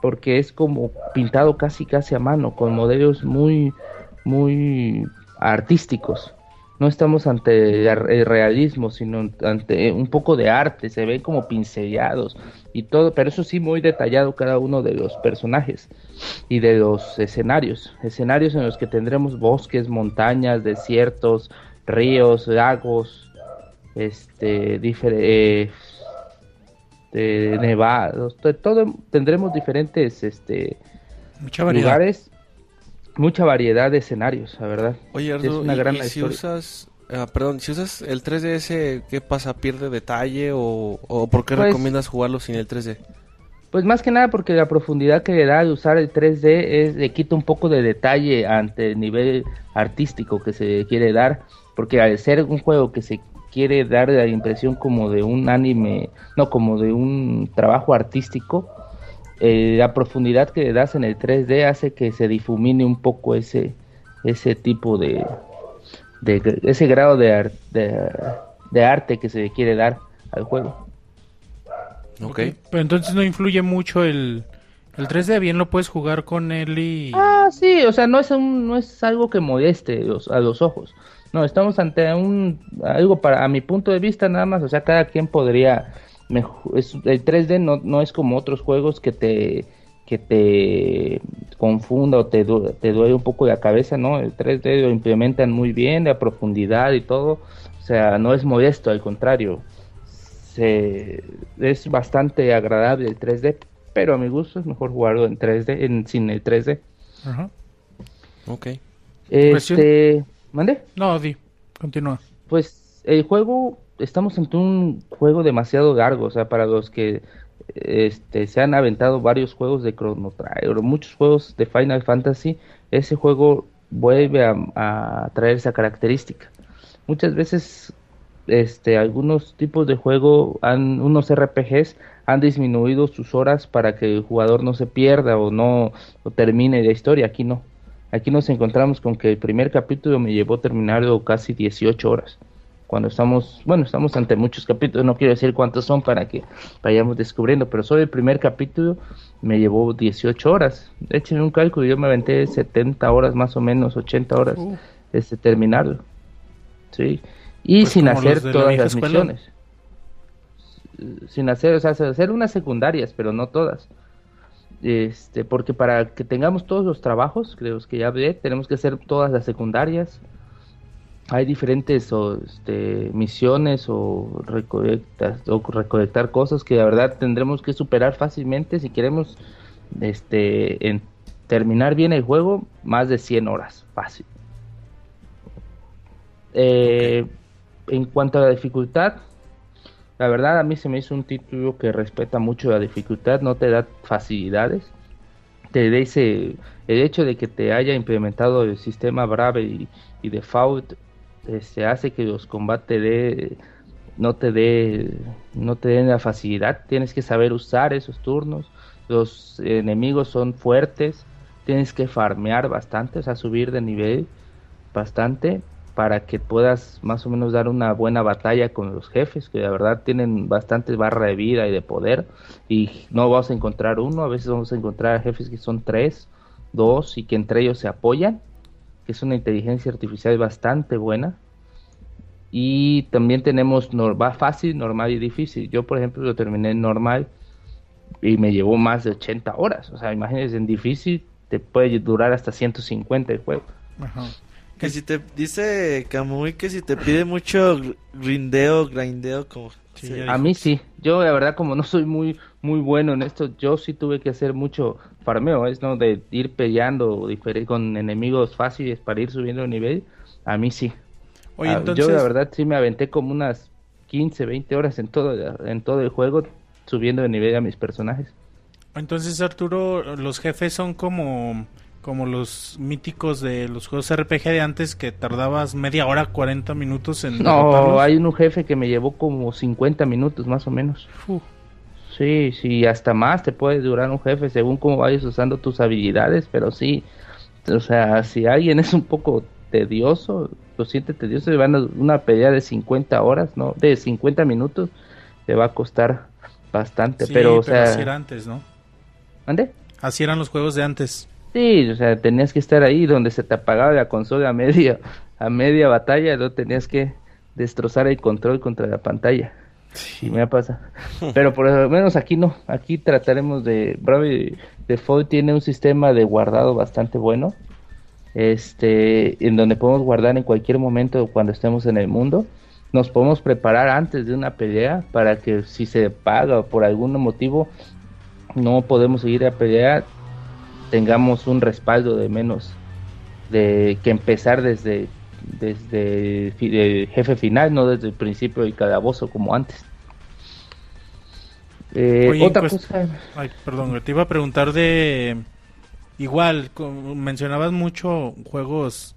porque es como pintado casi casi a mano, con modelos muy, muy artísticos. No estamos ante el realismo, sino ante un poco de arte, se ven como pincelados y todo, pero eso sí muy detallado cada uno de los personajes y de los escenarios, escenarios en los que tendremos bosques, montañas, desiertos, ríos, lagos, este, diferentes de nevados, de todo tendremos diferentes este Mucha lugares, mucha variedad de escenarios, la verdad. Oye, Es una y- gran y, si historia. usas... ah, perdón, si usas el 3DS, ¿qué pasa? ¿Pierde detalle o, o por qué Pues- recomiendas jugarlo sin el 3D? Pues más que nada porque la profundidad que le da al usar el 3D es, le quita un poco de detalle ante el nivel artístico que se quiere dar, porque al ser un juego que se quiere dar la impresión como de un anime, no como de un trabajo artístico, eh, la profundidad que le das en el 3D hace que se difumine un poco ese ese tipo de, de ese grado de, ar- de, de arte que se le quiere dar al juego. Ok. Pero entonces no influye mucho el, el 3D, bien lo puedes jugar con él y... Ah, sí, o sea, no es un, no es algo que moleste los- a los ojos. No, estamos ante un algo para a mi punto de vista nada más, o sea, cada quien podría mejo- es- el 3D no, no es como otros juegos que te que te confunda o te, te duele un poco la cabeza, ¿no? El 3D lo implementan muy bien, la profundidad y todo, o sea, no es modesto, al contrario, se, es bastante agradable el 3D, pero a mi gusto es mejor jugarlo en 3D, en, sin el 3D. Ajá. Ok. Este, ¿mande? No, di, continúa. Pues el juego, estamos ante un juego demasiado largo, o sea, para los que este, se han aventado varios juegos de Chrono Trigger, muchos juegos de Final Fantasy, ese juego vuelve a, a traer esa característica. Muchas veces, este, algunos tipos de juego, han, unos RPGs han disminuido sus horas para que el jugador no se pierda o no o termine la historia. Aquí no. Aquí nos encontramos con que el primer capítulo me llevó a terminarlo casi 18 horas. Cuando estamos, bueno, estamos ante muchos capítulos, no quiero decir cuántos son para que vayamos descubriendo, pero solo el primer capítulo me llevó 18 horas. Echen un cálculo, yo me aventé 70 horas más o menos, 80 horas, Uh. este, terminarlo. Sí. Y Pues sin hacer la todas las escuela. misiones. Sin hacer, o sea, hacer unas secundarias, pero no todas este porque para que tengamos todos los trabajos creo que ya hablé tenemos que hacer todas las secundarias. Hay diferentes o, este, misiones o recolectas o recolectar cosas que la verdad tendremos que superar fácilmente si queremos este en terminar bien el juego más de 100 horas fácil. Eh, en cuanto a la dificultad la verdad a mí se me hizo un título que respeta mucho la dificultad, no te da facilidades. Te dice el hecho de que te haya implementado el sistema Brave y, Default este, hace que los combates de no te dé no te den la facilidad, tienes que saber usar esos turnos. Los enemigos son fuertes, tienes que farmear bastante, o sea, subir de nivel bastante para que puedas más o menos dar una buena batalla con los jefes, que la verdad tienen bastantes barra de vida y de poder, y no vas a encontrar uno, a veces vamos a encontrar jefes que son tres, dos, y que entre ellos se apoyan, que es una inteligencia artificial bastante buena. Y también tenemos normal, fácil, normal y difícil. Yo, por ejemplo, lo terminé en normal y me llevó más de 80 horas. O sea, imagínense, en difícil te puede durar hasta 150 el juego. Ajá. Que si te dice Kamui que si te pide mucho gr- grindeo, grindeo, como... Sí, A mí sí, yo la verdad como no soy muy muy bueno en esto, yo sí tuve que hacer mucho farmeo, es no de ir peleando con enemigos fáciles para ir subiendo de nivel, a mí sí. Oye, Ah, entonces... Yo la verdad sí me aventé como unas 15, 20 horas en todo en todo el juego subiendo de nivel a mis personajes. Entonces, Arturo, los jefes son como como los míticos de los juegos RPG de antes que tardabas media hora, 40 minutos en No, derrotarlos? hay un jefe que me llevó como 50 minutos más o menos. Uf. Sí, sí, hasta más te puede durar un jefe según cómo vayas usando tus habilidades, pero sí, o sea, si alguien es un poco tedioso, lo siente tedioso, van a una pelea de 50 horas, ¿no? De 50 minutos, te va a costar bastante, Sí, pero, o sea, así era antes, ¿no? ¿Ande? Así eran los juegos de antes. Sí, o sea, tenías que estar ahí donde se te apagaba la consola a media, a media batalla, no tenías que destrozar el control contra la pantalla. Sí, me pasa. Pero por lo menos aquí no, aquí trataremos de... Bravely Default tiene un sistema de guardado bastante bueno, este, en donde podemos guardar en cualquier momento cuando estemos en el mundo. Nos podemos preparar antes de una pelea para que si se paga o por algún motivo no podemos seguir a pelear, tengamos un respaldo de menos de que empezar desde desde el jefe final, no desde el principio del calabozo como antes. Eh, Oye, otra pues- cosa, Ay, perdón, te iba a preguntar de... Igual, como mencionabas mucho juegos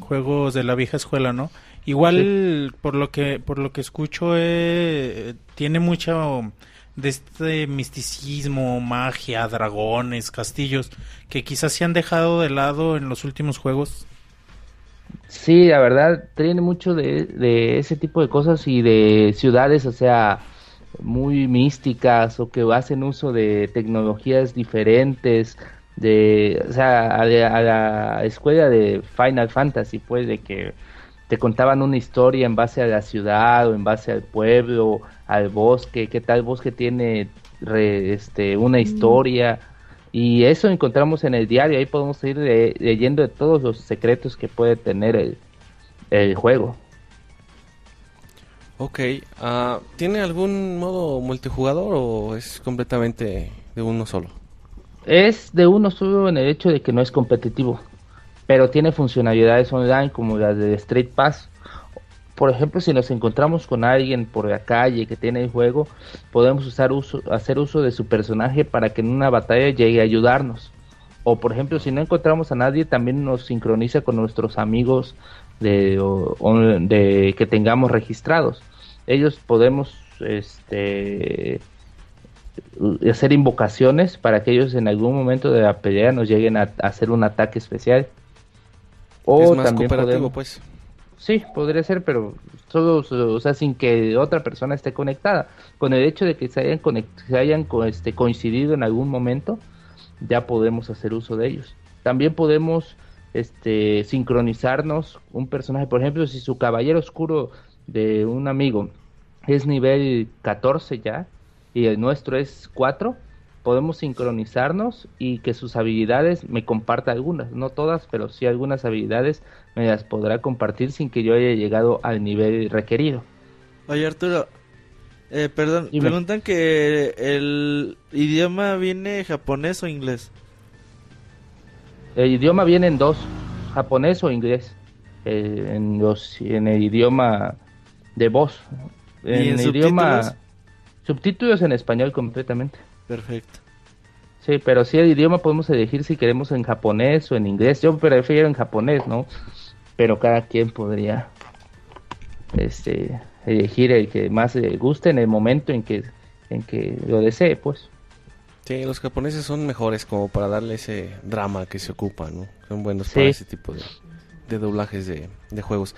juegos de la vieja escuela, ¿no? Igual por lo que por lo que escucho eh, tiene mucho de este misticismo, magia, dragones, castillos que quizás se han dejado de lado en los últimos juegos. sí, la verdad, tiene mucho de, de ese tipo de cosas y de ciudades, o sea, muy místicas o que hacen uso de tecnologías diferentes, de, o sea, a, la- a la escuela de Final Fantasy, pues, de que te contaban una historia en base a la ciudad o en base al pueblo, al bosque, qué tal bosque tiene re- este, una historia. Y eso encontramos en el diario, ahí podemos ir le- leyendo de todos los secretos que puede tener el, el juego. Ok, ah, ¿tiene algún modo multijugador o es completamente de uno solo? Es de uno solo en el hecho de que no es competitivo, pero tiene funcionalidades online como las de Street Pass. Por ejemplo, si nos encontramos con alguien por la calle que tiene el juego, podemos usar uso, hacer uso de su personaje para que en una batalla llegue a ayudarnos. O por ejemplo, si no encontramos a nadie, también nos sincroniza con nuestros amigos de, o- de que tengamos registrados. Ellos podemos este hacer invocaciones para que ellos en algún momento de la pelea nos lleguen a, a hacer un ataque especial. O es más también cooperativo, podemos- pues. Sí, podría ser, pero solo, o sea, sin que otra persona esté conectada. Con el hecho de que se hayan, conect- se hayan este, coincidido en algún momento, ya podemos hacer uso de ellos. También podemos este, sincronizarnos un personaje, por ejemplo, si su caballero oscuro de un amigo es nivel 14 ya y el nuestro es 4, podemos sincronizarnos y que sus habilidades me comparta algunas, no todas, pero sí algunas habilidades me las podrá compartir sin que yo haya llegado al nivel requerido. Oye, Arturo. Eh, perdón, Dime. preguntan que el idioma viene japonés o inglés. El idioma viene en dos, japonés o inglés, eh, en, los, en el idioma de voz. ¿Y En en el idioma subtítulos en español completamente. Perfecto. Sí, pero sí el idioma podemos elegir si queremos en japonés o en inglés. Yo prefiero en japonés, ¿no? Pero cada quien podría este elegir el que más le guste en el momento en que en que lo desee, pues. Sí, los japoneses son mejores como para darle ese drama que se ocupa, ¿no? Son buenos Sí. para ese tipo de, de doblajes de, de juegos.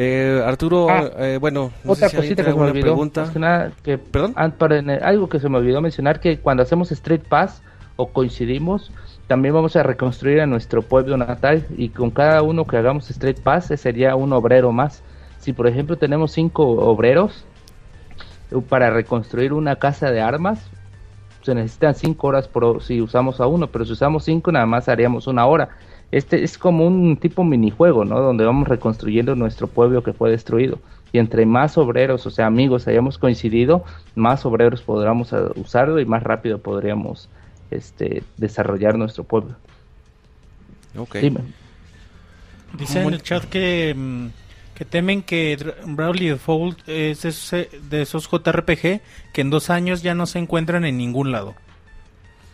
Eh, Arturo, Ah, eh, bueno, no Otra sé si alguien cosita que se me olvidó, pregunta. nada, que ¿Perdón? Algo que se me olvidó mencionar que cuando hacemos Street Pass o coincidimos, también vamos a reconstruir a nuestro pueblo natal y con cada uno que hagamos Street Pass ese sería un obrero más. Si por ejemplo tenemos cinco obreros eh, para reconstruir una casa de armas, se necesitan cinco horas por, si usamos a uno, pero si usamos cinco nada más haríamos una hora. Este es como un tipo minijuego, ¿no? Donde vamos reconstruyendo nuestro pueblo que fue destruido. Y entre más obreros, o sea, amigos, hayamos coincidido, más obreros podríamos eh, usarlo y más rápido podríamos este, desarrollar nuestro pueblo. Ok. Dime. Dice en el chat que, mm, que temen que Dra- Bravely Default es de esos, de esos JRPG que en dos años ya no se encuentran en ningún lado.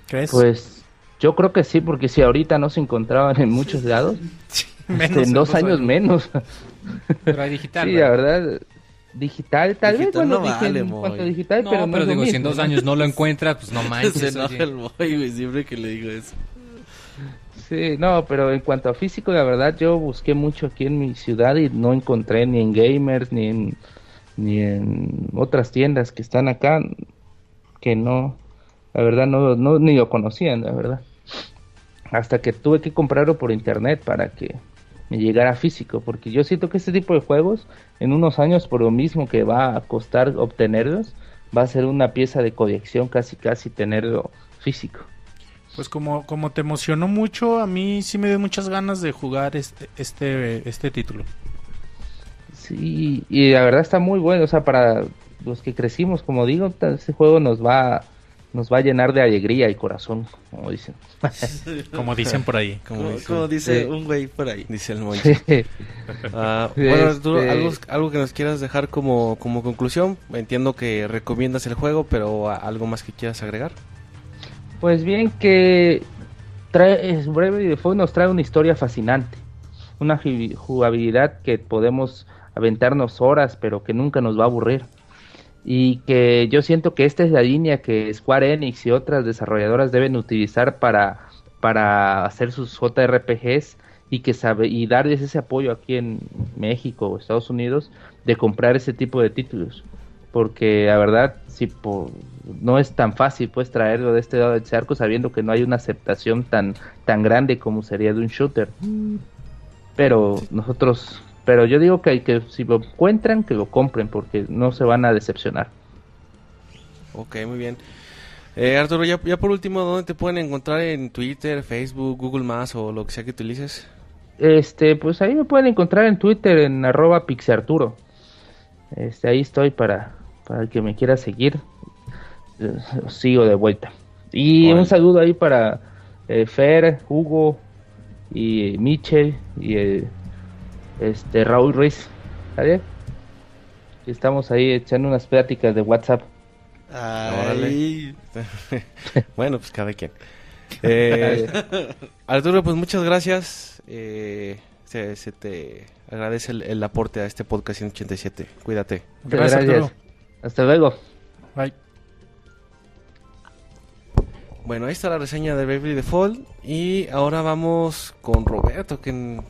¿Crees? Pues Yo creo que sí, porque si ahorita no se encontraban en muchos lados, Menos en dos años menos. Pero hay digital. sí, ¿verdad? la verdad. Digital, tal Digital vez, bueno, no dije vale, en Moy. cuanto a digital, No, pero no digo, si en dos años no lo encuentra, pues no Se manches. enoja oye. el boy, güey, siempre que le digo eso. Sí, no, pero en cuanto a físico, la verdad, yo busqué mucho aquí en mi ciudad y no encontré ni en Gamers ni en, ni en otras tiendas que están acá que no, la verdad, no, no ni lo conocían, la verdad. Hasta que tuve que comprarlo por internet para que me llegara físico, porque yo siento que este tipo de juegos, en unos años, por lo mismo que va a costar obtenerlos, va a ser una pieza de colección casi casi tenerlo físico. Pues como, como te emocionó mucho, a mí sí me dio muchas ganas de jugar este, este, este título. Sí, y la verdad está muy bueno, o sea, para los que crecimos, como digo, este juego nos va nos va a llenar de alegría y corazón, como dicen. Como dicen por ahí. Como, Como, dice, como dice Sí. un güey por ahí. dice el. Sí. Ah, bueno, Arturo, Este- algo, algo que nos quieras dejar como, como conclusión. Entiendo que recomiendas el juego, pero algo más que quieras agregar. Pues bien que trae, es Breve Default nos trae una historia fascinante, una ju- jugabilidad que podemos aventarnos horas, pero que nunca nos va a aburrir. Y que yo siento que esta es la línea que Square Enix y otras desarrolladoras deben utilizar para, para hacer sus JRPGs y que sabe y darles ese apoyo aquí en México o Estados Unidos de comprar ese tipo de títulos. Porque la verdad si po- no es tan fácil pues traerlo de este lado del charco sabiendo que no hay una aceptación tan tan grande como sería de un shooter. Pero nosotros pero yo digo que hay que si lo encuentran que lo compren porque no se van a decepcionar. Ok, muy bien. Eh, Arturo, ya, ya por último, ¿dónde te pueden encontrar en Twitter, Facebook, Google Más o lo que sea que utilices? este pues ahí me pueden encontrar en Twitter en arroba pixarturo este ahí estoy para para el que me quiera seguir. Eh, sigo de vuelta. Y un saludo ahí para eh, Fer Hugo y Michel y eh, este Raúl Ruiz ¿Sale? Y estamos ahí echando unas pláticas de WhatsApp Ay, bueno, pues cada quien. Eh, Arturo, pues muchas gracias. Eh, se, se te agradece el, el aporte a este podcast 187. Cuídate. Gracias, Arturo. hasta luego Bye. Bueno, ahí está la reseña de Bravely Default. Y ahora vamos con Roberto, que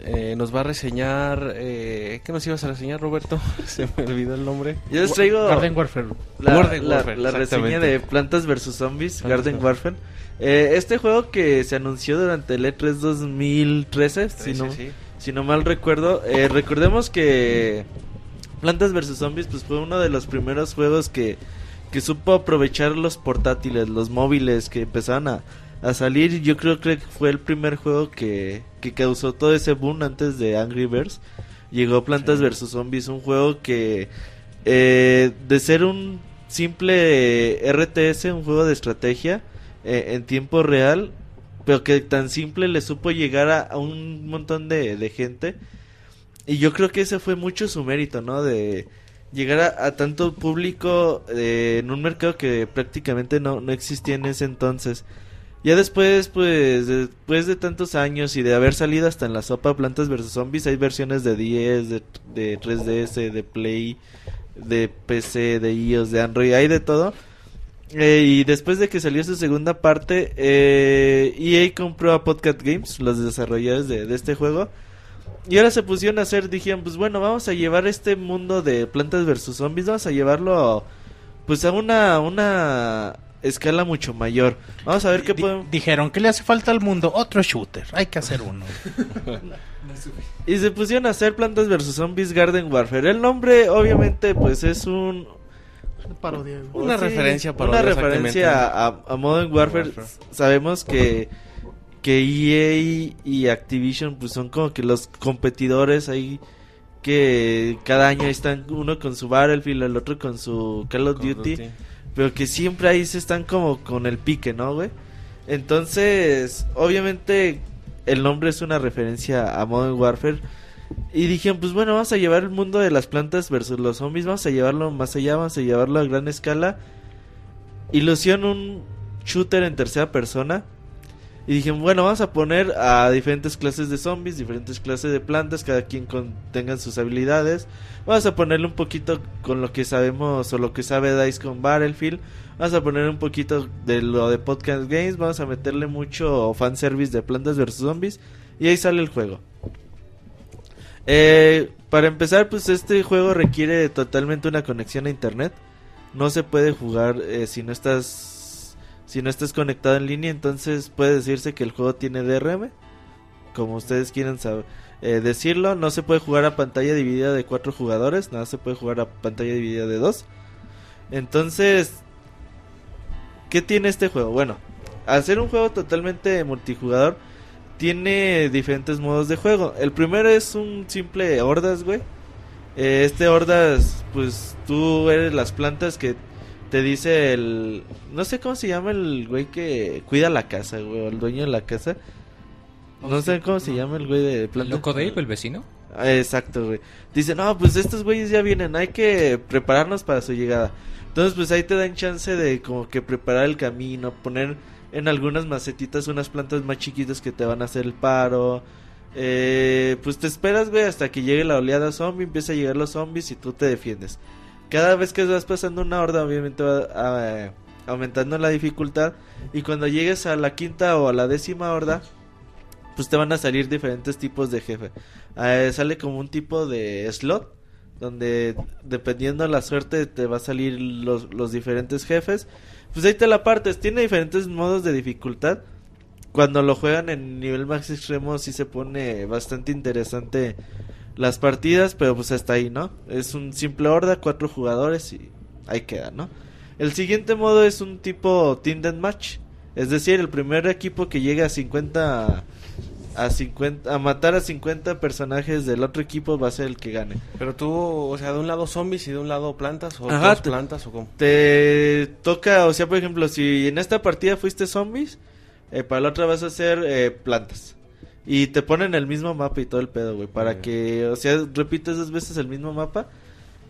eh, nos va a reseñar. Eh, ¿Qué nos ibas a reseñar, Roberto? Se me olvidó el nombre. yo les traigo Garden Warfare. la, Garden la- Warfare, la reseña de Plantas vs Zombies, Plantas Garden. Warfare. Eh, este juego que se anunció durante el E3 2013, si, no, Sí, sí. si no mal recuerdo, eh, recordemos que Plantas vs Zombies pues fue uno de los primeros juegos que, que supo aprovechar los portátiles, los móviles que empezaron a, a salir. Yo creo que fue el primer juego que, que causó todo ese boom antes de Angry Birds. Llegó Plantas vs Zombies, un juego que eh, de ser un simple RTS, un juego de estrategia eh, en tiempo real, pero que tan simple le supo llegar a, a un montón de, de gente. Y yo creo que ese fue mucho su mérito, ¿no? De llegar a, a tanto público eh, en un mercado que prácticamente no, no existía en ese entonces. Ya después, pues, después de tantos años y de haber salido hasta en la sopa Plantas vs Zombies, hay versiones de 10, de, de 3DS, de Play, de PC, de iOS, de Android, hay de todo. Eh, y después de que salió su segunda parte, eh, EA compró a Podcast Games, los desarrolladores de, de este juego. Y ahora se pusieron a hacer, dijeron, pues bueno, vamos a llevar este mundo de plantas versus zombies, vamos a llevarlo pues a una, una escala mucho mayor. Vamos a ver qué podemos... Dijeron que le hace falta al mundo otro shooter. Hay que hacer uno. Y se pusieron a hacer plantas versus zombies Garden Warfare. El nombre, obviamente, pues es un... Una parodia, güey. Una referencia parodia, Una exactamente. referencia a, a Modern Warfare. Warfare. Sabemos que, que EA y Activision pues son como que los competidores ahí que cada año están uno con su Battlefield, el otro con su Call of Call of Duty, Duty. Pero que siempre ahí se están como con el pique, ¿no, güey? Entonces, obviamente el nombre es una referencia a Modern Warfare. Y dijeron, pues bueno, vamos a llevar el mundo de las plantas versus los zombies, vamos a llevarlo más allá, vamos a llevarlo a gran escala. Y lo hicieron un shooter en tercera persona. Y dije, bueno, vamos a poner a diferentes clases de zombies, diferentes clases de plantas, cada quien con, tengan sus habilidades. Vamos a ponerle un poquito con lo que sabemos o lo que sabe Dice con Battlefield. Vamos a poner un poquito de lo de Podcast Games. Vamos a meterle mucho fanservice de plantas versus zombies. Y ahí sale el juego. Eh, para empezar, pues este juego requiere totalmente una conexión a internet. No se puede jugar eh, si no estás si no estás conectado en línea. Entonces puede decirse que el juego tiene DRM, como ustedes quieran saber, eh, decirlo. No se puede jugar a pantalla dividida de cuatro jugadores, nada se puede jugar a pantalla dividida de dos. Entonces, ¿qué tiene este juego? Bueno, al ser un juego totalmente multijugador, tiene diferentes modos de juego. El primero es un simple hordas, güey. Eh, este hordas, pues tú eres las plantas que te dice el... No sé cómo se llama el güey que cuida la casa, güey, o el dueño de la casa. No sé cómo se llama el güey de ¿El plantas. loco Dave, el vecino? Ah, Exacto, güey. Dice, no, pues estos güeyes ya vienen, hay que prepararnos para su llegada. Entonces, pues ahí te dan chance de como que preparar el camino, poner en algunas macetitas unas plantas más chiquitas que te van a hacer el paro. Eh, pues te esperas, güey, hasta que llegue la oleada zombie, empieza a llegar los zombies y tú te defiendes. Cada vez que vas pasando una horda, obviamente va ah, aumentando la dificultad. Y cuando llegues a la quinta o a la décima horda, pues te van a salir diferentes tipos de jefe. Eh, sale como un tipo de slot, donde dependiendo de la suerte te va a salir los, los diferentes jefes. Pues ahí te la partes, tiene diferentes modos de dificultad. Cuando lo juegan en nivel más extremo sí se pone bastante interesante las partidas, pero pues hasta ahí, ¿no? Es un simple horda, cuatro jugadores y ahí queda, ¿no? El siguiente modo es un tipo Team Deathmatch. Es decir, el primer equipo que llegue a 50 a 50 a matar a 50 personajes del otro equipo va a ser el que gane. Pero tú, o sea, de un lado zombies y de un lado plantas, o Ajá, dos te- plantas, o cómo. Te toca, o sea, por ejemplo, si en esta partida fuiste zombies, eh, para la otra vas a hacer eh, plantas. Y te ponen el mismo mapa y todo el pedo, güey. Para que, o sea, repites dos veces el mismo mapa.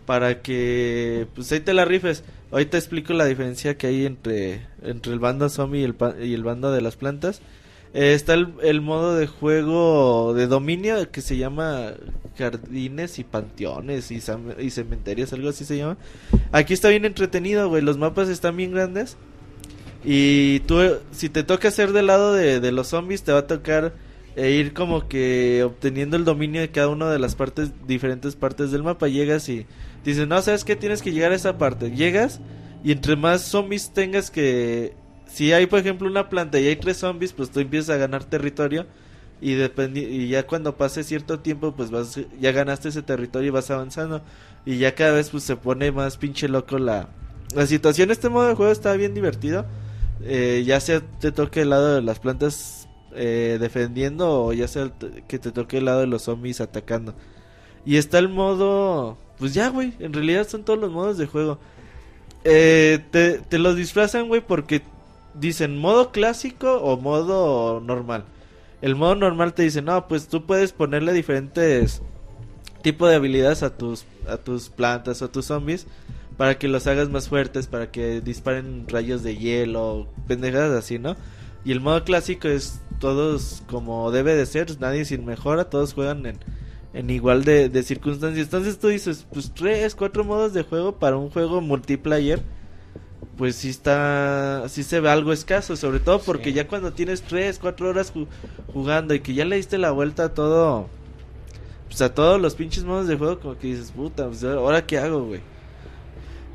Para que, pues ahí te la rifes. Hoy te explico la diferencia que hay entre, entre el bando zombie y el, y el bando de las plantas. Eh, está el, el modo de juego de dominio que se llama jardines y panteones y, y cementerios, algo así se llama. Aquí está bien entretenido, güey. Los mapas están bien grandes. Y tú, si te toca ser del lado de, de los zombies, te va a tocar eh, ir como que obteniendo el dominio de cada una de las partes, diferentes partes del mapa. Llegas y dices, no, ¿sabes qué? Tienes que llegar a esa parte. Llegas y entre más zombies tengas que... Si hay, por ejemplo, una planta y hay tres zombies, pues tú empiezas a ganar territorio. Y, y ya cuando pase cierto tiempo, pues vas, ya ganaste ese territorio y vas avanzando. Y ya cada vez pues se pone más pinche loco la, la situación. Este modo de juego está bien divertido. Eh, ya sea te toque el lado de las plantas eh, defendiendo o ya sea que te toque el lado de los zombies atacando. Y está el modo... Pues ya, güey. En realidad son todos los modos de juego. Eh, te, te los disfrazan, güey, porque dicen modo clásico o modo normal. El modo normal te dice, no, pues tú puedes ponerle diferentes tipos de habilidades a tus, a tus plantas o a tus zombies para que los hagas más fuertes, para que disparen rayos de hielo, pendejadas así, ¿no? Y el modo clásico es todos como debe de ser, nadie sin mejora, todos juegan en, en igual de, de circunstancias. Entonces tú dices, pues tres, cuatro modos de juego para un juego multiplayer, pues sí está, sí se ve algo escaso, sobre todo porque Sí. ya cuando tienes tres, cuatro horas ju- jugando y que ya le diste la vuelta a todo, pues a todos los pinches modos de juego, como que dices, puta, pues ahora qué hago, güey.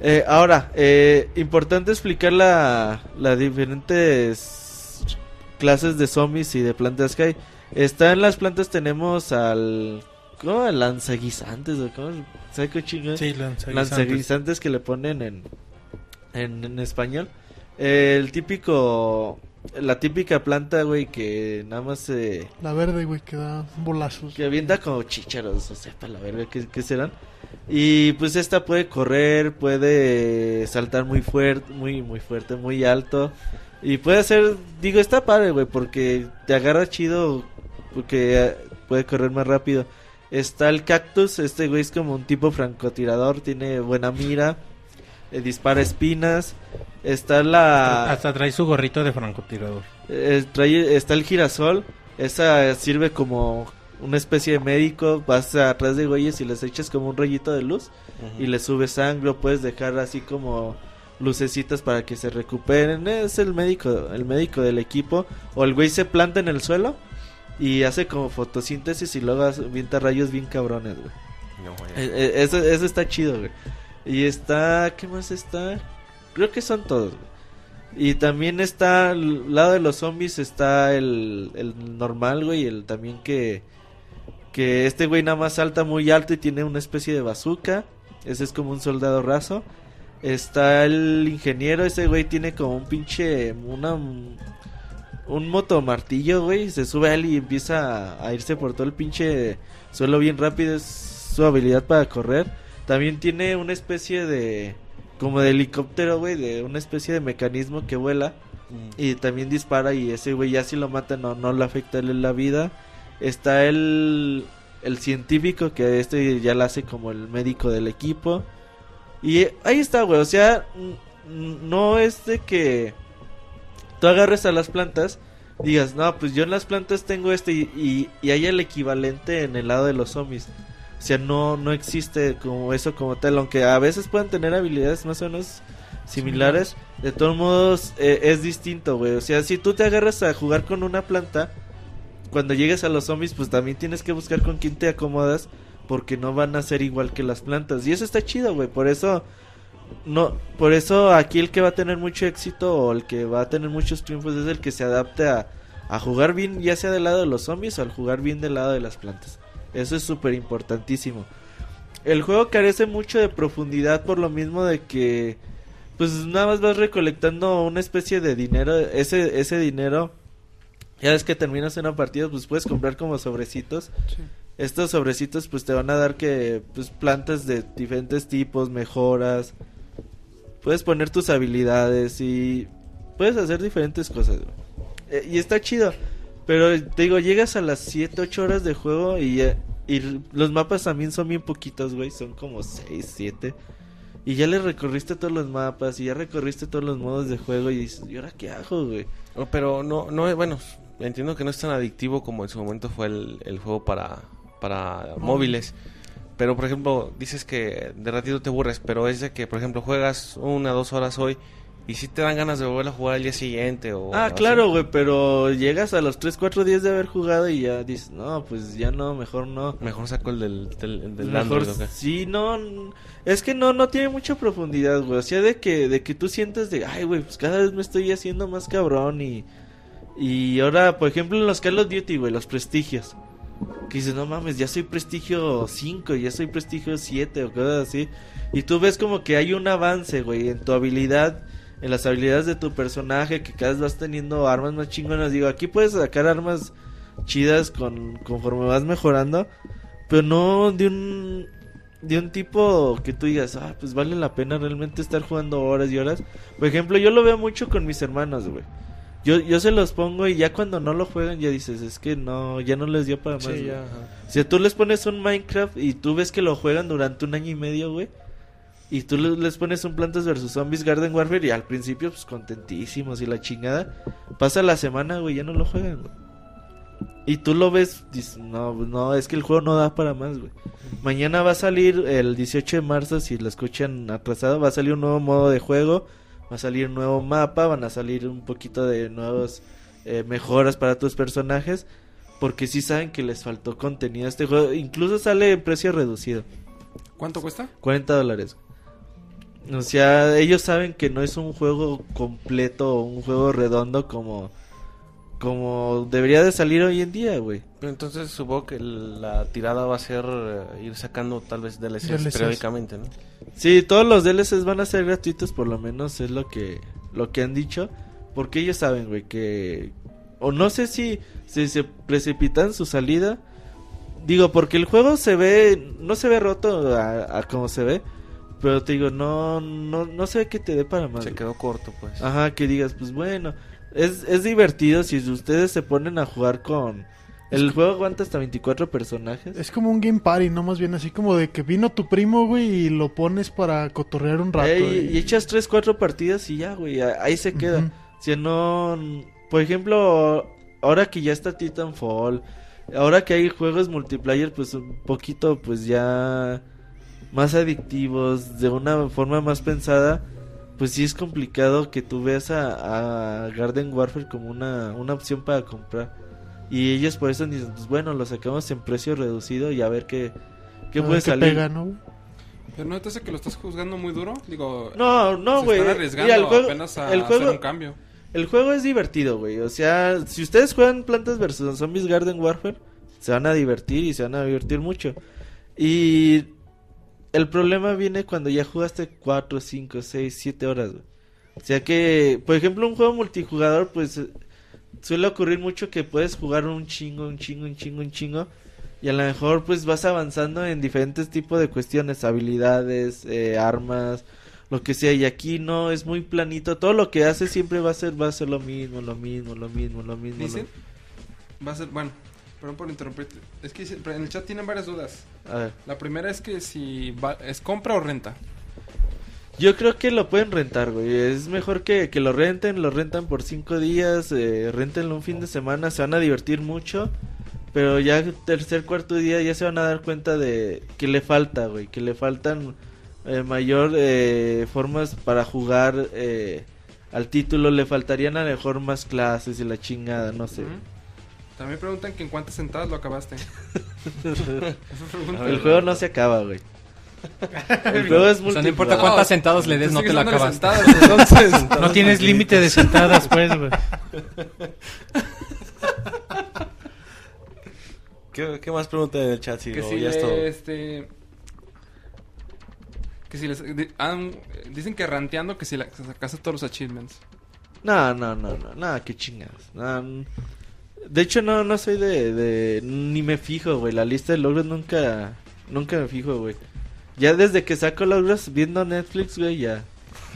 Eh, ahora, eh, importante explicar la, las diferentes clases de zombies y de plantas que hay. Está en las plantas tenemos al... ¿Cómo? Lanzaguisantes, cómo? ¿Sabe qué chingada? Sí, lanzaguisantes. lanzaguisantes que le ponen en, en, en español. El típico, la típica planta, güey, que nada más se, La verde, güey, que da bolazos. que avienta como chícharos, o sea, para la verga, ¿qué, qué serán? Y pues esta puede correr, puede saltar muy fuerte, muy, muy fuerte, muy alto. Y puede hacer, digo, está padre, güey, porque te agarra chido, porque eh, puede correr más rápido. Está el cactus, este güey es como un tipo francotirador, tiene buena mira. eh, dispara espinas. Está la... Hasta trae su gorrito de francotirador. eh, trae- está el girasol. Esa sirve como una especie de médico. Vas atrás de güeyes y les echas como un rayito de luz. y le subes sangre puedes dejar así como lucecitas para que se recuperen. Es el médico, el médico del equipo. O el güey se planta en el suelo y hace como fotosíntesis y luego avienta rayos bien cabrones, güey. No. Eh, eh, Eso, eso está chido, güey. Y está, ¿qué más está? Creo que son todos, güey. Y también está al lado de los zombies está el, el normal, güey, el también que que este güey nada más salta muy alto y tiene una especie de bazooka. Ese es como un soldado raso. Está el ingeniero, ese güey tiene como un pinche una un motomartillo, güey, se sube a él y empieza a, irse por todo el pinche suelo bien rápido, es su habilidad para correr. También tiene una especie de como de helicóptero, güey, de una especie de mecanismo que vuela y también dispara y ese güey ya si lo mata no no le afecta a él la vida. Está el el científico que este ya lo hace como el médico del equipo. Y ahí está, güey, o sea, no es de que tú agarres a las plantas, digas, no, pues yo en las plantas tengo este y, y, y hay el equivalente en el lado de los zombies. O sea, no, no existe como eso como tal, aunque a veces puedan tener habilidades más o menos similares, de todos modos eh, es distinto, güey. O sea, si tú te agarras a jugar con una planta, cuando llegues a los zombies, pues también tienes que buscar con quién te acomodas, porque no van a ser igual que las plantas. Y eso está chido, güey. Por eso no, por eso aquí el que va a tener mucho éxito o el que va a tener muchos triunfos es el que se adapte a, a jugar bien, ya sea del lado de los zombies o al jugar bien del lado de las plantas. Eso es súper importantísimo. El juego carece mucho de profundidad por lo mismo de que pues nada más vas recolectando una especie de dinero, ese ese dinero ya ves que terminas una partida, pues puedes comprar como sobrecitos. Estos sobrecitos pues te van a dar que pues plantas de diferentes tipos, mejoras. Puedes poner tus habilidades y puedes hacer diferentes cosas. Eh, y está chido. Pero te digo, llegas a las 7, 8 horas de juego y, y los mapas también son bien poquitos, güey. Son como 6, 7. Y ya le recorriste todos los mapas y ya recorriste todos los modos de juego y dices, ¿y ahora qué hago, güey? Oh, Pero no, no bueno, entiendo que no es tan adictivo como en su momento fue el juego para, para móviles. Pero, por ejemplo, dices que de ratito te aburres, pero es de que, por ejemplo, juegas una, dos horas hoy y si te dan ganas de volver a jugar al día siguiente o... Ah, claro, güey, pero llegas a los 3, 4 días de haber jugado y ya dices, no, pues ya no, mejor no. Mejor saco el del, del, el del Mejor, Android, ¿o qué? sí, no, es que no, no tiene mucha profundidad, güey. O sea, de que, de que tú sientes de, ay, güey, pues cada vez me estoy haciendo más cabrón y, y ahora, por ejemplo, en los Call of Duty, güey, los prestigios. Que dices, no mames, ya soy prestigio 5, ya soy prestigio 7 o cosas así. Y tú ves como que hay un avance, güey, en tu habilidad, en las habilidades de tu personaje, que cada vez vas teniendo armas más chingonas. Digo, aquí puedes sacar armas chidas con, conforme vas mejorando, pero no de un de un tipo que tú digas, ah, pues vale la pena realmente estar jugando horas y horas. Por ejemplo, yo lo veo mucho con mis hermanos, güey. Yo, yo se los pongo y ya cuando no lo juegan ya dices, es que no, ya no les dio para más. Sí, güey". ya, ajá. Si tú les pones un Minecraft y tú ves que lo juegan durante un año y medio, güey. Y tú le- les pones un Plantas vs Zombies Garden Warfare y al principio, pues contentísimos y la chingada. Pasa la semana, güey, ya no lo juegan, güey. Y tú lo ves, dices, no, no, es que el juego no da para más, güey. Mañana va a salir el 18 de marzo, si lo escuchan atrasado, va a salir un nuevo modo de juego, va a salir un nuevo mapa, van a salir un poquito de nuevos eh, mejoras para tus personajes, porque sí saben que les faltó contenido a este juego, incluso sale en precio reducido, ¿Cuánto cuesta? 40 dólares. O sea, ellos saben que no es un juego completo o un juego redondo como como debería de salir hoy en día, güey. Entonces supongo que la tirada va a ser eh, ir sacando tal vez DLCs, DLCs. periódicamente, ¿no? Sí, todos los DLCs van a ser gratuitos, por lo menos es lo que lo que han dicho, porque ellos saben, güey, que o no sé si, si se precipitan su salida. Digo, porque el juego se ve no se ve roto a, a como se ve, pero te digo, no no no ve que te dé para más. Se quedó corto, pues. Ajá, que digas, pues bueno, es, es divertido si ustedes se ponen a jugar con, El juego aguanta hasta 24 personajes. Es como un game party, no más bien así como de que vino tu primo, güey, y lo pones para cotorrear un rato. Y- y echas 3, 4 partidas y ya, güey, ahí se queda. Si no, por ejemplo, ahora que ya está Titanfall, ahora que hay juegos multiplayer, pues un poquito, pues ya más adictivos, de una forma más pensada, pues sí es complicado que tú veas a, a Garden Warfare como una, una opción para comprar. Y ellos por eso dicen, pues bueno, lo sacamos en precio reducido y a ver qué, qué a ver puede qué salir. pega, ¿no? güey? Pero no te hace que lo estás juzgando muy duro. Digo, No, no, güey. están arriesgando Mira, el juego, apenas a el hacer juego, un cambio. el juego es divertido, güey. O sea, si ustedes juegan Plantas vs Zombies Garden Warfare, se van a divertir y se van a divertir mucho. Y el problema viene cuando ya jugaste 4, 5, 6, 7 horas, güey. O sea que, por ejemplo, un juego multijugador, pues eh, suele ocurrir mucho que puedes jugar un chingo, un chingo, un chingo, un chingo. Y a lo mejor pues vas avanzando en diferentes tipos de cuestiones, habilidades, eh, armas, lo que sea. Y aquí no, es muy planito. Todo lo que hace siempre va a ser, va a ser lo mismo, lo mismo, lo mismo, lo mismo. Dicen, lo- va a ser, bueno, perdón por interrumpirte. Es que en el chat tienen varias dudas. A ver. La primera es que si va- es compra o renta. Yo creo que lo pueden rentar, güey. Es mejor que, que lo renten, lo rentan por cinco días, eh, rentenlo un fin de semana, se van a divertir mucho. Pero ya tercer, cuarto día ya se van a dar cuenta de que le falta, güey. Que le faltan eh, mayor eh, formas para jugar eh, al título. Le faltarían a lo mejor más clases y la chingada, no sé. Ujú. También preguntan que en cuántas sentadas lo acabaste. El juego no se acaba, güey. El juego es O sea, no importa cuántas sentadas le des, no te sentadas, entonces. No tienes límite de sentadas, pues, güey. ¿Qué, qué más preguntan en el chat? Si que no, si ya es todo. este que si les di- han- dicen que ranteando que si la, que sacaste todos los achievements. No, no, no, no, nada, qué. No, n- de hecho, no, no soy de, de, ni me fijo, güey. La lista de logros nunca, nunca me fijo, güey. Ya desde que saco logros viendo Netflix, güey, ya.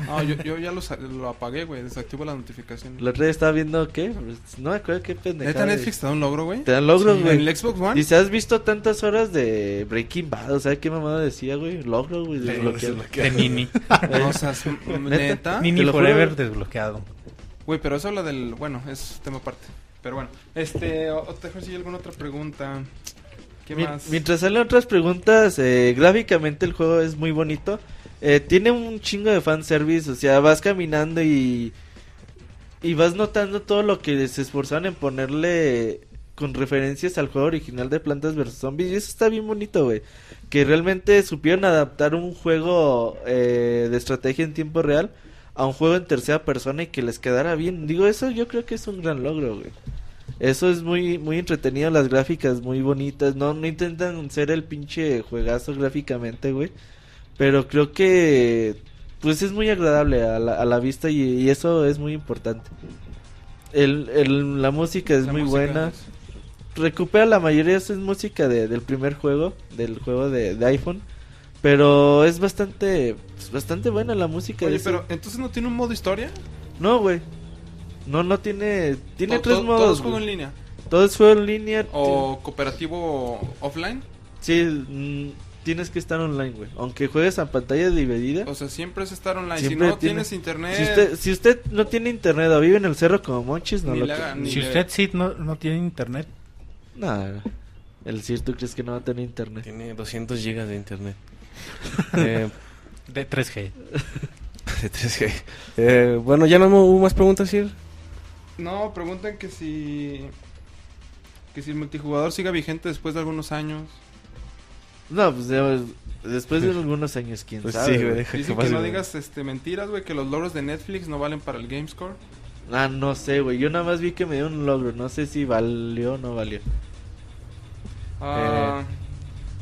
No, yo, yo ya lo, apagué, güey, desactivo las notificaciones. La otra vez estaba viendo, ¿qué? No me acuerdo qué pendejada. ¿Neta. Netflix te da un logro, güey? Te dan logros, Sí, güey. ¿En el Xbox One? Dice, ¿has visto tantas horas de Breaking Bad? O sea, ¿qué mamada decía, güey? Logro, güey, desbloqueado. De Nini. No, o sea, es- ¿Neta? Nini Forever desbloqueado. Güey, pero eso habla del... Bueno, es tema aparte. Pero bueno. Este, o- si hay alguna otra pregunta. ¿Qué más? Mientras salen otras preguntas, eh, gráficamente el juego es muy bonito. Eh, tiene un chingo de fanservice, o sea, vas caminando y, y vas notando todo lo que se esforzaron en ponerle con referencias al juego original de Plantas vs. Zombies. Y eso está bien bonito, güey. Que realmente supieron adaptar un juego eh, de estrategia en tiempo real a un juego en tercera persona y que les quedara bien. Digo, eso yo creo que es un gran logro, güey. Eso es muy muy entretenido, las gráficas muy bonitas. No, no intentan ser el pinche juegazo gráficamente, güey. Pero creo que pues es muy agradable a la, a la vista y, y eso es muy importante. El, el- la música es La muy música buena. es- Recupera la mayoría es música de- del primer juego, del juego de, de iPhone. Pero es bastante pues, bastante buena la música. de Oye, ese- pero ¿entonces no tiene un modo historia? No, güey. No, no tiene... Tiene To- tres to- modos. ¿Todos juego güey. en línea? Todo es juego en línea. ¿O cooperativo offline? Sí, mm, tienes que estar online, güey. Aunque juegues a pantalla dividida. O sea, siempre es estar online. Siempre si no tiene- tienes internet... Si usted, si usted no tiene internet o vive en el cerro como Monchis, no Ni lo que- ni Si le- usted sí no, no tiene internet, No, el CIR, ¿tú crees que no va a tener internet? Tiene 200 gigas de internet. eh, de 3G. de 3G. Eh, bueno, ¿ya no hubo más preguntas, Sir? No, preguntan que si... Que si el multijugador siga vigente después de algunos años. No, pues después de algunos años, quién Pues sabe. sí, güey, güey. deja Dicen que no güey. digas este, mentiras, güey, que los logros de Netflix no valen para el GameScore. Ah, no sé, güey. Yo nada más vi que me dio un logro. No sé si valió o no valió. Ah,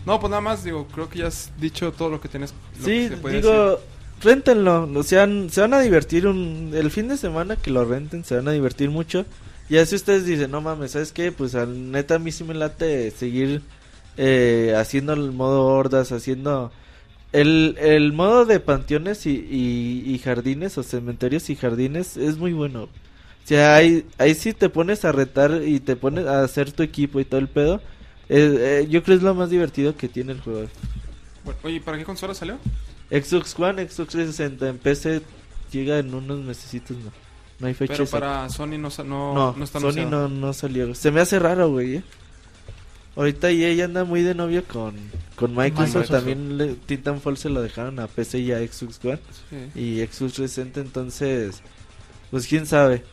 No, pues nada más, digo, creo que ya has dicho todo lo que tienes. lo Sí, que se puede digo, réntenlo. O sea, se van a divertir un, el fin de semana que lo renten, se van a divertir mucho. Y así ustedes dicen, no mames, ¿sabes qué? Pues al neta a mí sí me late seguir eh, haciendo el modo hordas, haciendo... El, el modo de panteones y, y, y jardines o cementerios y jardines es muy bueno. O sea, ahí, ahí sí te pones a retar y te pones a hacer tu equipo y todo el pedo. Eh, eh, yo creo que es lo más divertido que tiene el juego. Bueno, oye, ¿para qué consola salió? Xbox One, Xbox 360, en PC llega en unos mesecitos, no. No hay fecha Pero exacta. para Sony no, no, No, no está Sony no, no salió. Se me hace raro, güey. ¿eh? Ahorita EA anda muy de novio con, con Microsoft. Microsoft. También le- Titanfall se lo dejaron a PC y a Xbox One. Sí. Y Xbox 360, entonces... Pues quién sabe.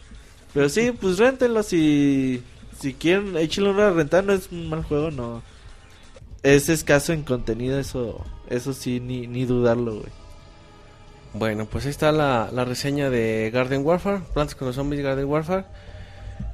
Pero sí, pues réntenlo si... Si quieren, échenle una rentada. No es un mal juego, no. Es escaso en contenido, eso... Eso sí, ni, ni dudarlo, güey. Bueno, pues ahí está la, la reseña de Garden Warfare, Plantas con los Zombies Garden Warfare.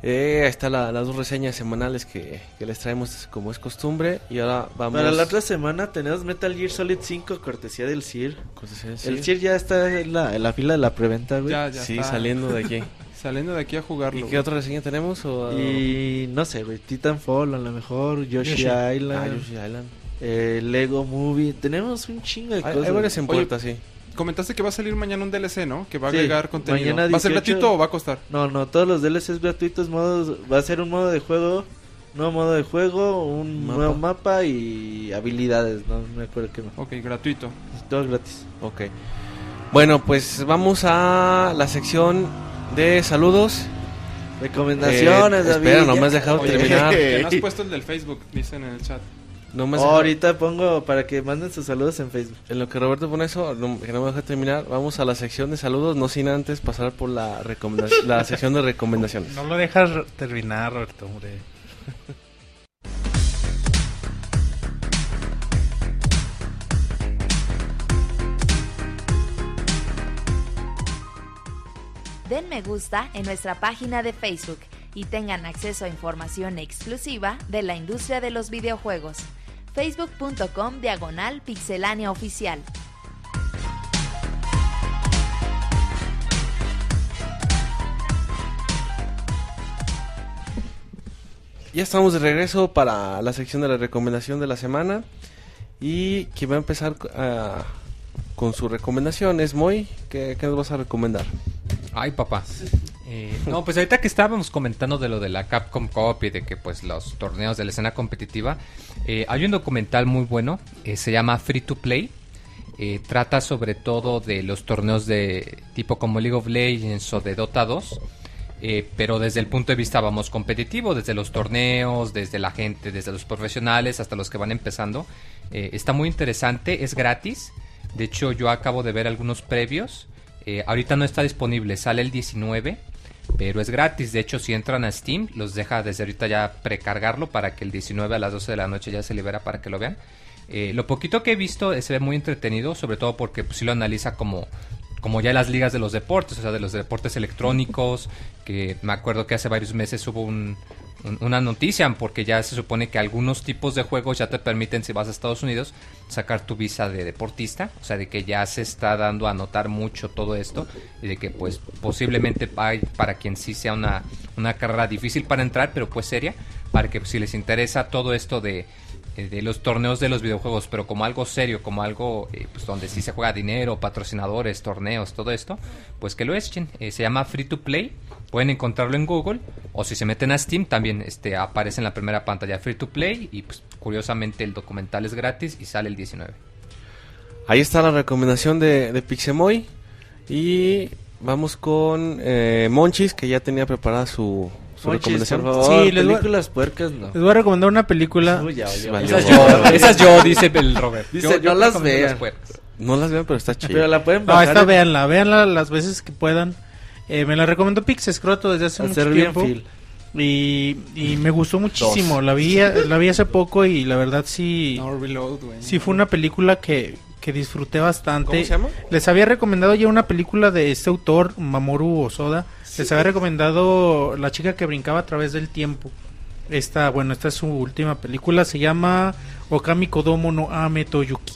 Eh, ahí está la- las dos reseñas semanales que, que les traemos como es costumbre. Y ahora vamos... Para la otra semana tenemos Metal Gear Solid 5, cortesía del CIR. Cortesía del El CIR. CIR ya está en la, en la fila de la preventa, güey. Ya, ya Sí, está saliendo de aquí. Saliendo de aquí a jugarlo. ¿Y güey. qué otra reseña tenemos? O, Y no sé, güey, Titanfall a lo mejor, Yoshi, Yoshi. Island, Ah, Yoshi Island. eh, Lego Movie. Tenemos un chingo de Hay, cosas. hay varias en Oye, puerta, sí. Comentaste que va a salir mañana un DLC, ¿no? Que va a Sí, agregar contenido. mañana ¿Va a ser 18. gratuito o va a costar? No, no, todos los DLCs gratuitos, modos, va a ser un modo de juego, nuevo modo de juego, un Mapa. nuevo mapa y habilidades, no me acuerdo qué más. Ok, gratuito. Todo gratis. Ok. Bueno, pues vamos a la sección de saludos. Recomendaciones, Eh, David. espera, no me has dejado Oye, terminar. que no has puesto el del Facebook, dicen en el chat. No me has Oh, dejado- ahorita pongo para que manden sus saludos en Facebook. En lo que Roberto pone eso, no- que no me deja terminar, vamos a la sección de saludos, no sin antes pasar por la, la sección de recomendaciones. No lo dejas terminar, Roberto, hombre. Den me gusta en nuestra página de Facebook y tengan acceso a información exclusiva de la industria de los videojuegos. facebook.com diagonal pixelánea oficial. Ya estamos de regreso para la sección de la recomendación de la semana. Y quien va a empezar ah, con su recomendación es Moy. ¿Qué, qué nos vas a recomendar? Ay, papá. Eh, no, pues ahorita que estábamos comentando de lo de la Capcom Cup y de que pues los torneos de la escena competitiva, eh, hay un documental muy bueno, eh, se llama Free to Play. Eh, trata sobre todo de los torneos de tipo como League of Legends o de Dota 2, eh, pero desde el punto de vista, vamos, competitivo, desde los torneos, desde la gente, desde los profesionales hasta los que van empezando. Está muy interesante, es gratis. De hecho, yo acabo de ver algunos previos. Eh, ahorita no está disponible, sale el 19, pero es gratis. De hecho, si entran a Steam, los deja desde ahorita ya precargarlo para que el 19 a las 12 de la noche ya se libera para que lo vean. Eh, lo poquito que he visto eh, se ve muy entretenido, sobre todo porque pues, sí lo analiza como, como ya las ligas de los deportes, o sea, de los deportes electrónicos, que me acuerdo que hace varios meses hubo un, un- una noticia, porque ya se supone que algunos tipos de juegos ya te permiten, si vas a Estados Unidos, sacar tu visa de deportista, o sea, de que ya se está dando a notar mucho todo esto, y de que pues posiblemente hay para quien sí sea una, una carrera difícil para entrar, pero pues seria, para que pues, si les interesa todo esto de de los torneos de los videojuegos, pero como algo serio, como algo eh, pues donde sí se juega dinero, patrocinadores, torneos, todo esto, pues que lo echen. Eh, se llama Free to Play. Pueden encontrarlo en Google o si se meten a Steam también este aparece en la primera pantalla Free to Play y pues curiosamente el documental es gratis y sale el 19. Ahí está la recomendación de, Pixemoy. Y vamos con eh, Monchis, que ya tenía preparada su, su Monchis, recomendación. por favor, Sí, les voy películas puercas, no. Les voy a recomendar una película. Uy, ya, ya, ya. Esas yo, yo, dice el Robert. Dice, no las vean. las. No las vean, pero está chido. Pero la pueden No, bajar. esta en- véanla, véanla las veces que puedan. Eh, me la recomendó Pixescroto desde hace mucho tiempo. feel. Y, y me gustó muchísimo. La vi, la vi hace poco y la verdad sí, No, Reload, güey. sí fue una película que, que disfruté bastante. ¿Cómo se llama? Les había recomendado ya una película de este autor, Mamoru Osoda. Les había recomendado La chica que brincaba a través del tiempo. Esta, bueno, esta es su última película. Se llama Okami Kodomo no Ame Toyuki.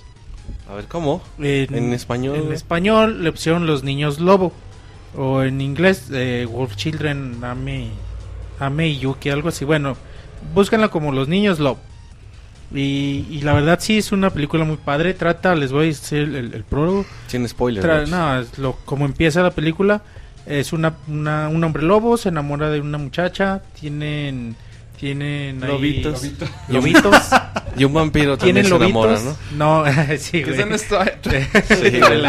A ver, ¿cómo? En, En español. En español le pusieron Los Niños Lobo. O en inglés, eh, Wolf Children Ame, Ame y Yuki, algo así. Bueno, búsquenla como Los Niños Lobo. Y, y la verdad sí es una película muy padre. Trata, les voy a decir el, el prólogo. Sin spoilers. No, lo, como empieza la película, Es una, una- un hombre lobo, se enamora de una muchacha, tienen tienen ahí- Lobitos. lobitos, Y un vampiro también tienen se enamora, lobitos. ¿no? No, sí, ¿Qué güey. Sí, güey.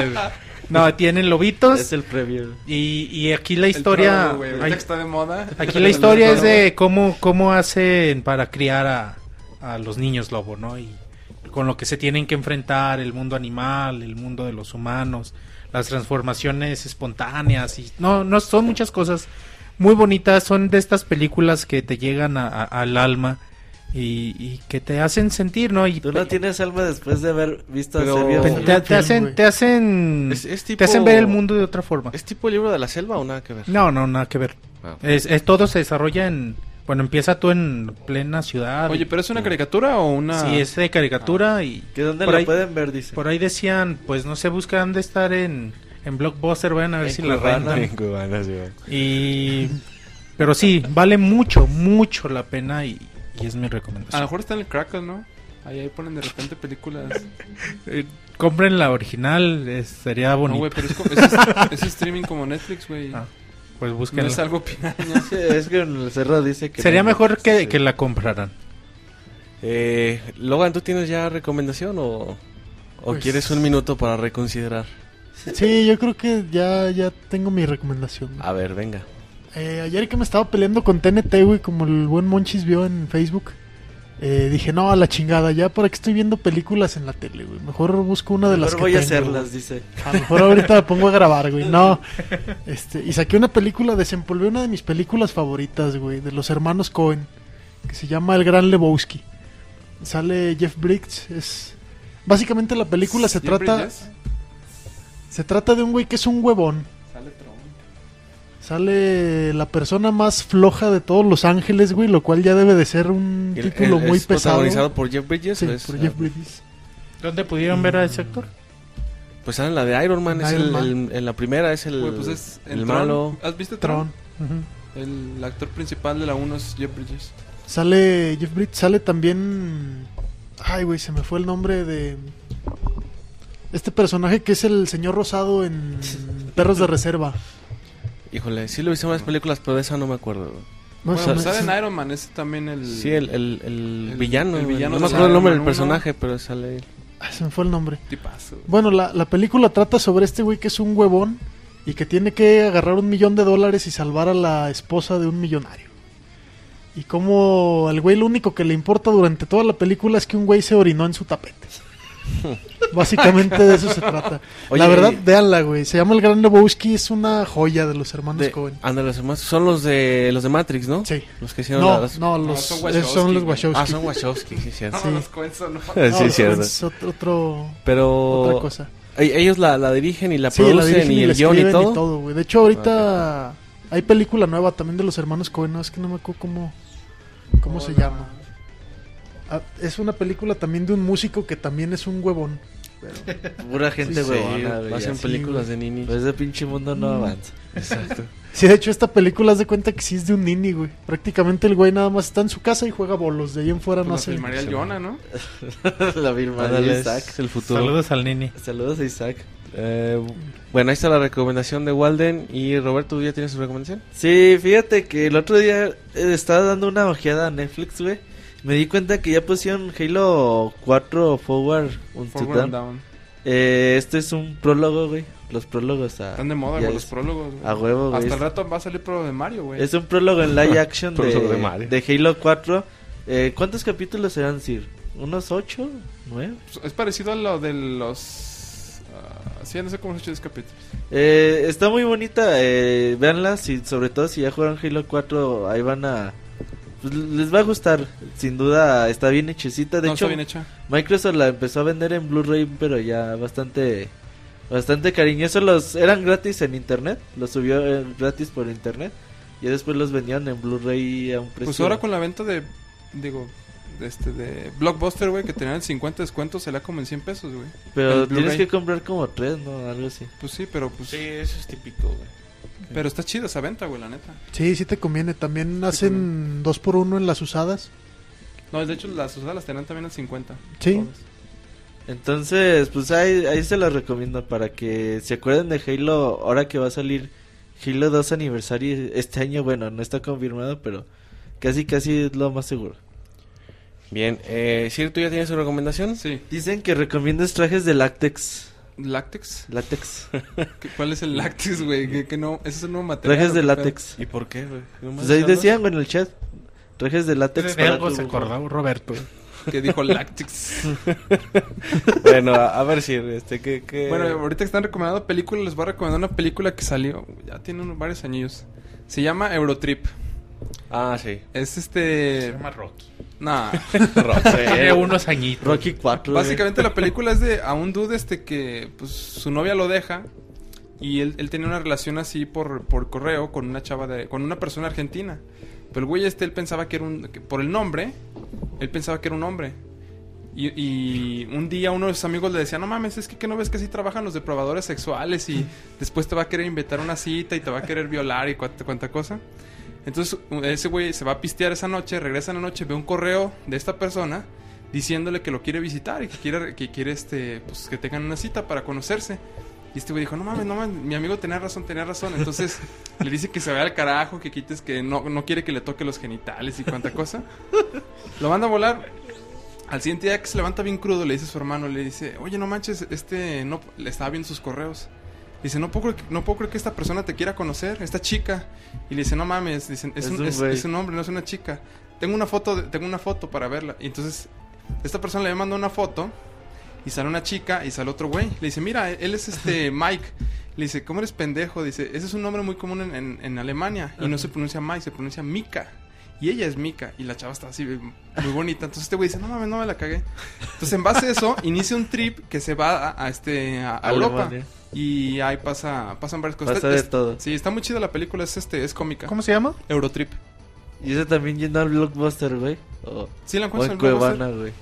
No, tienen lobitos Es el previo. y, y aquí la historia ahorita que está de moda. Aquí la historia es de cómo, cómo hacen para criar a, a los niños lobo, ¿no? Y con lo que se tienen que enfrentar el mundo animal, el mundo de los humanos, las transformaciones espontáneas y no, no son muchas cosas muy bonitas, son de estas películas que te llegan a- a- al alma y, y que te hacen sentir, ¿no? Y Tú no tienes alma después de haber visto Pero- a Sergio te, te- te hacen, te hacen, Es- es tipo- te hacen ver el mundo de otra forma. ¿Es tipo el libro de la selva o nada que ver? No, no, nada que ver. Ah. Es, es- todo se desarrolla en, bueno, empieza tú en plena ciudad. Oye, pero es una caricatura o una. Sí, es de caricatura y ¿Que dónde la ahí, pueden ver? Dice. por ahí decían, pues no sé, buscan de estar en, en Blockbuster, vayan a ver En si la Cuevana. rentan. Cubanas, sí, güey. Y pero sí, vale mucho, mucho la pena y, y es mi A lo recomendación. mejor está en el Crackle, ¿no? Ahí, ahí ponen de repente películas. Eh, compren la original, es- sería No, bonito. güey, pero es, como- es, es streaming como Netflix, güey. Ah, pues no búsquenla. es algo piraña. Sí, es que el cerro dice que. Sería no. mejor que, Sí. que la compraran. Eh, Logan, ¿tú tienes ya recomendación o, o Pues- quieres un minuto para reconsiderar? Sí, yo creo que ya, ya tengo mi recomendación. A ver, venga. Eh, ayer que me estaba peleando con TNT, güey, como el buen Monchis vio en Facebook, eh, dije, no, a la chingada, ya para que estoy viendo películas en la tele, güey. Mejor busco una de las Mejor que voy a hacerlas, güey. dice. A lo mejor ahorita me pongo a grabar, güey. No. Este, y saqué una película, desempolvé una de mis películas favoritas, güey, de los hermanos Cohen, que se llama El Gran Lebowski. Sale Jeff Bridges, es... Básicamente la película se trata... Bridges. Se trata de un güey que es un huevón. Sale la persona más floja de todos Los Ángeles, güey, lo cual ya debe de ser un El- título el- muy ¿Es pesado. protagonizado por Jeff Bridges? Sí, es- por Jeff Bridges. ¿Dónde pudieron ver a ese actor? Pues sale en la de Iron Man, es el, Man. el- en la primera es el, Güey, pues es el Tron. malo. ¿Has visto Tron? El actor principal de la 1 es Jeff Bridges. Sale Jeff Bridges, sale también... Ay, güey, se me fue el nombre de... Este personaje que es el señor rosado en Perros de Reserva. Híjole, sí lo he visto en varias películas, pero de esa no me acuerdo. bueno, pues sale en Iron Man, ese también el... Sí, el, el, el el- villano. el villano no me acuerdo el nombre del personaje, pero sale... Ay, se me fue el nombre. Tipazo. Bueno, la, la película trata sobre este güey que es un huevón y que tiene que agarrar un millón de dólares y salvar a la esposa de un millonario. Y como al güey lo único que le importa durante toda la película es que un güey se orinó en su tapete. Básicamente de eso se trata. Oye, la verdad, véanla, güey. Se llama El Gran Lebowski, es una joya de los hermanos De, Cohen. ándale, los demás son los de los de Matrix, ¿no? Sí. Los que hicieron No, las... no, No, los, son Wachowski, son los. Wachowski. Ah, son Wachowski, sí, cierto. No, los Coenso no. No, sí, los cierto. Es otro, otro- Pero otra cosa. e- ellos la, la dirigen y la Sí, producen y, y, el guion y todo. güey. De hecho, ahorita hay película nueva también de los hermanos Cohen. No, es que no me acuerdo cómo, cómo se llama. Ah, es una película también de un músico que también es un huevón. Pura gente Sí, huevona, güey. hacen películas güey. de ninis. Pues ese pinche mundo no avanza. Exacto. Sí, de hecho, esta película haz de cuenta que sí es de un nini, güey. Prácticamente el güey nada más está en su casa y juega bolos. De ahí en fuera no Pues hace. la filmaría el Jonah, ¿no? la de es Isaac. el futuro. Saludos al Nini. Saludos a Isaac. Eh, bueno, ahí está la recomendación de Walden. Y Roberto, ¿tú ya tienes su recomendación? Sí, fíjate que el otro día eh, estaba dando una ojeada a Netflix, güey. Me di cuenta que ya pusieron Halo 4 Forward Unto Forward and. Down. Eh, este es un prólogo, güey. Los prólogos a... Están de moda, güey, los prólogos. güey. A huevo, güey. Hasta el rato va a salir prólogo de Mario, güey. Es un prólogo en live action de, Prólogo de Mario. de Halo 4. Eh, ¿Cuántos capítulos serán, Sir? ¿Unos 8? ¿9? Es parecido a lo de los... ah, sí, no sé cómo se hecho capítulos. Eh, está muy bonita, eh, véanla, si, sobre todo si ya jugaron Halo 4, ahí van a... pues, les va a gustar, sin duda está bien hechecita. De no, hecho, está bien hecha. Microsoft la empezó a vender en Blu-ray, pero ya bastante bastante cariñoso. Los eran gratis en internet, los subió eh, gratis por internet y después los vendían en Blu-ray a un precio. Pues ahora con la venta de... Digo... De este de Blockbuster, güey, que tenían el 50 descuento, se la como en 100 pesos, güey. pero tienes que comprar como tres, no, algo así. Pues sí, pero pues... eso es típico, güey. Pero está chida esa venta, güey, la neta. Sí, sí te conviene. También hacen dos por uno en las usadas. No, de hecho las usadas las tenían también al 50. Sí. Todas. Entonces, pues ahí, ahí se las recomiendo para que se acuerden de Halo ahora que va a salir Halo 2 aniversario este año, bueno, no está confirmado, pero casi casi es lo más seguro. Bien, eh, Sir, ¿tú ya tienes su recomendación? Sí. Dicen que recomiendas trajes de látex. ¿Látex? Látex. ¿Qué- ¿Cuál es el látex, güey? Que, que no, ese es un nuevo material. Trajes ¿o de qué látex. ¿Y por qué, güey? ¿Nomás Pues ahí decían, güey, en el chat. Trajes de látex De algo tu- se acordó Roberto. Que dijo látex. Bueno, a, a ver, Sir, este, ¿qué, qué... Bueno, ahorita que están recomendando películas, les voy a recomendar una película que salió, ya tiene unos varios años. Se llama Eurotrip. Ah, sí. Es Se este... llama Rocky. Nah. Tiene unos añitos. Rocky 4. güey. Básicamente la película es de a un dude este que pues su novia lo deja y él, él tenía una relación así por, por correo con una chava de con una persona argentina. Pero el güey este él pensaba que era un que por el nombre, él pensaba que era un hombre. Y, y un día uno de sus amigos le decía, no mames, es que, ¿qué no ves que así trabajan los depravadores sexuales y después te va a querer invitar a una cita y te va a querer violar y cuánta, cuánta cosa. Entonces ese güey se va a pistear esa noche, regresa en la noche, ve un correo de esta persona diciéndole que lo quiere visitar y que quiere, que quiere este, pues que tengan una cita para conocerse. Y este güey dijo, no mames, no mames, mi amigo tenía razón, tenía razón. Entonces le dice que se vaya al carajo, que quites, que no, no quiere que le toque los genitales y cuánta cosa. Lo manda a volar. Al siguiente día que se levanta bien crudo, le dice a su hermano, le dice, oye, no manches, este, no, le estaba viendo sus correos. Dice, no puedo, creer no puedo creer que esta persona te quiera conocer, esta chica. Y le dice, no mames, dicen, es, Es un, es- es un hombre, no es una chica. Tengo una foto, de- tengo una foto para verla. Y entonces, esta persona le manda una foto y sale una chica y sale otro güey. Le dice, mira, él es este Mike. Le dice, ¿cómo eres pendejo? Dice, ese es un nombre muy común en, en- en Alemania. Y no se pronuncia Mike, se pronuncia Mika. Y ella es Mika. Y la chava está así, muy bonita. Entonces este güey dice, no mames, no me la cagué. Entonces en base a eso, inicia un trip que se va a, a este, a, a Europa. Alemania. Y ahí pasa, pasan varias cosas. Pasa de es- todo. Sí, está muy chida la película, es este, es cómica. ¿Cómo se llama? Eurotrip. Y eso también yendo al blockbuster, güey. O, Sí, la o encuentras en en. Cuevana, güey.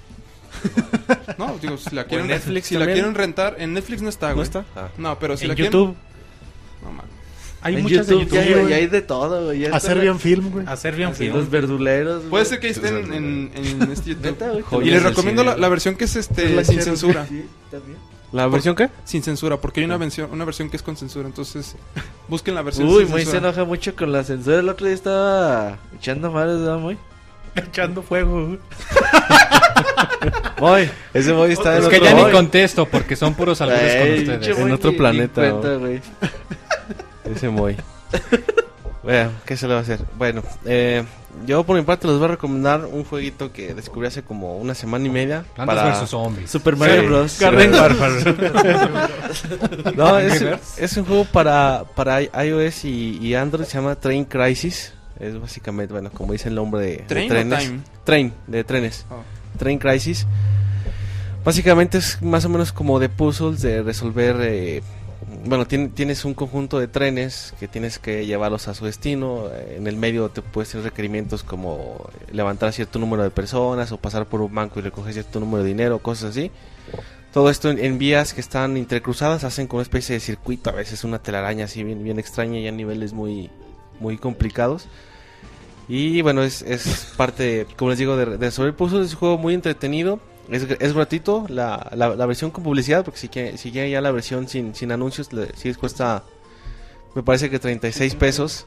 No, digo, si la quieren, Netflix si la quieren rentar, en Netflix no está, ¿No güey. está? Ah. No, pero si en la YouTube. quieren... No, mames. Hay en muchas YouTube, de YouTube. hay- güey. ya hay de todo, güey. la- bien film, güey. Hacer bien y film. los verduleros, Puede güey. ser que estén en, en este YouTube. Y les recomiendo la, la versión que es este La sin censura. Sí, también. ¿La versión qué? Sin censura, porque hay una versión, una versión que es con censura. Entonces, busquen la versión Uy, sin muy se enoja mucho con la censura. El otro día estaba echando madres, ¿verdad, muy? Echando fuego. güey. Moy, ese Moy está en Es que otro... ya ni Moy, contesto porque son puros albures con Ey, ustedes. pinche En Moy otro ni- planeta, ni cuenta, güey. Ese Moy. Bueno, ¿qué se le va a hacer? Bueno, eh, yo por mi parte les voy a recomendar un jueguito que descubrí hace como una semana y media. Plantas para... versus zombies. Super Mario Sí. Bros. Garden No, es, es un juego para, para iOS y, y Android, se llama Train Crisis. Es básicamente, bueno, como dice el nombre de, de ¿Train o trenes. time? Train, de trenes. Oh. Train Crisis. Básicamente es más o menos como de puzzles, de resolver... eh, bueno, tien- tienes un conjunto de trenes que tienes que llevarlos a su destino. En el medio te puedes tener requerimientos como levantar cierto número de personas o pasar por un banco y recoger cierto número de dinero, cosas así. Todo esto en, vías que están intercruzadas hacen como una especie de circuito, a veces una telaraña así bien, extraña y a niveles muy, muy complicados. Y bueno, es, es parte, como les digo, de, de resolver puzzles. Es un juego muy entretenido. Es, es gratuito la, la, la versión con publicidad, porque si quieren, si quieren ya la versión sin, sin anuncios, le, sí les cuesta, me parece que 36 pesos.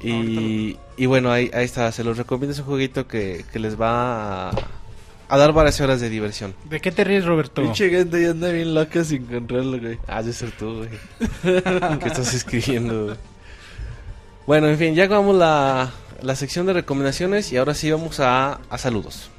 Y, y bueno, ahí, ahí está, se los recomiendo. Es un jueguito que, que les va a, a dar varias horas de diversión. ¿De qué te ríes, Roberto? Pinche gente ya anda bien loca sin encontrarlo, güey. Ah, de ser tú, güey. ¿Qué estás escribiendo? güey? Bueno, en fin, ya acabamos la, la sección de recomendaciones y ahora sí vamos a, a saludos.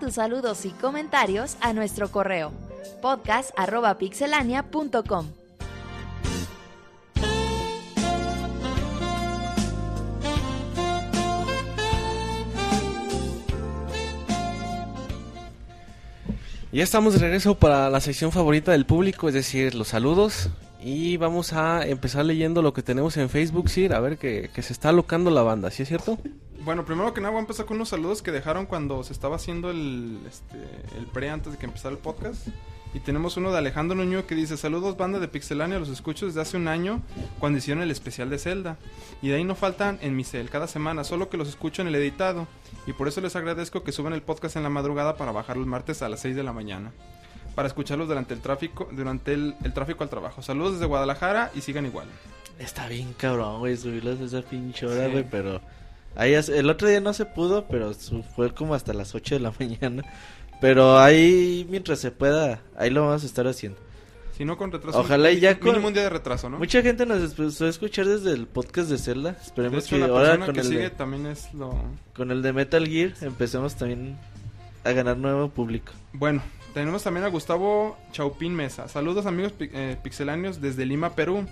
Tus saludos y comentarios a nuestro correo podcast@pixelania.com. Ya estamos de regreso para la sección favorita del público, es decir, los saludos. Y vamos a empezar leyendo lo que tenemos en Facebook, Sir, a ver que, que se está alocando la banda, ¿sí es cierto? Bueno, primero que nada voy a empezar con unos saludos que dejaron cuando se estaba haciendo el, este, el pre antes de que empezara el podcast. Y tenemos uno de Alejandro Nuño que dice, saludos banda de Pixelania, los escucho desde hace un año cuando hicieron el especial de Zelda. Y de ahí no faltan en mi cel cada semana, solo que los escucho en el editado. Y por eso les agradezco que suban el podcast en la madrugada para bajar los martes a las 6 de la mañana. Para escucharlos durante el tráfico, durante el, el tráfico al trabajo. Saludos desde Guadalajara y sigan igual. Está bien cabrón, güey, subirlos a esa pinche hora, Sí. güey, pero... Ahí el otro día no se pudo, pero su- fue como hasta las 8 de la mañana. Pero ahí, mientras se pueda, ahí lo vamos a estar haciendo. Si no con retraso. Ojalá y ya mínimo con- un día de retraso, ¿no? Mucha gente nos empezó a escuchar desde el podcast de Zelda. Esperemos hecho, que la ahora con que el, sigue de, también es lo... con el de Metal Gear empecemos también a ganar nuevo público. Bueno, tenemos también a Gustavo Chaupín Mesa. Saludos amigos eh, pixeláneos desde Lima, Perú.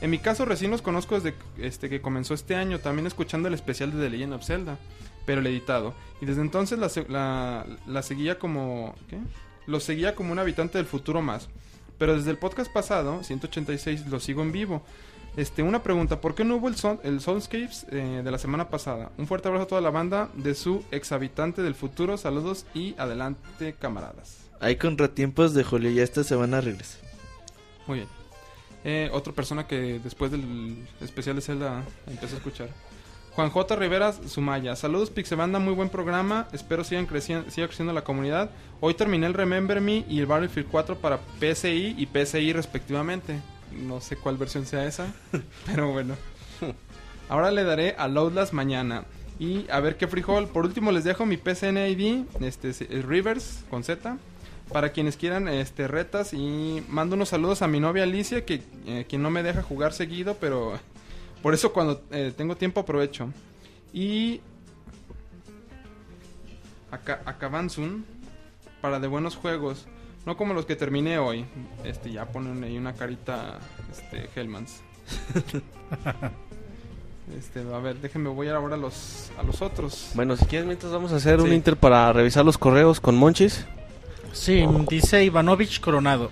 En mi caso recién los conozco desde este que comenzó este año, también escuchando el especial de The Legend of Zelda, pero el editado. Y desde entonces la, se- la, la seguía como... ¿Qué? Lo seguía como un habitante del futuro más. Pero desde el podcast pasado, 186, lo sigo en vivo. Este, una pregunta, ¿por qué no hubo el, son, el Soundscapes eh, de la semana pasada? Un fuerte abrazo a toda la banda de su ex habitante del futuro, saludos y adelante camaradas. Hay contratiempos de Julio, ya esta semana regresa. Muy bien. Eh, otra persona que después del especial de Zelda empezó a escuchar. Juan J. Rivera Sumaya. Saludos Pixebanda, muy buen programa. Espero sigan creciendo, siga creciendo la comunidad. Hoy terminé el Remember Me y el Battlefield 4 para PSI y PSI respectivamente. No sé cuál versión sea esa, pero bueno. Ahora le daré a Loadless mañana. Y a ver qué frijol. Por último les dejo mi PCN ID, este es Rivers con Z. Para quienes quieran este retas y mando unos saludos a mi novia Alicia, que eh, quien no me deja jugar seguido, pero por eso cuando eh, tengo tiempo aprovecho. Y acá Acabanzun para de buenos juegos, no como los que terminé hoy. Este ya ponen ahí una carita este Hellmans. Este, a ver, déjenme voy ahora a los a los otros. Bueno, si quieres, mientras vamos a hacer un inter para revisar los correos con Monchis. Sí, dice Ivanovich Coronado.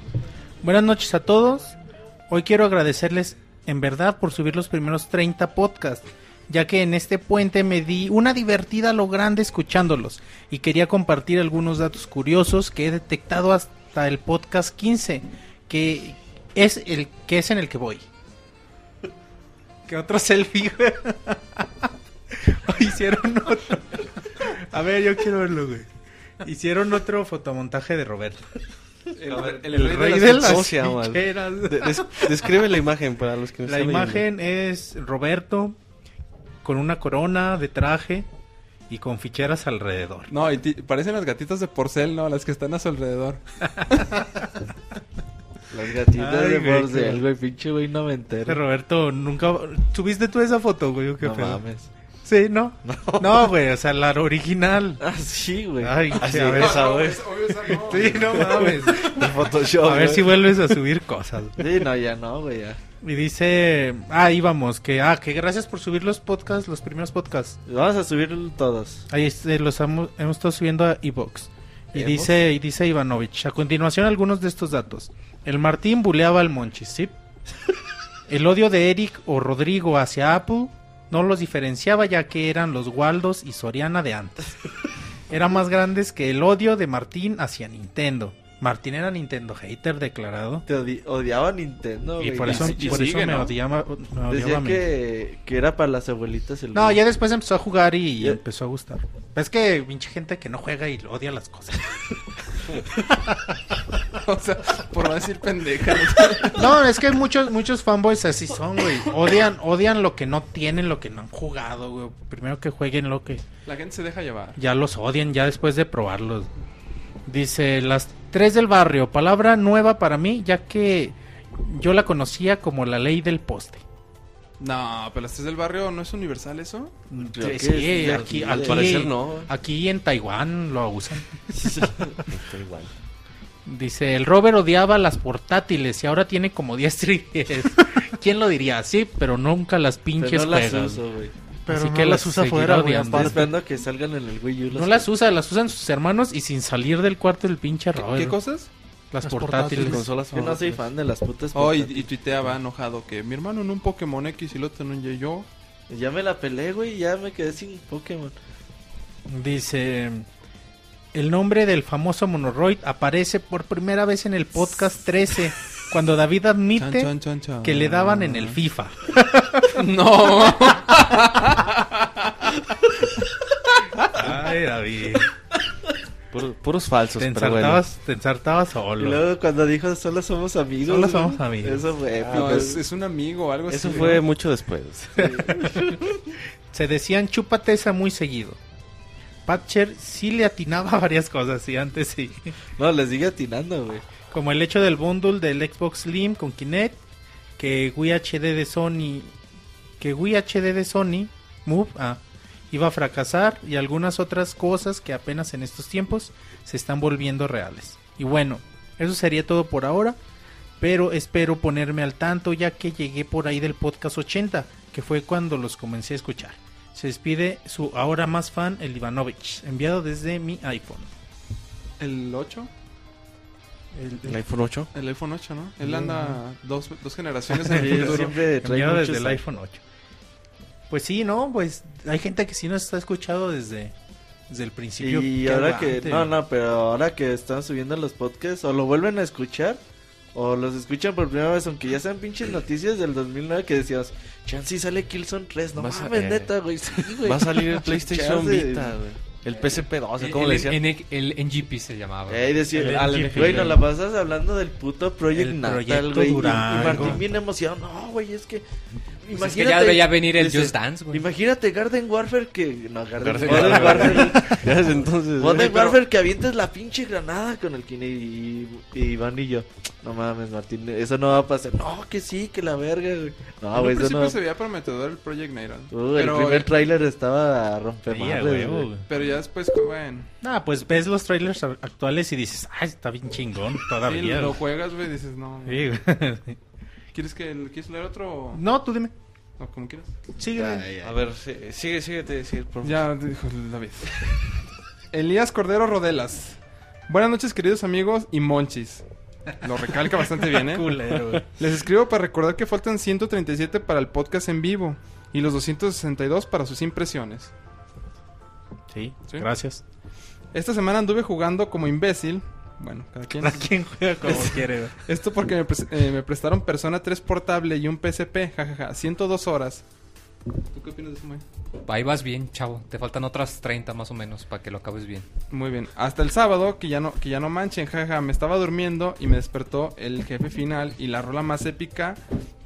Buenas noches a todos. Hoy quiero agradecerles en verdad por subir los primeros 30 podcasts, ya que en este puente me di una divertida a lo grande escuchándolos y quería compartir algunos datos curiosos que he detectado hasta el podcast 15, que es el que es en el que voy. ¿Qué otro selfie? Hicieron otro. A ver, yo quiero verlo, güey. Hicieron otro fotomontaje de Roberto. El, el El, rey, rey de de las las ¿Cómo se llama? ficheras. De- des- describe la imagen para los que nos La imagen es Roberto con una corona de traje y con ficheras alrededor. No, y parecen las gatitas de porcel, ¿no? Las que están a su alrededor. Las gatitas Ay, de qué- güey, pinche güey noventero. Roberto nunca... ¿Subiste tú esa foto, güey? qué No pedo? mames. Sí, ¿no? No, güey, o sea, la original. Ah, sí, güey. Ay, Así a ver, esa, güey. Sí, no mames. De Photoshop, A ver güey. si vuelves a subir cosas. Sí, no, ya no, güey, ya. Y dice... Ah, ahí vamos, que... Ah, que gracias por subir los podcasts, los primeros podcasts. Vamos a subir todos. Ahí este, los hemos, hemos estado subiendo a Evox. Y ¿Evox? dice, y dice Ivanovich, a continuación algunos de estos datos. El Martín buleaba al Monchis, ¿sí? El odio de Eric o Rodrigo hacia Apple no los diferenciaba ya que eran los Waldos y Soriana de antes. Eran más grandes que el odio de Martín hacia Nintendo. Martín era Nintendo hater declarado. Te odi- odiaba a Nintendo, Y güey. por eso, y por sigue, eso me ¿no? odiaba, me odiaba a Decía mí. que, que era para las abuelitas el No, ya después empezó a jugar y empezó a gustar. Es que pinche gente que no juega y odia las cosas. o sea, por no decir pendeja. No, es que muchos muchos fanboys así son, güey. Odian odian lo que no tienen, lo que no han jugado, güey. Primero que jueguen lo que La gente se deja llevar. ya los odian ya después de probarlos. Dice, las tres del barrio, palabra nueva para mí, ya que yo la conocía como la ley del poste. No, pero las tres del barrio no es universal eso. Creo Sí, es aquí, Al aquí- parecer no. Aquí en Taiwán lo usan. Dice, el Robert odiaba las portátiles y ahora tiene como 10 3DS. ¿Quién lo diría? Sí, pero nunca las Pero pinches no las juegas. uso, güey. Pero Así no que las las usa afuera, güey. esperando a que salgan en el Wii U. No las usa, las usan sus hermanos y sin salir del cuarto del pinche ¿Qué, Robert. qué cosas? Las, Las portátiles. portátiles. Consolas Yo no soy fan de las putas Oh, y, y tuiteaba enojado que mi hermano en un Pokémon X y el otro en Yo. Ya me la pelé, güey, ya me quedé sin Pokémon. Dice, el nombre del famoso Monoroid aparece por primera vez en el podcast 13, cuando David admite que le daban en el FIFA. No. Ay, David. Puro- puros falsos, Te bueno. ensartabas, te ensartabas Y solo. luego cuando dijo solo somos amigos. Solo güey, somos amigos. Eso fue épico. No, es, es un amigo o algo así. Eso ¿no? fue mucho después. Se decían chúpate esa muy seguido. Patcher sí le atinaba varias cosas, y antes sí. No, les sigue atinando, güey. Como el hecho del bundle del Xbox Slim con Kinect, que Wii HD de Sony, que Wii HD de Sony, Move, ah, iba a fracasar y algunas otras cosas que apenas en estos tiempos se están volviendo reales. Y bueno, eso sería todo por ahora, pero espero ponerme al tanto ya que llegué por ahí del podcast 80, que fue cuando los comencé a escuchar. Se despide su ahora más fan, el Ivanovich, enviado desde mi iPhone. ¿El 8? El iPhone 8. El iPhone 8, ¿no? Él anda dos, dos generaciones en el futuro. siempre trae Enviado desde el iPhone 8. Pues sí, ¿no? Pues hay gente que sí nos está escuchado desde, desde el principio. Y Qué ahora que, no, no, pero ahora que están subiendo los podcasts, o lo vuelven a escuchar, o los escuchan por primera vez, aunque ya sean pinches noticias del 2009 que decías, Chansey sale Killzone 3, no Vas a- mames, eh, neta, güey, sí, güey. Va a salir el PlayStation Chance. Vita, güey. El PSP2, El, ¿cómo le decían? el- el NGP se llamaba. Eh, decía, El al- NGP, güey, nos la pasas hablando del puto Project El Natal, güey. y-. Martín bien emocionado, no, güey, es que... Pues es que ya veía venir el Just Dance, güey. Imagínate Garden Warfare que... No, Garden, Garden Warfare. Ya desde entonces. Güey. Warfare que avientes la pinche granada con el Kine y, y Iván y yo. No mames, Martín, eso no va a pasar. No, que sí, que la verga, güey. No, güey, eso principio no. se veía prometedor el Project Natal. Uh, el pero, primer tráiler estaba a romper Sí, huevo, güey. güey. pero ya después, bueno. Ah, pues ves los trailers actuales y dices, ay, está bien chingón Sí, todavía. lo güey. juegas, güey, y dices, no. Sí, güey. ¿Quieres, que, ¿Quieres leer otro? no, tú dime. No, como quieras. Sigue. A ver, sí, sigue, síguete decir, por favor. Ya dijo David. Elías Cordero Rodelas. Buenas noches, queridos amigos y monchis. Lo recalca bastante bien, ¿eh? Culero. Les escribo para recordar que faltan 137 para el podcast en vivo y los 262 para sus impresiones. Sí, Sí. gracias. Esta semana anduve jugando como imbécil. Bueno, cada quien. A quien juega como quiere. Esto porque me, pres- eh, me prestaron Persona 3 portable y un PSP, jajaja, 102 horas. ¿Tú qué opinas de eso, Moy? Ahí vas bien, chavo. Te faltan otras 30 más o menos para que lo acabes bien. Muy bien. Hasta el sábado, que ya no, que ya no manchen, jaja, me estaba durmiendo y me despertó el jefe final y la rola más épica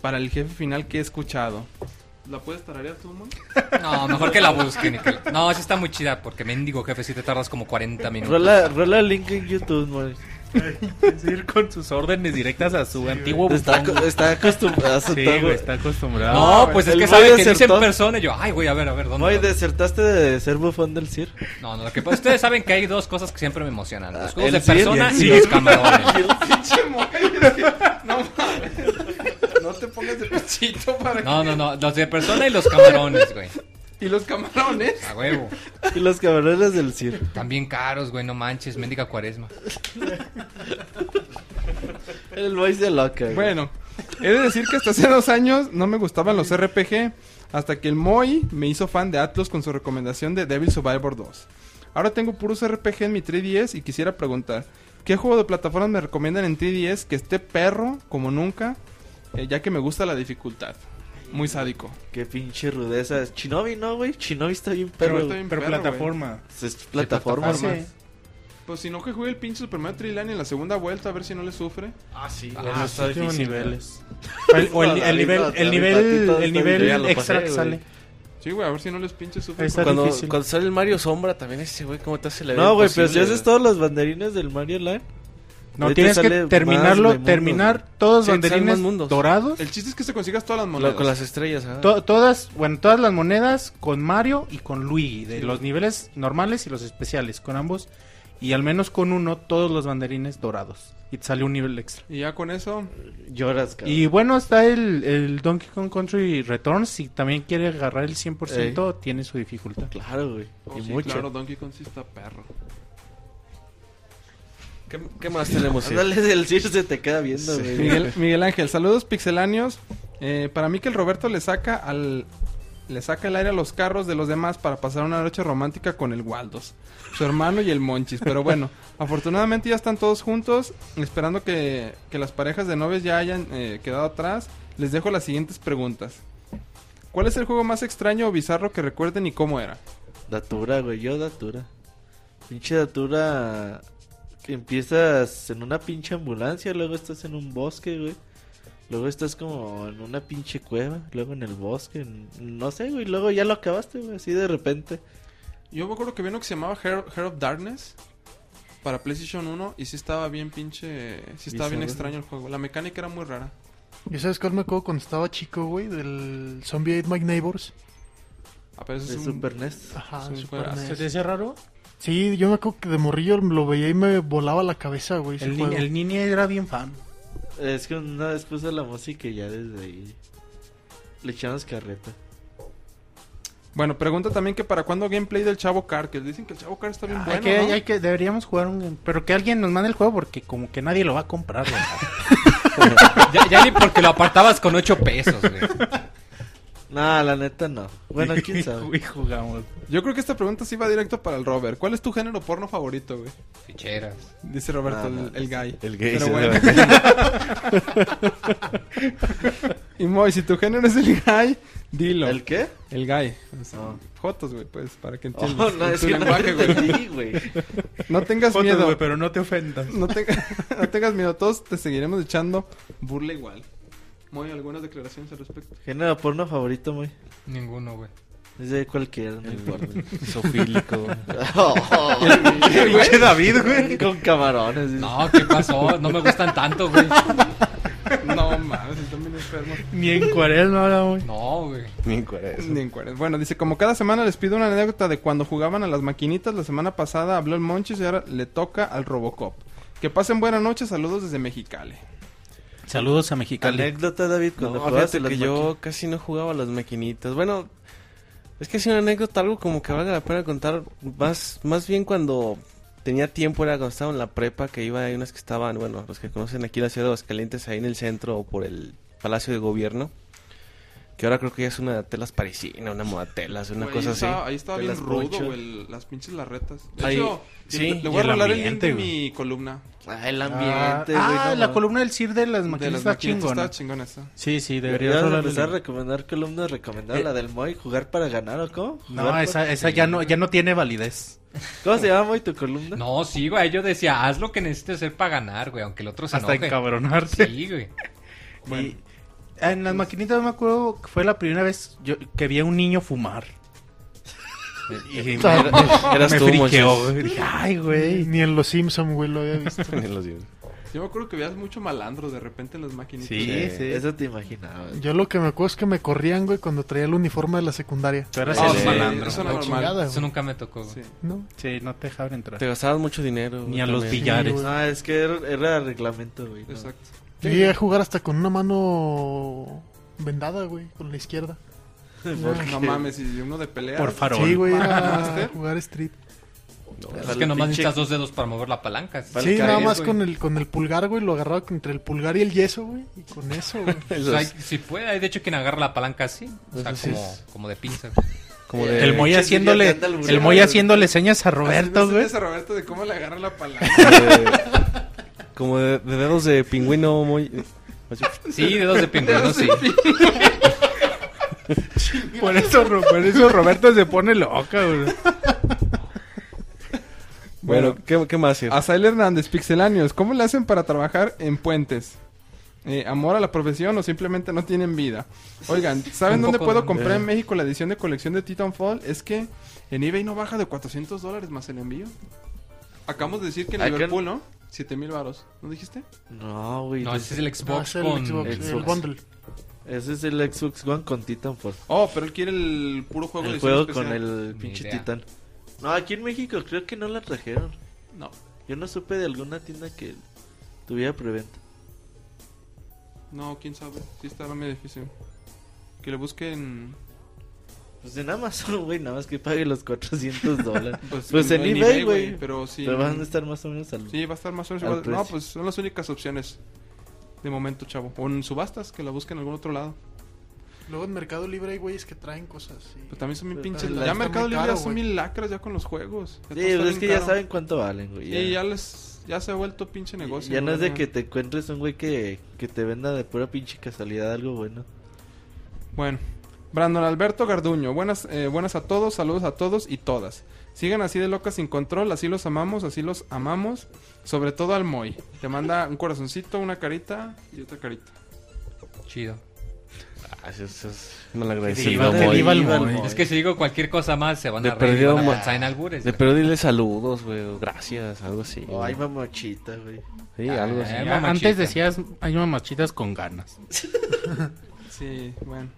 para el jefe final que he escuchado. ¿La puedes tararear tú, Moy? No, mejor que la busquen. que- No, esa está muy chida porque mendigo jefe, si te tardas como 40 minutos. Rola, rola el link en YouTube, güey. Es ir con sus órdenes directas a su antiguo Está, está acostumbrado. Sí, güey, está acostumbrado. No, pues es que sabe que dice en persona y yo, ay, güey, a ver, a ver, ¿dónde? Dónde? desertaste de ser bufón del CIR. No, no, lo que pasa, ustedes saben que hay dos cosas que siempre me emocionan. Los Ah, juegos de y persona y, los camarones. No mames. No te pongas de pechito para No, no, no, los de persona y los camarones, güey. Y los camarones. A huevo. Y los cabrones del CIR. Están bien caros, güey, no manches, mendiga cuaresma. El Moy se loca, güey. Bueno, he de decir que hasta hace dos años no me gustaban los RPG, hasta que el Moy me hizo fan de Atlas con su recomendación de Devil Survivor 2. Ahora tengo puros RPG en mi 3DS y quisiera preguntar, ¿qué juego de plataformas me recomiendan en 3DS que esté perro como nunca, eh, ya que me gusta la dificultad? Muy sádico. Qué pinche rudeza. Es Shinobi, ¿no, güey? Shinobi está bien Pero perro. está güey. bien Pero perro, plataforma. Es plataforma. Ah, sí. Pues si no que juegue el pinche Super Mario 3D en la segunda vuelta a ver si no le sufre. Ah, sí. En Ah, los está últimos difícil, niveles. El- o el, nivel, el nivel, el está nivel extra que güey. sale. Sí, güey, a ver si no les pinche sufre. Está Cuando, cuando sale el Mario Sombra, también ese güey, ¿cómo te hace la vida No, güey, pero si imposible, haces todos los banderines del Mario Land. No, Ahorita tienes que terminarlo, mundos, terminar todos los Sí, banderines dorados. El chiste es que se consigas todas las Lo- monedas. con las estrellas, ¿ah? To- todas, bueno, todas las monedas con Mario y con Luigi, de los niveles normales y los especiales, con ambos. Y al menos con uno, todos los banderines dorados. Y te sale un nivel extra. Y ya con eso, Lloras, cabrón. Y bueno, está el, el Donkey Kong Country Returns. Si también quiere agarrar el 100%, tiene su dificultad. Claro, güey. Oh, y sí, mucho. claro, Donkey Kong sí está perro. ¿Qué, qué más tenemos? Sir? Ándale, el CIR se te queda viendo, güey. Miguel, Miguel Ángel, saludos pixeláneos. Eh, para mí que el Roberto le saca al le saca el aire a los carros de los demás para pasar una noche romántica con el Waldos, su hermano y el Monchis. Pero bueno, afortunadamente ya están todos juntos, esperando que, que las parejas de novios ya hayan eh, quedado atrás. Les dejo las siguientes preguntas. ¿Cuál es el juego más extraño o bizarro que recuerden y cómo era? Datura, güey, yo Datura. Pinche Datura. Empiezas en una pinche ambulancia, luego estás en un bosque, güey. Luego estás como en una pinche cueva, luego en el bosque, en- no sé, güey. Luego ya lo acabaste, güey, así de repente. Yo me acuerdo que había uno que se llamaba Hair, Hair of Darkness para PlayStation 1 y sí estaba bien pinche... Sí estaba bien extraño el juego. La mecánica era muy rara. ¿Y sabes cuál me acuerdo cuando estaba chico, güey? Del Zombie Ate My Neighbors. A veces De es un... Super NES. Ajá, Es un Super juegazo. NES. ¿Se te hace raro? Sí, yo me acuerdo que de morrillo lo veía y me volaba la cabeza, güey. El, ni- el Nini era bien fan. Es que una vez puse la música y ya desde ahí le echamos carreta. Bueno, pregunta también que para cuándo gameplay del Chavo Car, que dicen que el Chavo Car está bien hay bueno, que, ¿no? hay que, deberíamos jugar un... Pero que alguien nos mande el juego porque como que nadie lo va a comprar, güey. Ya, ya ni porque lo apartabas con 8 pesos, güey. Nah, la neta no. Bueno, quién sabe. Y jugamos. Yo creo que esta pregunta sí va directo para el Robert. ¿Cuál es tu género porno favorito, güey? Ficheras. Dice Roberto, Ah, el, no, el gay. El gay. Pero bueno. Y Moy, si tu género es el gay, dilo. ¿El qué? El gay. O sea, No. Jotos, güey, pues, para que Oh, entiendas. no, en es tu que no lenguaje, güey. No tengas Fotos, miedo. güey, pero no te ofendas. No, no tengas miedo. Todos te seguiremos echando burla igual. Moy, ¿algunas declaraciones al respecto? Género porno favorito, güey. Ninguno, güey. Es de cualquiera, no importa. Isofílico. Pinche David, güey. Con camarones. No, ¿qué pasó? No me gustan tanto, güey. No, mames, están bien enfermos. Ni en cuaresma, no, güey. No, güey. Ni en cuaresma. Ni en cuarenta. Bueno, dice, como cada semana les pido una anécdota de cuando jugaban a las maquinitas. La semana pasada habló el Monchis y ahora le toca al Robocop. Que pasen buena noche, saludos desde Mexicali. Saludos a Mexicali. Anécdota, David, cuando No, que yo casi no jugaba a las maquinitas. Bueno, es que es una anécdota, algo como que valga la pena contar. Más, más bien cuando tenía tiempo, era cuando estaba en la prepa, que iba, hay unas que estaban, bueno, los que conocen aquí la ciudad de Aguascalientes, ahí en el centro o por el Palacio de Gobierno. Que ahora creo que ya es una telas parisina, una modatelas, una Güey, cosa ahí así. ahí estaba bien rudo, güey, las pinches larretas. De Ahí- hecho, sí, le, voy a rolar el ambiente, link de mi columna. Ah, el Ah, ambiente, güey. ah, no la columna del CIR de las maquinitas está chingona. está chingona esa. Sí, sí, deberías empezar a recomendar columnas, recomendar Eh. la del Moy, jugar para ganar o cómo? No, esa, para- esa ya no, ya no tiene validez. ¿Cómo se llama Moy tu columna? No, sí, güey. Yo decía, haz lo que necesites hacer para ganar, güey. Aunque el otro se Hasta enoje. encabronarse. Sí, güey. Y en las maquinitas me acuerdo que fue la primera vez yo, que vi a un niño fumar. Y me, Eras me tú, friqueó, güey. Dije, ay, güey. Ni en Los Simpson, güey, lo había visto. En los dioses. Yo me acuerdo que veías mucho malandro de repente en las maquinitas. Sí, sí. Eso te imaginaba. Yo lo que me acuerdo es que me corrían, güey, cuando traía el uniforme de la secundaria. Tú eras Ah, el sí, malandro. eso no chingada, nunca me tocó, güey. Sí. ¿No? Sí, no te dejaban entrar. Te gastabas mucho dinero. Ni a los billares. No, es que era, era reglamento, güey. no. Yo llegué a jugar hasta con una mano vendada, güey, con la izquierda. No mames, y uno de pelea. Por farol. Sí, güey, era Master. jugar Street. Es que nomás pinche- necesitas dos dedos para mover la palanca. Sí, nada más con el, con el pulgar, güey, lo agarraba entre el pulgar y el yeso, güey, y con eso, güey. O sea, hay- si puede, hay de hecho quien agarra la palanca así. O sea, sí como, es. como de pinza. Como de... El Moy haciéndole, el Moy haciéndole señas a Roberto, güey. enseñas a Roberto de cómo le agarra la palanca. Como de, de dedos de pingüino muy... Sí, dedos de pingüino, sí. Por eso, Ro- por eso Roberto se pone loca, güey. Bueno, ¿qué, qué más? Sir? Azael Hernández, Pixelanios, ¿cómo le hacen para trabajar en puentes? Eh, ¿Amor a la profesión o simplemente no tienen vida? Oigan, ¿saben dónde puedo de- comprar en México la edición de colección de Titanfall? Es que en eBay no baja de 400 dólares más el envío. Acabamos de decir que en Liverpool, ¿no? 7000 varos. ¿No dijiste? No, güey. No, ese es el Ah, Xbox es el con... Xbox, el Xbox. bundle. Ese es el Xbox One con Titanfall. Oh, pero él quiere el puro juego de El edición juego con el pinche titán. No, aquí en México creo que no la trajeron. No. Yo no supe de alguna tienda que tuviera preventa. No, quién sabe. Sí, está muy difícil. Que le busquen. Pues en Amazon, güey, nada más que pague los 400 dólares. Pues, Pues en eBay, güey. Pero sí. Pero van a estar más o menos al... Sí, va a estar más o menos Al igual. No, pues son las únicas opciones de momento, chavo. O en subastas, que la busquen en algún otro lado. Luego en Mercado Libre hay güeyes que traen cosas. sí. Pues también son bien Pero pinches. Ya Mercado Libre caro, ya son mil lacras ya con los juegos. Ya Sí, pero es que ya saben cuánto valen, güey. Y ya. ya les... Ya se ha vuelto pinche negocio. Ya no es de que te encuentres un güey que, que te venda de pura pinche casualidad algo bueno. Bueno, Brandon Alberto Garduño, buenas, eh, buenas a todos, saludos a todos y todas. Sigan así de locas sin control, así los amamos, así los amamos, sobre todo al Moy. Te manda un corazoncito, una carita y otra carita. Chido. Ah, eso, eso es agradecido. viva- Moy. viva el Viva el Moy. Moy. Es que si digo cualquier cosa más, se van De a reír perdido, van a ma- pensar en albures. De pero dile saludos, güey. Gracias, algo así. O güey. hay mamachita, güey. Sí, algo así. Eh, mamachita. antes decías, hay mamachitas con ganas. Sí, bueno.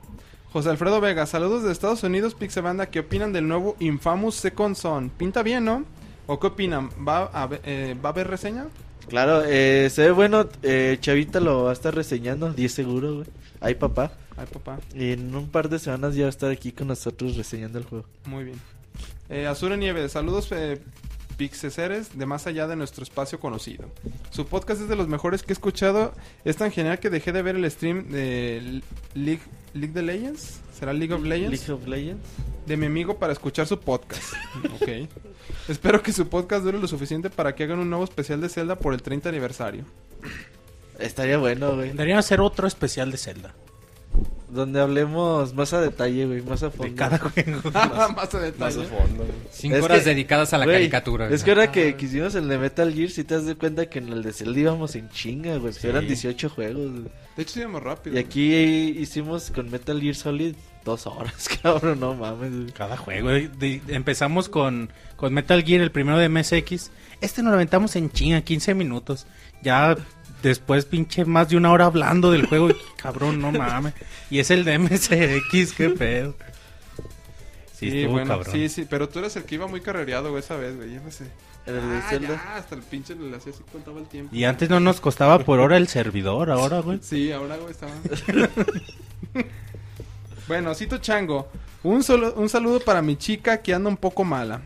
José Alfredo Vega, saludos de Estados Unidos, Pixebanda. ¿Qué opinan del nuevo Infamous Second Son? Pinta bien, ¿no? ¿O qué opinan? ¿Va a, haber- eh, ¿va a haber reseña? Claro, eh, se ve bueno. Eh, Chavita lo va a estar reseñando, 10 seguro, güey. Ay, papá. Ay, papá. Y en un par de semanas ya va a estar aquí con nosotros reseñando el juego. Muy bien. Eh, Azure Nieves, saludos eh, Pixeceres de más allá de nuestro espacio conocido. Su podcast es de los mejores que he escuchado. Es tan genial que dejé de ver el stream de League, League of Legends. ¿Será League of Legends? League of Legends. De mi amigo para escuchar su podcast. ok. Espero que su podcast dure lo suficiente para que hagan un nuevo especial de Zelda por el 30 aniversario. Estaría bueno, güey. Deberían hacer otro especial de Zelda. Donde hablemos más a detalle, güey, más a fondo. De cada juego. Más a detalle. Cinco Es horas que- dedicadas a la Güey, caricatura. Es güey. que ahora que quisimos el de Metal Gear, si te das de cuenta que en el de Zelda íbamos en chinga, güey. Sí. Eran 18 juegos. güey. De hecho, íbamos rápido. Y aquí hicimos con Metal Gear Solid dos horas, cabrón, no mames. güey. Cada juego. De- de- empezamos con, con Metal Gear, el primero de MSX. Este nos lo aventamos en chinga, 15 minutos. Ya después pinche más de una hora hablando del juego. y, Cabrón, no mames. Y es el de MSX, qué pedo. Sí, Sí, estuvo bueno, cabrón. sí, sí, pero tú eres el que iba muy carrereado güey, esa vez, güey, no sé. El Ah, Zelda. ya, hasta el pinche le hacía así, contaba el tiempo. Y antes no nos costaba por hora el servidor, ahora, güey. Sí, ahora, güey, estaba... bueno, Cito Chango, un, solo, un saludo para mi chica que anda un poco mala.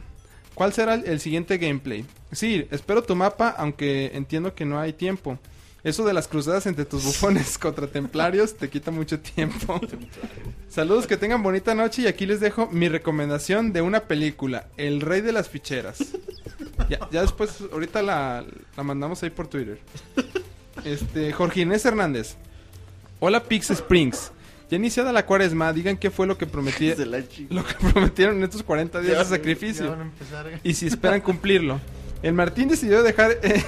¿Cuál será el, el siguiente gameplay? Sí, espero tu mapa, aunque entiendo que no hay tiempo. Eso de las cruzadas entre tus bufones contra templarios te quita mucho tiempo. Saludos, que tengan bonita noche y aquí les dejo mi recomendación de una película, El Rey de las Ficheras. Ya, ya después, ahorita la, la mandamos ahí por Twitter. Este, Jorge Inés Hernández. Hola Pix Springs. Ya iniciada la cuaresma, digan qué fue lo que prometí, lo que prometieron en estos 40 días de Ya sacrificio. van a empezar, güey. Y si esperan cumplirlo. El Martín decidió dejar... eh,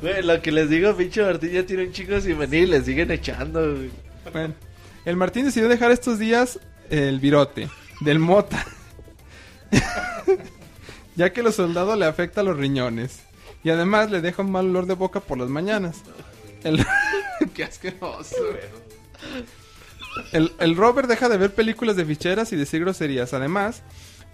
Güey, lo que les digo, pinche Martín ya tiene un chico sin venir y le siguen echando, güey. Bueno, el Martín decidió dejar estos días el virote del mota. ya que los soldados le afecta los riñones. Y además le deja un mal olor de boca por las mañanas. El... Qué asqueroso. El, el Robert deja de ver películas de ficheras y decir groserías. Además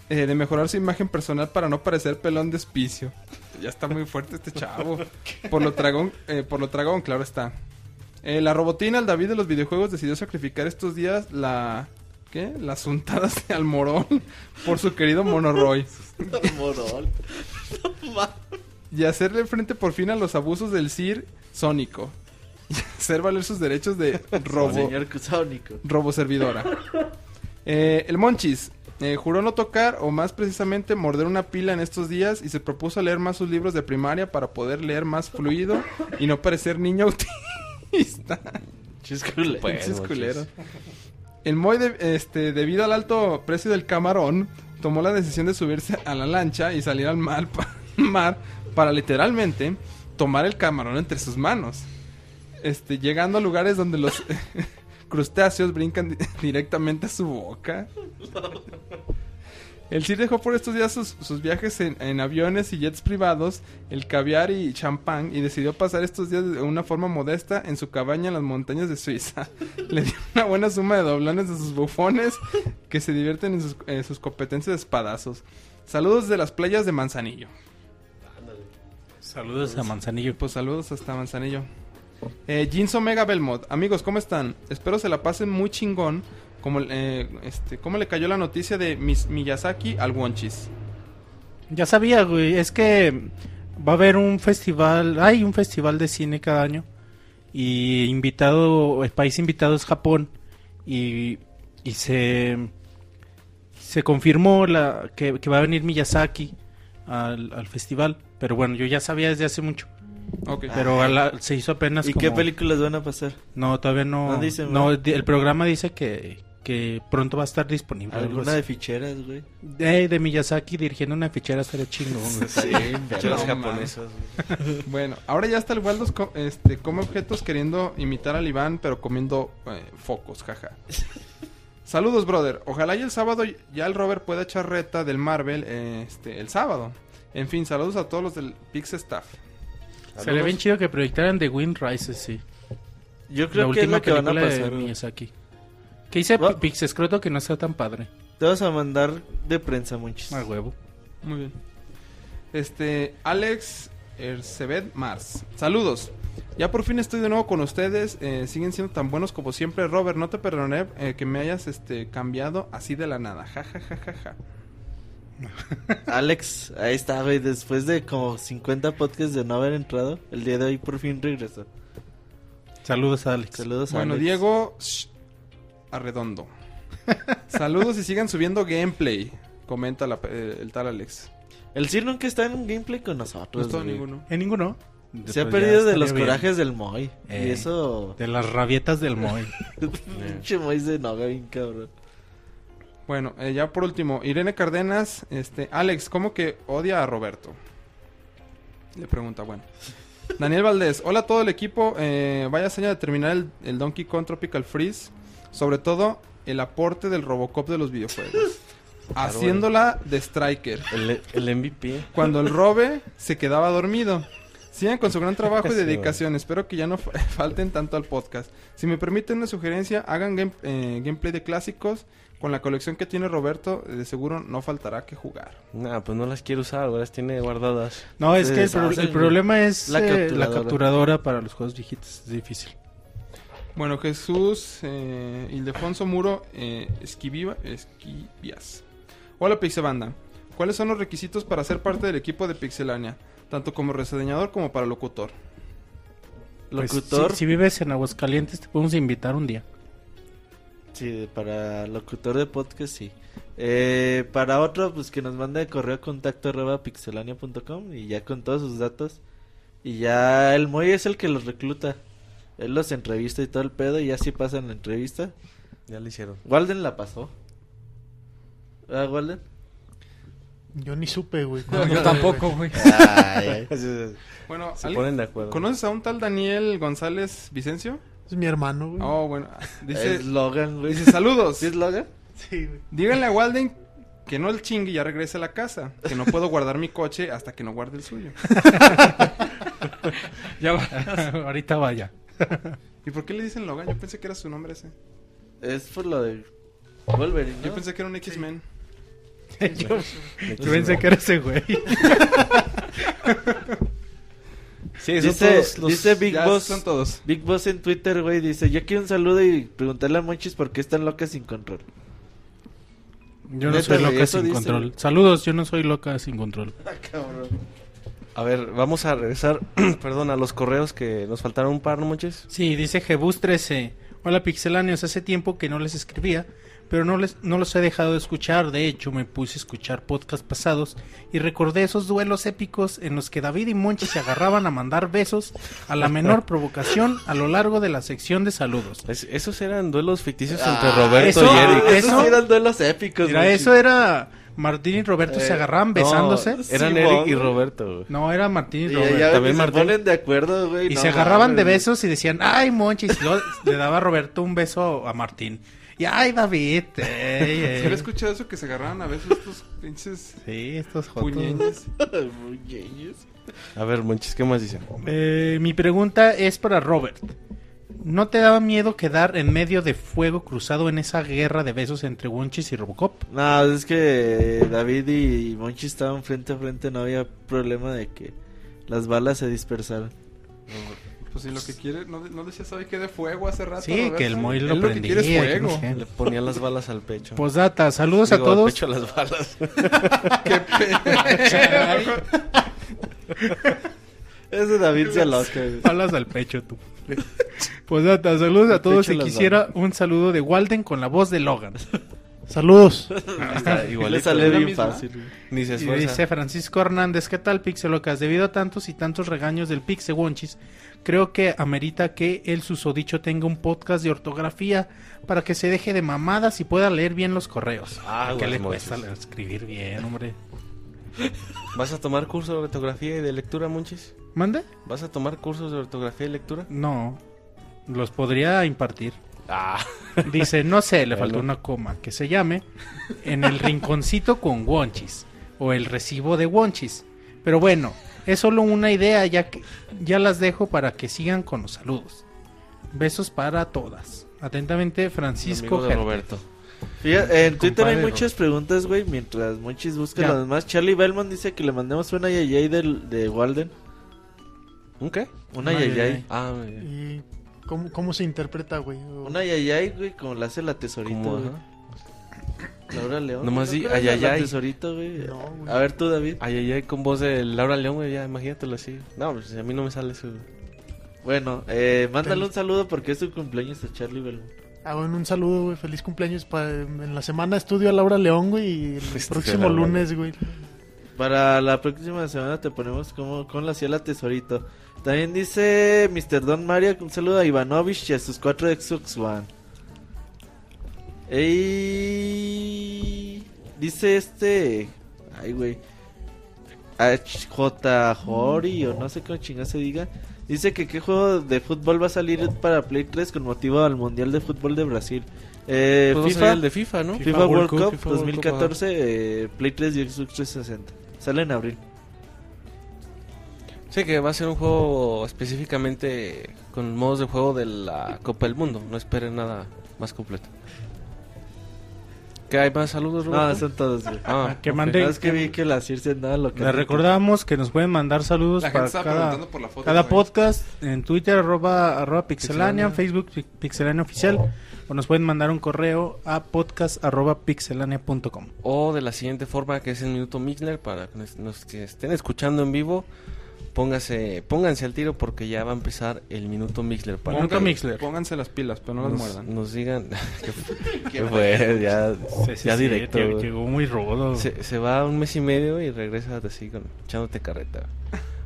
eh, de mejorar su imagen personal para no parecer pelón de espicio. Ya está muy fuerte este chavo. Por lo tragón, eh, por lo tragón, claro está. Eh, la robotina, el David de los videojuegos, decidió sacrificar estos días la... ¿Qué? Las untadas de Almorón por su querido Monoroy. Morol. Y hacerle frente por fin a los abusos del CIR Sónico. Y hacer valer sus derechos de robo, Señor Cusónico. robo servidora. Eh, el Monchis eh, juró no tocar o más precisamente morder una pila en estos días y se propuso leer más sus libros de primaria para poder leer más fluido y no parecer niño autista. Chiscule. Pinches culeros. El Moy, de- este, debido al alto precio del camarón, tomó la decisión de subirse a la lancha y salir al mar, pa- mar para literalmente tomar el camarón entre sus manos. Este, llegando a lugares donde los crustáceos brincan di- directamente a su boca. El Sir dejó por estos días sus, sus viajes en, en aviones y jets privados, el caviar y champán, y decidió pasar estos días de una forma modesta en su cabaña en las montañas de Suiza. Le dio una buena suma de doblones a sus bufones que se divierten en sus, en sus competencias de espadazos. Saludos de las playas de Manzanillo. Saludos a Manzanillo. Pues saludos hasta Manzanillo. Eh, Jeans Omega Belmont. Amigos, ¿cómo están? Espero se la pasen muy chingón. Como, eh, este, ¿Cómo le cayó la noticia de Miyazaki al Wonchis? Ya sabía, güey. Es que va a haber un festival. Hay un festival de cine cada año. Y invitado, el país invitado es Japón. Y se se confirmó que va a venir Miyazaki al, al festival, pero bueno, yo ya sabía desde hace mucho, Pero a la- se hizo apenas ¿Y qué películas van a pasar? No, todavía no. No dicen, no, el programa dice que, que pronto va a estar disponible. ¿Alguna de ficheras, güey? de, de Miyazaki dirigiendo una fichera estaría chingón. güey. Sí, Chelas No, japonesas. Bueno, ahora ya está el Waldos co- este, come objetos queriendo imitar al Iván, pero comiendo eh, focos, jaja. Saludos, brother. Ojalá y el sábado ya el Robert pueda echar reta del Marvel eh, este, el sábado. En fin, saludos a todos los del Pix Staff. Sería bien chido que proyectaran The Wind Rises, sí. Yo la creo que es última lo que van a película pasar. de. Miyazaki. Que dice Va- Pixescroto que no está tan padre. Te vas a mandar de prensa, muchos. A huevo. Muy bien. Este, Alex Ercebet Mars. Saludos. Ya por fin estoy de nuevo con ustedes. eh, siguen siendo tan buenos como siempre. Robert, no te perdoné eh, que me hayas este, cambiado así de la nada. Ja, ja, ja, ja, ja. Alex, ahí está, güey. Después de como 50 podcasts de no haber entrado, el día de hoy por fin regresó. Saludos a Alex. Saludos a Bueno, Alex. Diego shh, Arredondo. Saludos y sigan subiendo gameplay. Comenta la- eh, el tal Alex. El Sir nunca está en un gameplay con nosotros. No está güey. ninguno. En ninguno. Se ha perdido de los bien. corajes del Moy. Y Eh. eso. De las rabietas del Moy. Pinche Moy se enoja bien, cabrón. Bueno, eh, ya por último, Irene Cardenas, este, Alex, ¿cómo que odia a Roberto? Le pregunta, bueno. Daniel Valdés, hola a todo el equipo, eh, vaya seña de terminar el, el Donkey Kong Tropical Freeze, sobre todo el aporte del Robocop de los videojuegos. Haciéndola de Striker, El, el MVP. cuando el Robe se quedaba dormido. Sigan con su gran trabajo y dedicación. Espero que ya no fa- falten tanto al podcast. Si me permiten una sugerencia, hagan game- eh, gameplay de clásicos. Con la colección que tiene Roberto, de seguro no faltará que jugar. Nah, pues no las quiere usar, las tiene guardadas. No, es que el, pro- deshacen, el problema es La eh, la, capturadora. capturadora para los juegos viejitos. Es difícil. Bueno, Jesús eh, Ildefonso Muro eh, Esquiviva- Esquivias. Hola Pixebanda. ¿Cuáles son los requisitos para ser parte del equipo de Pixelania? Tanto como reseñador como para locutor. Pues, Locutor. si, si vives en Aguascalientes, te podemos invitar un día. Sí, para locutor de podcast, sí. Eh, para otro, pues que nos mande correo a contacto arroba pixelania.com y ya con todos sus datos. Y ya el Moy es el que los recluta. Él los entrevista y todo el pedo y ya sí pasan la entrevista. Ya lo hicieron. Walden la pasó. ¿Ah, Walden? Yo ni supe, güey. yo tampoco, güey. Ay, ay. Bueno, Se ¿alguien- ponen de acuerdo. ¿conoces a un tal Daniel González Vicencio? Es mi hermano, güey. Oh, bueno. Dice, Es Logan, güey. dice saludos. ¿Sí es Logan? Sí, güey. Díganle a Walden que no el chingue y ya regrese a la casa. Que no puedo guardar mi coche hasta que no guarde el suyo. Ya va. Ahorita vaya. ¿Y por qué le dicen Logan? Yo pensé que era su nombre ese. Es por lo de Wolverine, ¿no? Yo pensé que era un X-Men. yo, yo pensé que era ese güey. Sí, son Dice, todos los- dice Big Boss. son todos. Big Boss en Twitter, güey, dice, yo quiero un saludo y preguntarle a Monchis por qué están locas sin control. Yo no soy loca sin dice, control. Saludos, yo no soy loca sin control. Ah, cabrón. A ver, vamos a regresar, perdón, a los correos que nos faltaron un par, ¿no, Monches? Sí, dice Jebus 13. Hola pixeláneos, hace tiempo que no les escribía, pero no les no los he dejado de escuchar. De hecho, me puse a escuchar podcasts pasados y recordé esos duelos épicos en los que David y Monchi se agarraban a mandar besos a la menor provocación a lo largo de la sección de saludos. Es- esos eran duelos ficticios Ah, entre Roberto eso- y Eric. Esos ¿Eso? sí eran duelos épicos, Mira, Monchis. eso era Martín y Roberto se Eh, agarraban No, besándose. eran Eric y. Roberto, güey. No, era Martín y Y Roberto. ya, ya También se Martín. ponen de acuerdo, güey. Y no se agarraban de besos y decían, ay, Monchi, y luego le daba Roberto un beso a Martín. Y ay, David. ey, ey. ¿Se había escuchado eso que se agarraban a veces estos pinches Sí, estos. A ver, Monchis, ¿qué más dicen? Eh, mi pregunta es para Robert. ¿No te daba miedo quedar en medio de fuego cruzado en esa guerra de besos entre Wonchis y Robocop? No, es que David y Monchi estaban frente a frente, no había problema de que las balas se dispersaran. Pues si lo que quiere, no, no decía, ¿sabe qué? De fuego hace rato. Sí, Roberto? que el Moy lo que quiere es prendía. que no fuego. sé. Le ponía las balas al pecho. Posdata, saludos Digo, a todos. Al pecho las balas. Qué pe- Ese David se aloca, güey. Hablas al pecho tú. Pues nada, saludos a todos. las quisiera un saludo de Walden con la voz de Logan. Saludos. Está Le igualito. sale Es bien misma. fácil, güey. Ni se Y esfuerza. dice Francisco Hernández, ¿qué tal Pixelocas? Debido a tantos y tantos regaños del Pixe Wonchis, creo que amerita que el susodicho tenga un podcast de ortografía para que se deje de mamadas y pueda leer bien los correos. Ah, ¿Qué le cuesta escribir bien, hombre? ¿Vas a tomar curso de ortografía y de lectura, Monchis? ¿Mande? ¿Vas a tomar cursos de ortografía y lectura? No, los podría impartir. Ah. Dice, no sé, le faltó una coma, que se llame En el rinconcito con Wonchis o el recibo de Wonchis. Pero bueno, es solo una idea, ya que ya las dejo para que sigan con los saludos. Besos para todas. Atentamente, Francisco Amigo de Herter. Roberto. Fíjate, en Twitter hay muchas preguntas, güey, mientras Monchis busca Ya. las demás. Charlie Belmont dice que le mandemos una yayay del, de Walden. ¿Un qué? Una Una yayay. yayay. Ah. ¿Y cómo, cómo se interpreta, güey? O- Una yayay, güey, como la hace la güey. Laura León. Nomás ¿No di te acuerdas de La ayayay. tesorito, güey. No, güey. A ver tú, David. Ay, ay, ay, con voz de Laura León, güey, ya, imagínatelo así. No, pues a mí no me sale eso. güey. Bueno, eh, mándale un saludo porque es su cumpleaños a Charlie Belmont. Ah, bueno, un saludo, güey. Feliz cumpleaños. Pa... En la semana estudio a Laura León, güey. Y el Este próximo lunes, güey. Para la próxima semana te ponemos como con la hacía la tesorito. También dice Mr. Don Mario un saludo a Ivanovich y a sus cuatro Xbox One. Ey, dice este, ay güey, HJ Hori o no sé cómo chingada se diga. Dice que qué juego de fútbol va a salir para Play 3 con motivo al Mundial de Fútbol de Brasil. Eh, Pues FIFA, el de FIFA, ¿no? FIFA, World Cup, FIFA World 2014, eh, Play 3 y Xbox 360. Sale en abril. Sí, que va a ser un juego específicamente con modos de juego de la Copa del Mundo. No esperen nada más completo. ¿Qué hay más saludos, No, Roberto? son todos, güey. Ah, que ok. mande- No, es que vi que la Circe andaba lo que Les recordamos que nos pueden mandar saludos La para cada, preguntando por la foto. cada güey. podcast en Twitter, arroba, arroba pixelania, Pixelania. en Facebook pi- pixelania oficial, o nos pueden mandar un correo a podcast arroba pixelania.com. O de la siguiente forma, que es el Minuto Mixler, para que nos- los que estén escuchando en vivo, póngase, pónganse al tiro porque ya va a empezar el Minuto Mixler. Para Minuto que Mixler. Pónganse las pilas, pero no las nos, muerdan. nos digan... ¿Qué fue? Ya, ya directo. que-. Llegó muy rudo. Se, se va un mes y medio y regresa así con, echándote carreta.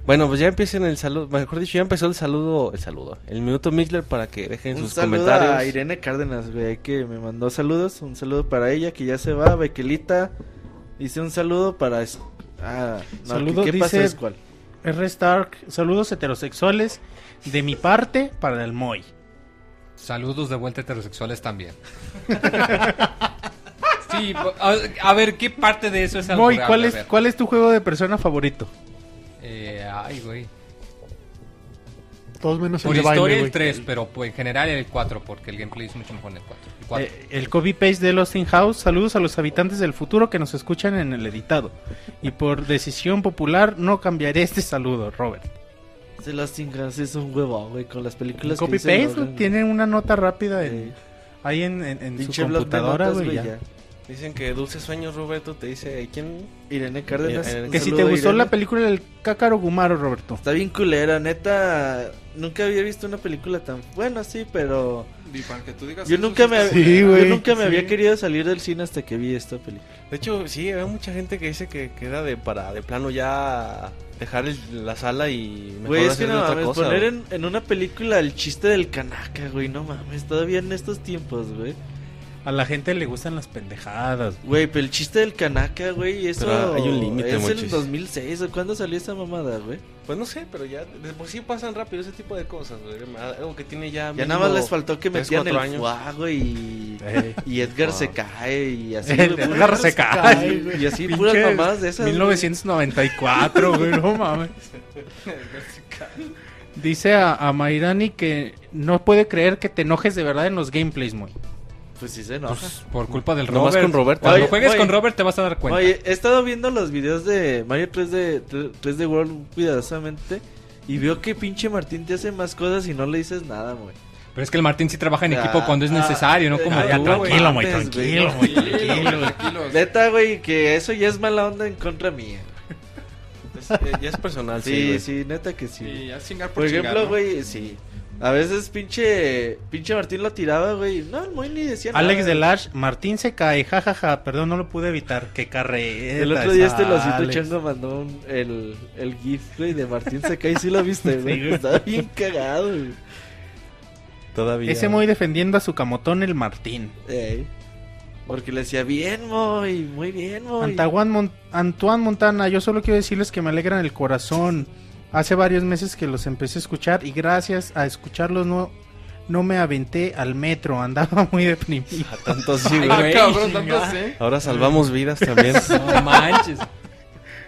Bueno, pues ya empiecen el saludo, mejor dicho, ya empezó el saludo, el saludo, el minuto Mixler para que dejen Un sus saludo comentarios. a Irene Cárdenas, güey, que me mandó saludos. Un saludo para ella, que ya se va. Bequelita, dice un saludo para... Ah, no, Saludo, ¿qué, qué pasó? R. Stark, saludos heterosexuales de mi parte para el Moy. Saludos de vuelta heterosexuales también. sí, a, a ver, ¿qué parte de eso es Moy, algo ¿cuál real? es. ¿cuál es tu juego de persona favorito? Eh, ay, güey. Todos menos el Por de historia baile, el güey. 3, pero pues, en general el 4, porque el gameplay es mucho mejor en el 4. El 4. Eh, el copy paste de Lost in House. Saludos a los habitantes del futuro que nos escuchan en el editado. Y por decisión popular no cambiaré este saludo, Robert. Se las cingas, es un huevo, güey, con las películas que copy paste Logan, güey. tiene una nota rápida en- Sí. ahí en, en- en su de computadora, güey. Dicen que dulces sueños, Roberto, te dice, ¿quién? Irene Cárdenas. Eh, eh, Que si te gustó Irene. la película del Cácaro Gumaro, Roberto. Está bien culera, neta. Nunca había visto una película tan buena, sí, pero Y para que tú digas yo eso, nunca me, yo nunca me sí. había querido salir del cine hasta que vi esta película. De hecho, sí, hay mucha gente que dice que queda de para de plano ya dejar el- la sala y mejor Güey, es que no otra mames, cosa, poner en, en una película el chiste del canaca, güey, no mames, todavía en estos tiempos, güey. A la gente le gustan las pendejadas. Güey, pero el chiste del canaca, güey, eso Pero hay un límite, es en muchis. 2006, ¿o cuándo salió esa mamada, güey? Pues no sé, pero ya de por sí pasan rápido ese tipo de cosas, güey. Algo que tiene ya Ya nada más les faltó que tres, metían el años. fuego y, Eh, y Edgar Wow. se cae y así. El güey, Edgar puras- se cae, Y así puras Pinche mamadas de esas. güey. 1994, güey, no mames. Dice a, a Mairani que no puede creer que te enojes de verdad en los gameplays, muy. Pues sí se enoja. Pues, por culpa del Robert. con Roberto. Cuando Oye, juegues oye. con Robert te vas a dar cuenta. Oye, he estado viendo los videos de Mario 3 de 3 de World cuidadosamente y veo que pinche Martín te hace más cosas y no le dices nada, güey. Pero es que el Martín sí trabaja en Ah, equipo cuando es necesario, no ah, como ah, ya, güey. tranquilo, muy mames, tranquilo, güey. tranquilo. Neta, güey, que eso ya es mala onda en contra mía. eh, ya es personal, sí. Sí, güey. sí, neta que sí. Sí, ya por, Por ejemplo, ¿no? güey, sí. A veces pinche pinche Martín lo tiraba, güey. No, el Moy ni decía Alex nada. Delage, Martín se cae, jajaja, perdón, no lo pude evitar. Qué carrera. El otro día este losito Alex. chango mandó un- el, el gif, güey, de Martín se cae. Sí lo viste, güey. Sí, güey. Estaba bien cagado, güey. Todavía. Ese muy defendiendo a su camotón, el Martín. Ey. Porque le decía, bien, Moy, muy bien, Moy. Antaguan Mon- Antoine Montana, yo solo quiero decirles que me alegran el corazón. Hace varios meses que los empecé a escuchar y gracias a escucharlos no, no me aventé al metro, andaba muy deprimido. Tanto sí, Ay, güey. cabrón, tanto sé. Ahora salvamos vidas también. No manches.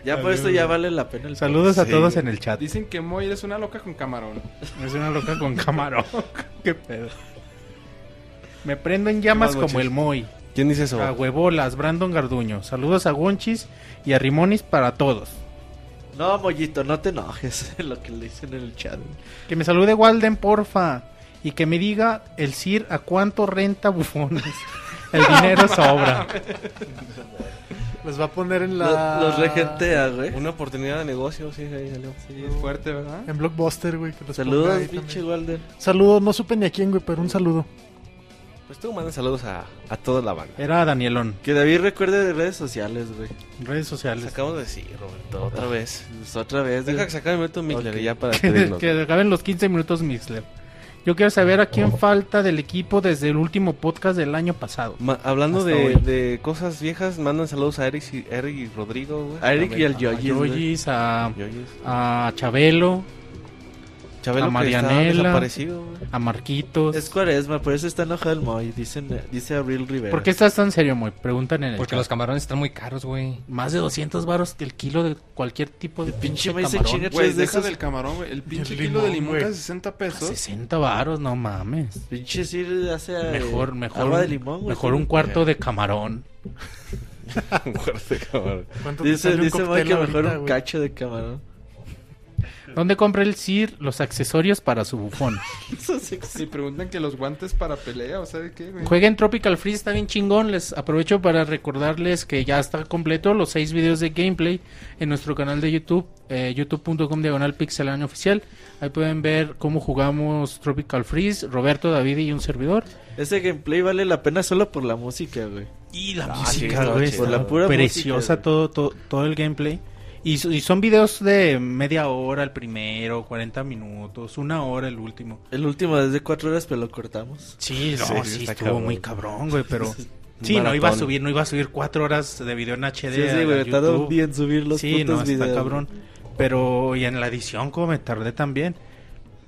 Ya por esto ya vale la pena el Saludos a Sí, todos en el chat. Dicen que Moy es una loca con camarón. Es una loca con camarón. Qué pedo. Me prendo en llamas como el Moy. ¿Quién dice eso? A huevolas, Brandon Garduño. Saludos a Gonchis y a Rimonis para todos. No, Mollito, no te enojes. lo que le dicen en el chat. güey. Que me salude Walden, porfa. Y que me diga el CIR a cuánto renta bufones. El dinero sobra. Les va a poner en la... Los regentea, güey. Una oportunidad de negocio, sí, ahí salió. Sí, es fuerte, ¿verdad? En Blockbuster, güey. que los Saludos, pinche. Walden. Saludos, no supe ni a quién, güey, pero un saludo. Pues tú mandas saludos a, a toda la banda. Era Danielón. Que David recuerde de redes sociales, güey. Redes sociales. Acabamos de decir, Roberto, otra vez. Pues otra vez, güey. Deja que se acabe el momento Mixler ya para Que, que acaben los 15 minutos Mixler. Yo quiero saber a quién falta del equipo desde el último podcast del año pasado. Ma- hablando de, de cosas viejas, mandan saludos a Eric y, Eric y Rodrigo, güey. A Eric y al A Yoyis, güey. Yoyis, a, Yoyis. a Chabelo, Chabelo A Marianela. a Marquitos. Es cuaresma, por eso está enojado el Moy. Dicen, dice Abril Rivera. ¿Por qué estás tan serio, Moy? Preguntan en el Porque chat. los camarones están muy caros, güey. Más de 200 varos que el kilo de cualquier tipo de pinche pinche se camarón. chinga Güey, de deja esos. del camarón, güey. El pinche el kilo de limón, güey. de 60 pesos. 60 varos, no mames. Pinche Sir hace eh, Mejor, mejor, agua un- de limón, güey. mejor un cuarto de camarón. Un cabrón. ¿Cuánto te Dice, dice Moy que mejor ahorita, un cacho de camarón. ¿Dónde compra el CIR los accesorios para su bufón? Y preguntan que los guantes para pelea, o sea, ¿de qué, güey? Jueguen Tropical Freeze, está bien chingón. Les aprovecho para recordarles que ya está completo los seis videos de gameplay en nuestro canal de YouTube, eh, youtube.com diagonal pixelania oficial. Ahí pueden ver cómo jugamos Tropical Freeze, Roberto, David y un servidor. Ese gameplay vale la pena solo por la música, güey. Y la Ah, música, sí, güey, está la pura preciosa música, todo, todo, todo el gameplay. Y, y son videos de media hora el primero, 40 minutos, una hora el último. El último es de cuatro horas, pero lo cortamos. Sí, no, Sí, sí, está estuvo cabrón. muy cabrón, güey, pero... Sí, no iba a subir, no iba a subir cuatro horas de video en HD. Sí, sí, güey, tardó YouTube. un día en subir los Sí, putos no, videos. está cabrón. Pero, y en la edición, como me tardé también.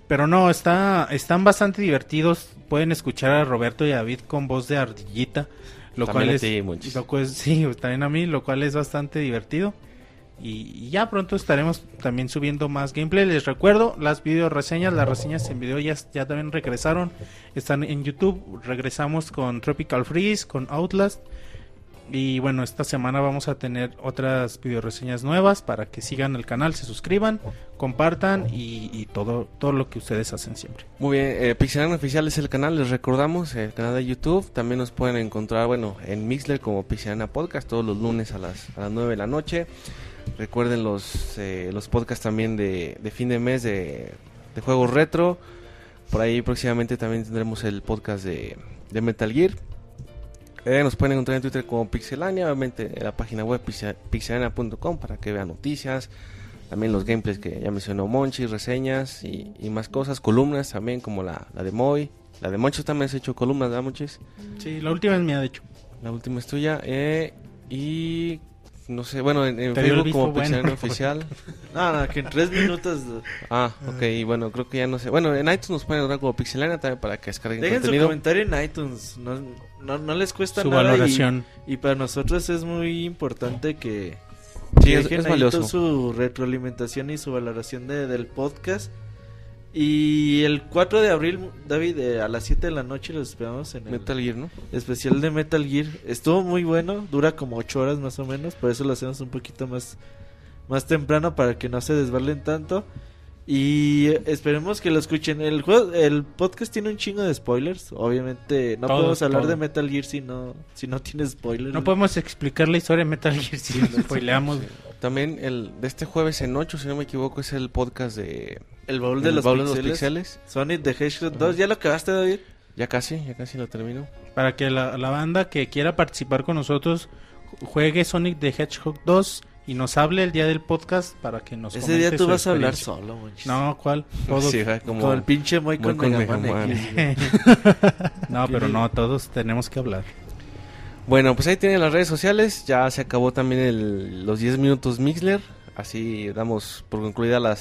Pero no, está, están bastante divertidos. Pueden escuchar a Roberto y a David con voz de ardillita. Lo También cual a es, lo cual es- sí, también a mí, lo cual es bastante divertido. Y, ya pronto estaremos también subiendo más gameplay. Les recuerdo, las video reseñas, las reseñas en video ya, ya también regresaron. Están en YouTube. Regresamos con Tropical Freeze, con Outlast. Y bueno, esta semana vamos a tener otras video reseñas nuevas para que sigan el canal, se suscriban, compartan y, todo, todo lo que ustedes hacen siempre. Muy bien, eh, Pixelania Oficial es el canal, les recordamos, el canal de YouTube. También nos pueden encontrar, bueno, en Mixler como Pixelania Podcast todos los lunes a las, a las 9 de la noche. Recuerden los, eh, los podcasts también de, de fin de mes de, de juegos retro. Por ahí próximamente también tendremos el podcast de, de Metal Gear. Eh, nos pueden encontrar en Twitter como Pixelania, obviamente en la página web pixel- pixelania.com para que vean noticias, también los gameplays que ya mencionó Monchi, reseñas y, y más cosas, columnas también como la, la de Moy. La de Monchi también has hecho columnas, ¿verdad, Monchis? Sí, la última es mía, de hecho. La última es tuya. eh, y no sé, bueno, en, en Facebook como bueno. Pixelania Oficial. No, que en tres minutos. Ah, ok, y bueno, creo que ya no sé. Bueno, en iTunes nos pueden encontrar como Pixelania también para que descarguen Dejen su contenido. comentario en iTunes. No, no, no les cuesta Su nada. y- valoración. Y, para nosotros es muy importante que Sí, es, dejen es valioso. su retroalimentación y su valoración de, del podcast. Y el 4 de abril, David, eh, a las 7 de la noche los esperamos en el Metal Gear, ¿no? especial de Metal Gear. Estuvo muy bueno, dura como 8 horas más o menos, por eso lo hacemos un poquito más, más temprano para que no se desvalen tanto. Y esperemos que lo escuchen. El juego, el podcast tiene un chingo de spoilers. Obviamente no Todo, podemos hablar todo. de Metal Gear si no, si no tiene spoilers. No podemos explicar la historia de Metal Gear si spoileamos. También el de este jueves en 8, si no me equivoco, es el podcast de El baúl de el los baúl de los pixeles. pixeles. Sonic the Hedgehog 2. ¿Ya lo acabaste, David? Ya casi, ya casi lo termino. Para que la, la banda que quiera participar con nosotros ju- juegue Sonic the Hedgehog 2 y nos hable el día del podcast para que nos Ese día tú vas a hablar solo, monchis. No, ¿cuál? Todos. Sí, como Como el pinche Moy con con Mega Man Mega Man. X, no, pero no, todos tenemos que hablar. Bueno, pues ahí tienen las redes sociales. Ya se acabó también el- los 10 minutos Mixler. Así damos por concluida la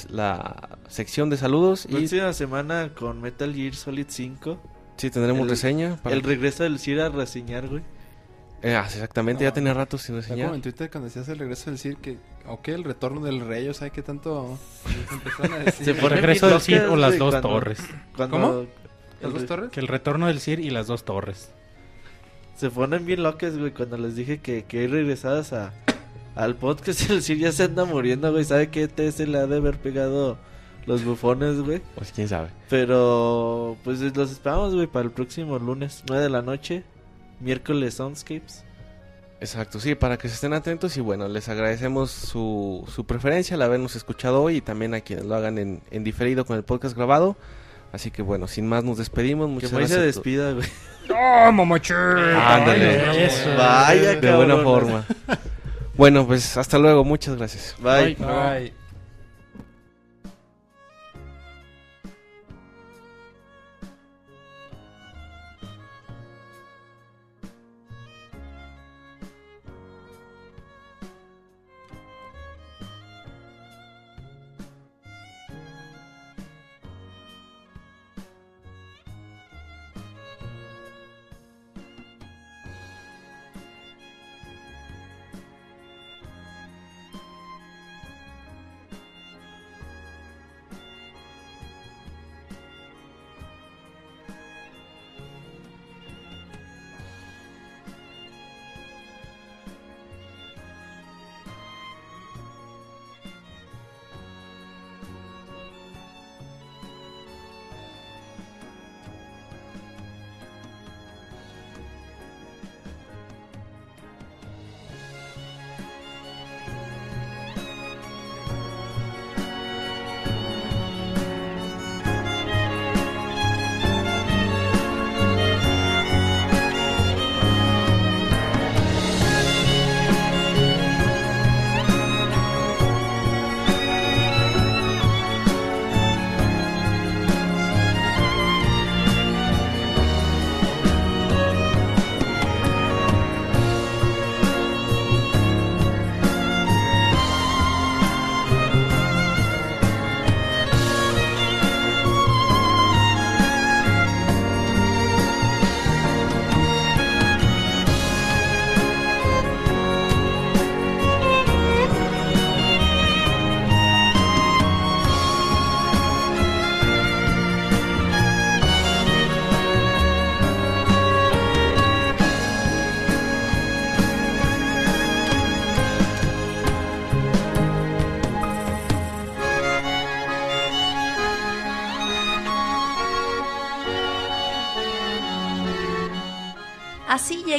sección de saludos. Y Próxima semana con Metal Gear Solid 5. sí, tendremos el- reseña. para- El regreso del Cir a reseñar, güey. Eh, ah, exactamente, ya No. tenía rato sin como reseñar. en Twitter cuando decías el regreso del Cid que... O que el retorno del rey, o sea, que tanto... Empezaron a decir. Se pone Regreso del Cid locas, o las dos cuando- torres. Cuando ¿Cómo? el ¿Las dos re- torres? Que el retorno del Cid y las dos torres. Se ponen bien locas, güey, cuando les dije que, que hay regresadas a, al podcast. El Cir ya se anda muriendo, güey. ¿Sabe qué TS le ha de haber pegado los bufones, güey? Pues quién sabe. Pero, pues los esperamos, güey, para el próximo lunes, 9 de la noche. Miércoles Soundscapes. Exacto, sí, para que se estén atentos y bueno, les agradecemos su, su preferencia al habernos escuchado hoy y también a quienes lo hagan en, en diferido con el podcast grabado. Así que bueno, sin más nos despedimos. Que Muchas se gracias. to- despida, güey. Ándale. Eso. Vaya, De buena cabrón. forma. Bueno, pues hasta luego, muchas gracias. Bye. Bye.